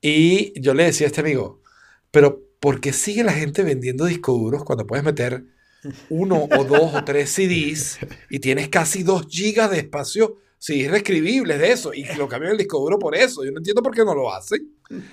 Y yo le decía a este amigo, pero ¿por qué sigue la gente vendiendo discos duros cuando puedes meter uno o dos o tres CDs y tienes casi dos gigas de espacio CDs reescribibles de eso y lo cambian el disco duro por eso? Yo no entiendo por qué no lo hacen.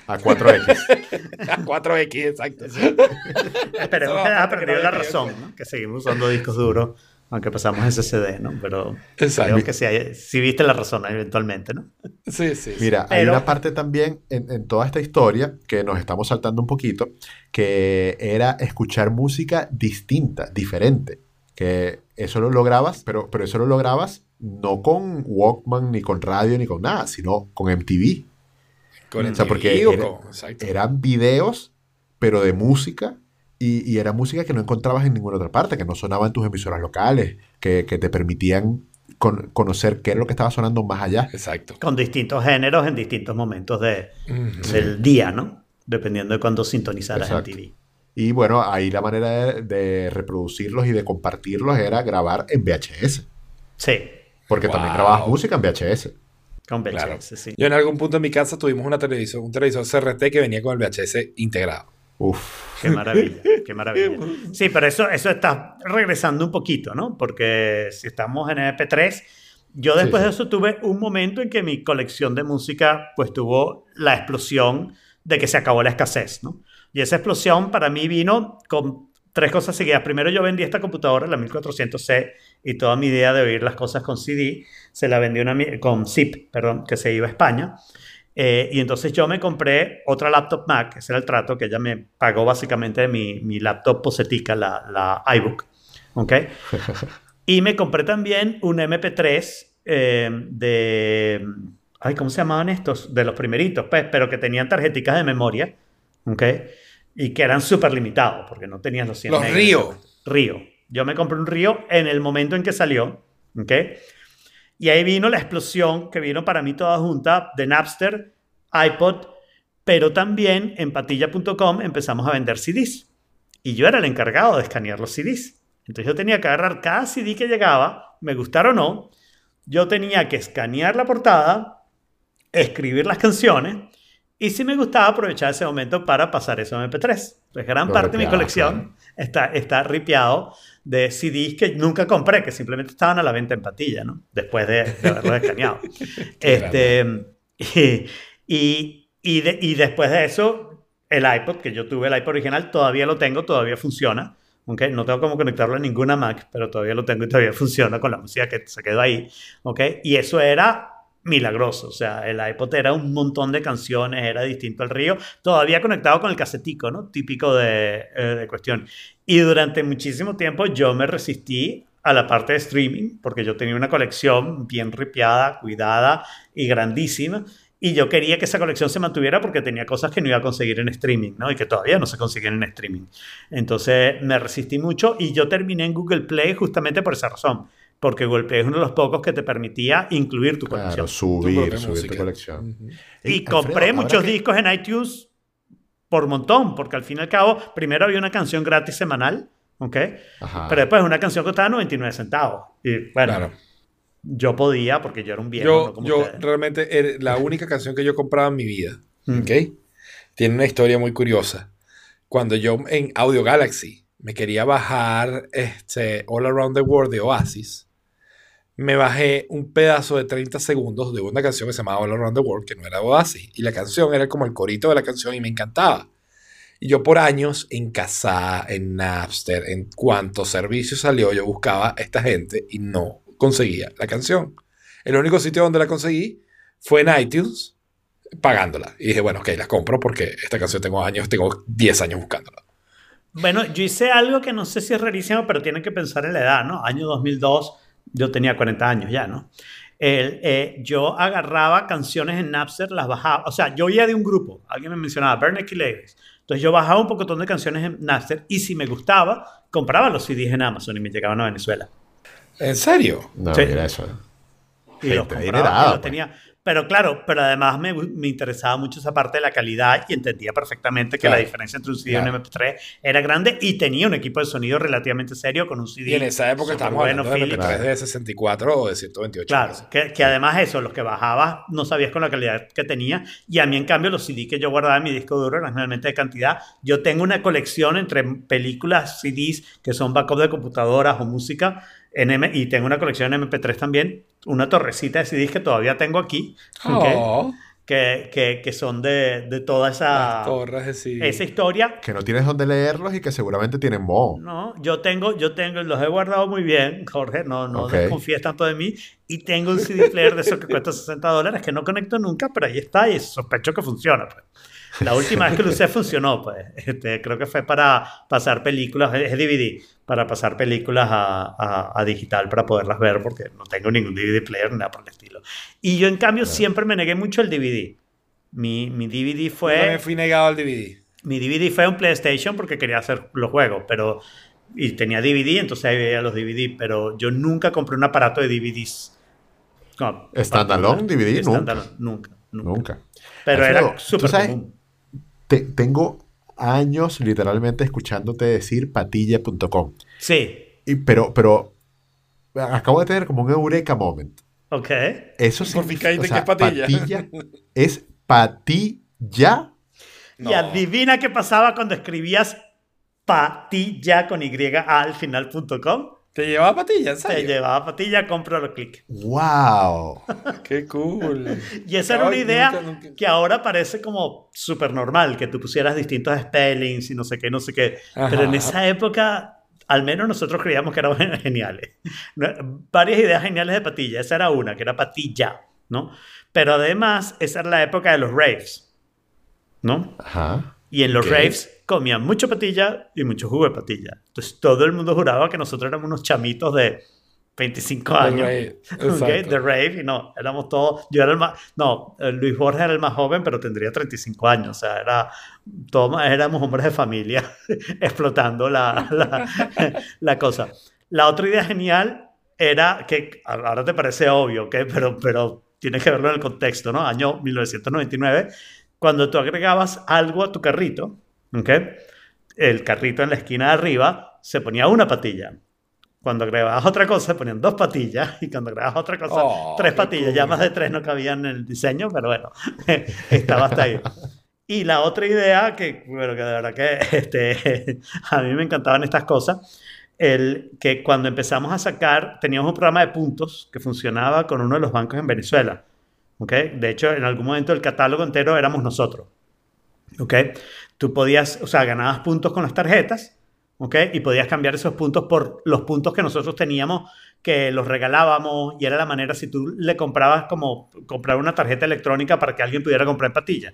A 4X. *laughs* A 4X, exacto. Esperemos que va haya a perdido la razón, ¿no? que seguimos usando discos duros, aunque pasamos SSD, ¿no? Pero Exacto. creo que sí, sí viste la razón eventualmente, ¿no? Sí, sí. sí. Mira, hay Pero- una parte también en, en toda esta historia que nos estamos saltando un poquito, que era escuchar música distinta, diferente. Que eso lo lograbas, pero, pero eso lo lograbas no con Walkman, ni con radio, ni con nada, sino con MTV. Con O sea, MTV porque era-. Eran videos, pero de música, y, y era música que no encontrabas en ninguna otra parte, que no sonaba en tus emisoras locales, que, que te permitían con- conocer qué era lo que estaba sonando más allá. Exacto. Con distintos géneros en distintos momentos de, Ujú. del día, ¿no? Dependiendo de cuándo sintonizaras Exacto. en TV. Y bueno, ahí la manera de, de reproducirlos y de compartirlos era grabar en VHS. Sí, Porque también grababas música en VHS. con VHS, Claro. sí. Yo en algún punto en mi casa tuvimos una televisor, un televisor CRT que venía con el VHS integrado. Uf. Qué maravilla, *laughs* qué maravilla. Sí, pero eso, eso está regresando un poquito, ¿no? Porque si estamos en MP3, yo después Sí, sí. de eso tuve un momento en que mi colección de música pues tuvo la explosión de que se acabó la escasez, ¿no? Y esa explosión para mí vino con tres cosas seguidas. Primero yo vendí esta computadora, la 1400C, y toda mi idea de oír las cosas con CD, se la vendí una, con ZIP, perdón, que se iba a España. Eh, y entonces yo me compré otra laptop Mac, ese era el trato que ella me pagó básicamente de mi, mi laptop posetica, la, la iBook. ¿Ok? *laughs* y me compré también un MP3 eh, de... Ay, ¿cómo se llamaban estos? De los primeritos, pues, pero que tenían tarjeticas de memoria. ¿Ok? Y que eran súper limitados, porque no tenían los 100 Los megas. Río. Río. Yo me compré un Río en el momento en que salió. ¿Ok? Y ahí vino la explosión que vino para mí toda junta de Napster, iPod, pero también en patilla.com empezamos a vender CDs. Y yo era el encargado de escanear los CDs. Entonces yo tenía que agarrar cada CD que llegaba, me gustara o no, yo tenía que escanear la portada, escribir las canciones y si me gustaba aprovechar ese momento para pasar eso a MP3. Pues gran parte de mi colección está, está ripeado de CDs que nunca compré, que simplemente estaban a la venta en patilla, ¿no? Después de, de haberlos escaneado. *laughs* este, y, y, y de- y después de eso, el iPod, que yo tuve el iPod original, todavía lo tengo, todavía funciona. ¿ok? No tengo cómo conectarlo a ninguna Mac, pero todavía lo tengo y todavía funciona con la música que se quedó ahí. ¿ok? Y eso era milagroso. O sea, el iPod era un montón de canciones, era distinto al río, todavía conectado con el casetico, ¿no? Típico de, eh, de cuestión. Y durante muchísimo tiempo yo me resistí a la parte de streaming, porque yo tenía una colección bien ripiada, cuidada y grandísima. Y yo quería que esa colección se mantuviera porque tenía cosas que no iba a conseguir en streaming, ¿no? Y que todavía no se consiguen en streaming. Entonces me resistí mucho y yo terminé en Google Play justamente por esa razón. Porque Google Play es uno de los pocos que te permitía incluir tu colección. Claro, Tu subir, subir tu colección. Ujú. Y compré muchos que- discos en iTunes por montón, porque al fin y al cabo, primero había una canción gratis semanal, ¿ok? Ajá. Pero después una canción costaba 99 centavos. Y bueno, Claro. yo podía porque yo era un viejo. Yo, no como yo realmente, era la *laughs* única canción que yo compraba en mi vida, Mm. ¿ok? Tiene una historia muy curiosa. Cuando yo en Audio Galaxy me quería bajar este All Around the World de Oasis, me bajé un pedazo de 30 segundos de una canción que se llamaba All Around the World, que no era Oasis. Y la canción era como el corito de la canción y me encantaba. Y yo por años en Casa, en Napster, en cuanto servicio salió, yo buscaba a esta gente y no conseguía la canción. El único sitio donde la conseguí fue en iTunes, pagándola. Y dije, bueno, ok, la compro porque esta canción tengo años, tengo 10 años buscándola. Bueno, yo hice algo que no sé si es rarísimo, pero tienen que pensar en la edad, ¿no? Año 2002, yo tenía 40 años ya, ¿no? El, eh, yo agarraba canciones en Napster, las bajaba, o sea, yo oía de un grupo, alguien me mencionaba, Bernie Ladies. Entonces yo bajaba un pocotón de canciones en Napster y si me gustaba, compraba los CDs en Amazon y me llegaban a Venezuela. ¿En serio? No, Sí. mira eso. Y los compraba y los pues. tenía. Pero claro, pero además me, me, interesaba mucho esa parte de la calidad y entendía perfectamente que Claro. la diferencia entre un CD y Claro. un MP3 era grande y tenía un equipo de sonido relativamente serio con un CD. Y en esa época estábamos bueno, hablando de Philips. MP3 de 64 o de 128. Claro, que además eso, los que bajabas no sabías con la calidad que tenía y a mí en cambio los CD que yo guardaba en mi disco duro eran realmente de cantidad. Yo tengo una colección entre películas, CDs que son backup de computadoras o música en M y tengo una colección en MP3 también, una torrecita de CDs que todavía tengo aquí. Oh, que, que, que son de, de toda esa, torres de CD. esa historia. Que no tienes dónde leerlos y que seguramente tienen mo. No, yo tengo, yo tengo, los he guardado muy bien, Jorge, no, no Ok. desconfíes tanto de mí. Y tengo un CD player de esos que cuesta 60 dólares que no conecto nunca, pero ahí está y sospecho que funciona. pues. La última vez que lo usé funcionó, pues. Este, creo que fue para pasar películas, es DVD, para pasar películas a, a- a digital para poderlas ver, porque no tengo ningún DVD player ni nada por el estilo. Y yo, en cambio, siempre me negué mucho el DVD. Mi, mi DVD Yo fue también fui negado al DVD. mi DVD fue un PlayStation porque quería hacer los juegos, pero y tenía DVD, entonces ahí veía los DVD, pero yo nunca compré un aparato de DVDs. No, Standalone DVD, nunca. Standalone, nunca, nunca. Nunca. Pero Alfredo, era ¿tú súper común. Te- tengo años literalmente escuchándote decir patilla.com. Sí, Y, pero, pero acabo de tener como un eureka moment. ok. Eso significa, o que sea, es patilla. patilla *laughs* es patilla. No. Y adivina qué pasaba cuando escribías patilla con y al final.com. ¿Te llevaba patilla? ¿En Te serio? llevaba patilla, compro clic. ¡Wow! *laughs* Qué cool. *laughs* Y esa era una idea nunca, nunca. que ahora parece como súper normal, que tú pusieras distintos spellings y no sé qué, no sé qué. Pero en Ajá. esa época, al menos nosotros creíamos que eran *laughs* geniales. Varias ideas geniales de patilla. Esa era una, que era patilla, ¿no? Pero además, esa era la época de los raves, ¿no? Ajá. Y en los Ok. raves comían mucho patilla y mucho jugo de patilla. Entonces todo el mundo juraba que nosotros éramos unos chamitos de 25 años. rave, *laughs* de rave, y no, éramos todos, yo era el más, no, eh, Luis Borges era el más joven, pero tendría 35 años, o sea, era, todos éramos hombres de familia *laughs* explotando la, la, *laughs* la cosa. La otra idea genial era que, ahora te parece obvio, ¿ok? Pero, pero tienes que verlo en el contexto, ¿no? Año 1999, cuando tú agregabas algo a tu carrito, ¿ok? El carrito en la esquina de arriba se ponía una patilla. Cuando agregabas otra cosa, se ponían dos patillas. *laughs* Y cuando agregabas otra cosa, Oh, tres patillas. Ya cool. más de tres no cabían en el diseño, pero bueno, *laughs* estaba hasta ahí. Y la otra idea, que, bueno, que de verdad que *laughs* este, a mí me encantaban estas cosas, el, que cuando empezamos a sacar, teníamos un programa de puntos que funcionaba con uno de los bancos en Venezuela. ¿Ok? De hecho, en algún momento el catálogo entero éramos nosotros. ¿ok? Tú podías, o sea, ganabas puntos con las tarjetas, ¿ok? Y podías cambiar esos puntos por los puntos que nosotros teníamos, que los regalábamos, y era la manera, si tú le comprabas como comprar una tarjeta electrónica para que alguien pudiera comprar patilla,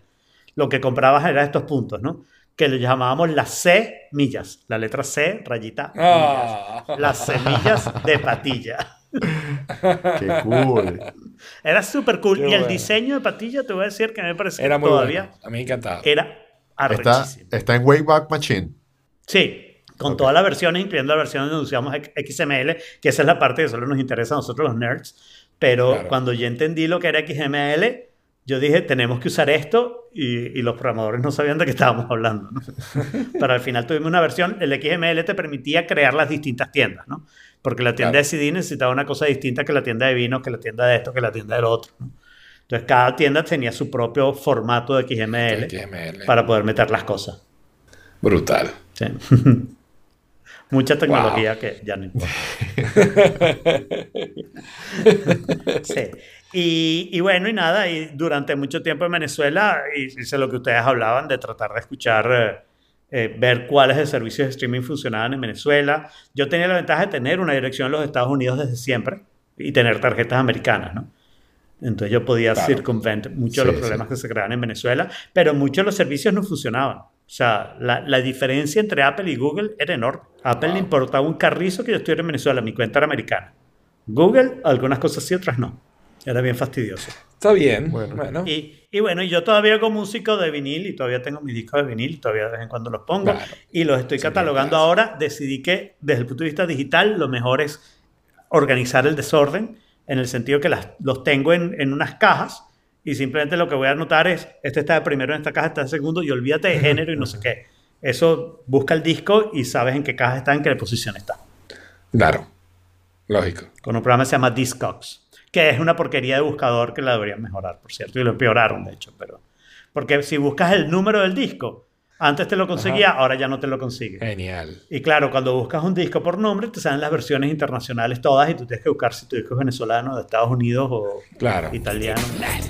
lo que comprabas era estos puntos, ¿no? Que le llamábamos las C millas, la letra C, rayita, millas. Ah. Las semillas de patilla. *laughs* ¡Qué cool! Era súper cool. Qué y el diseño de patilla, te voy a decir que me parece Era muy todavía bueno. A mí me encantaba. era Está, arrechísimo. está en Wayback Machine. Sí, con Ok. todas las versiones, incluyendo la versión donde usamos XML, que esa es la parte que solo nos interesa a nosotros los nerds. Pero Claro. cuando yo entendí lo que era XML, yo dije, tenemos que usar esto, y, y los programadores no sabían de qué estábamos hablando. ¿no? *laughs* Pero al final tuvimos una versión, el XML te permitía crear las distintas tiendas, ¿no? Porque la tienda Claro. de CD necesitaba una cosa distinta que la tienda de vinos, que la tienda de esto, que la tienda del otro. ¿no? Entonces cada tienda tenía su propio formato de XML XML. para poder meter las cosas. Brutal. Sí. *laughs* Mucha tecnología que ya no importa. *laughs* sí. Y, y bueno, y nada, y durante mucho tiempo en Venezuela hice lo que ustedes hablaban de tratar de escuchar, eh, ver cuáles de servicios de streaming funcionaban en Venezuela. Yo tenía la ventaja de tener una dirección en los Estados Unidos desde siempre y tener tarjetas americanas, ¿no? Entonces yo podía Claro. circunventar muchos de los problemas sí. que se creaban en Venezuela, pero muchos de los servicios no funcionaban. O sea, la, la diferencia entre Apple y Google era enorme. Apple le Wow. importaba un carrizo que yo estuviera en Venezuela, mi cuenta era americana. Google, algunas cosas sí, otras no. Era bien fastidioso. Está bien. Bueno. Bueno. Y, y bueno, yo todavía hago músico de vinil y todavía tengo mis discos de vinil y todavía de vez en cuando los pongo Claro. y los estoy catalogando ahora. Decidí que desde el punto de vista digital lo mejor es organizar el desorden en el sentido que las, los tengo en, en unas cajas y simplemente lo que voy a anotar es, este está de primero en esta caja, está de segundo y olvídate de género y no sé qué. Eso busca el disco y sabes en qué caja está, en qué posición está. Claro. Lógico. Con un programa que se llama Discogs, que es una porquería de buscador que la deberían mejorar, por cierto, y lo empeoraron, de hecho, pero... Porque si buscas el número del disco, antes te lo conseguía, ahora ya no te lo consigue. Genial. Y claro, cuando buscas un disco por nombre, te salen las versiones internacionales todas y tú tienes que buscar si tu disco es venezolano, de Estados Unidos o Claro. italiano. Let's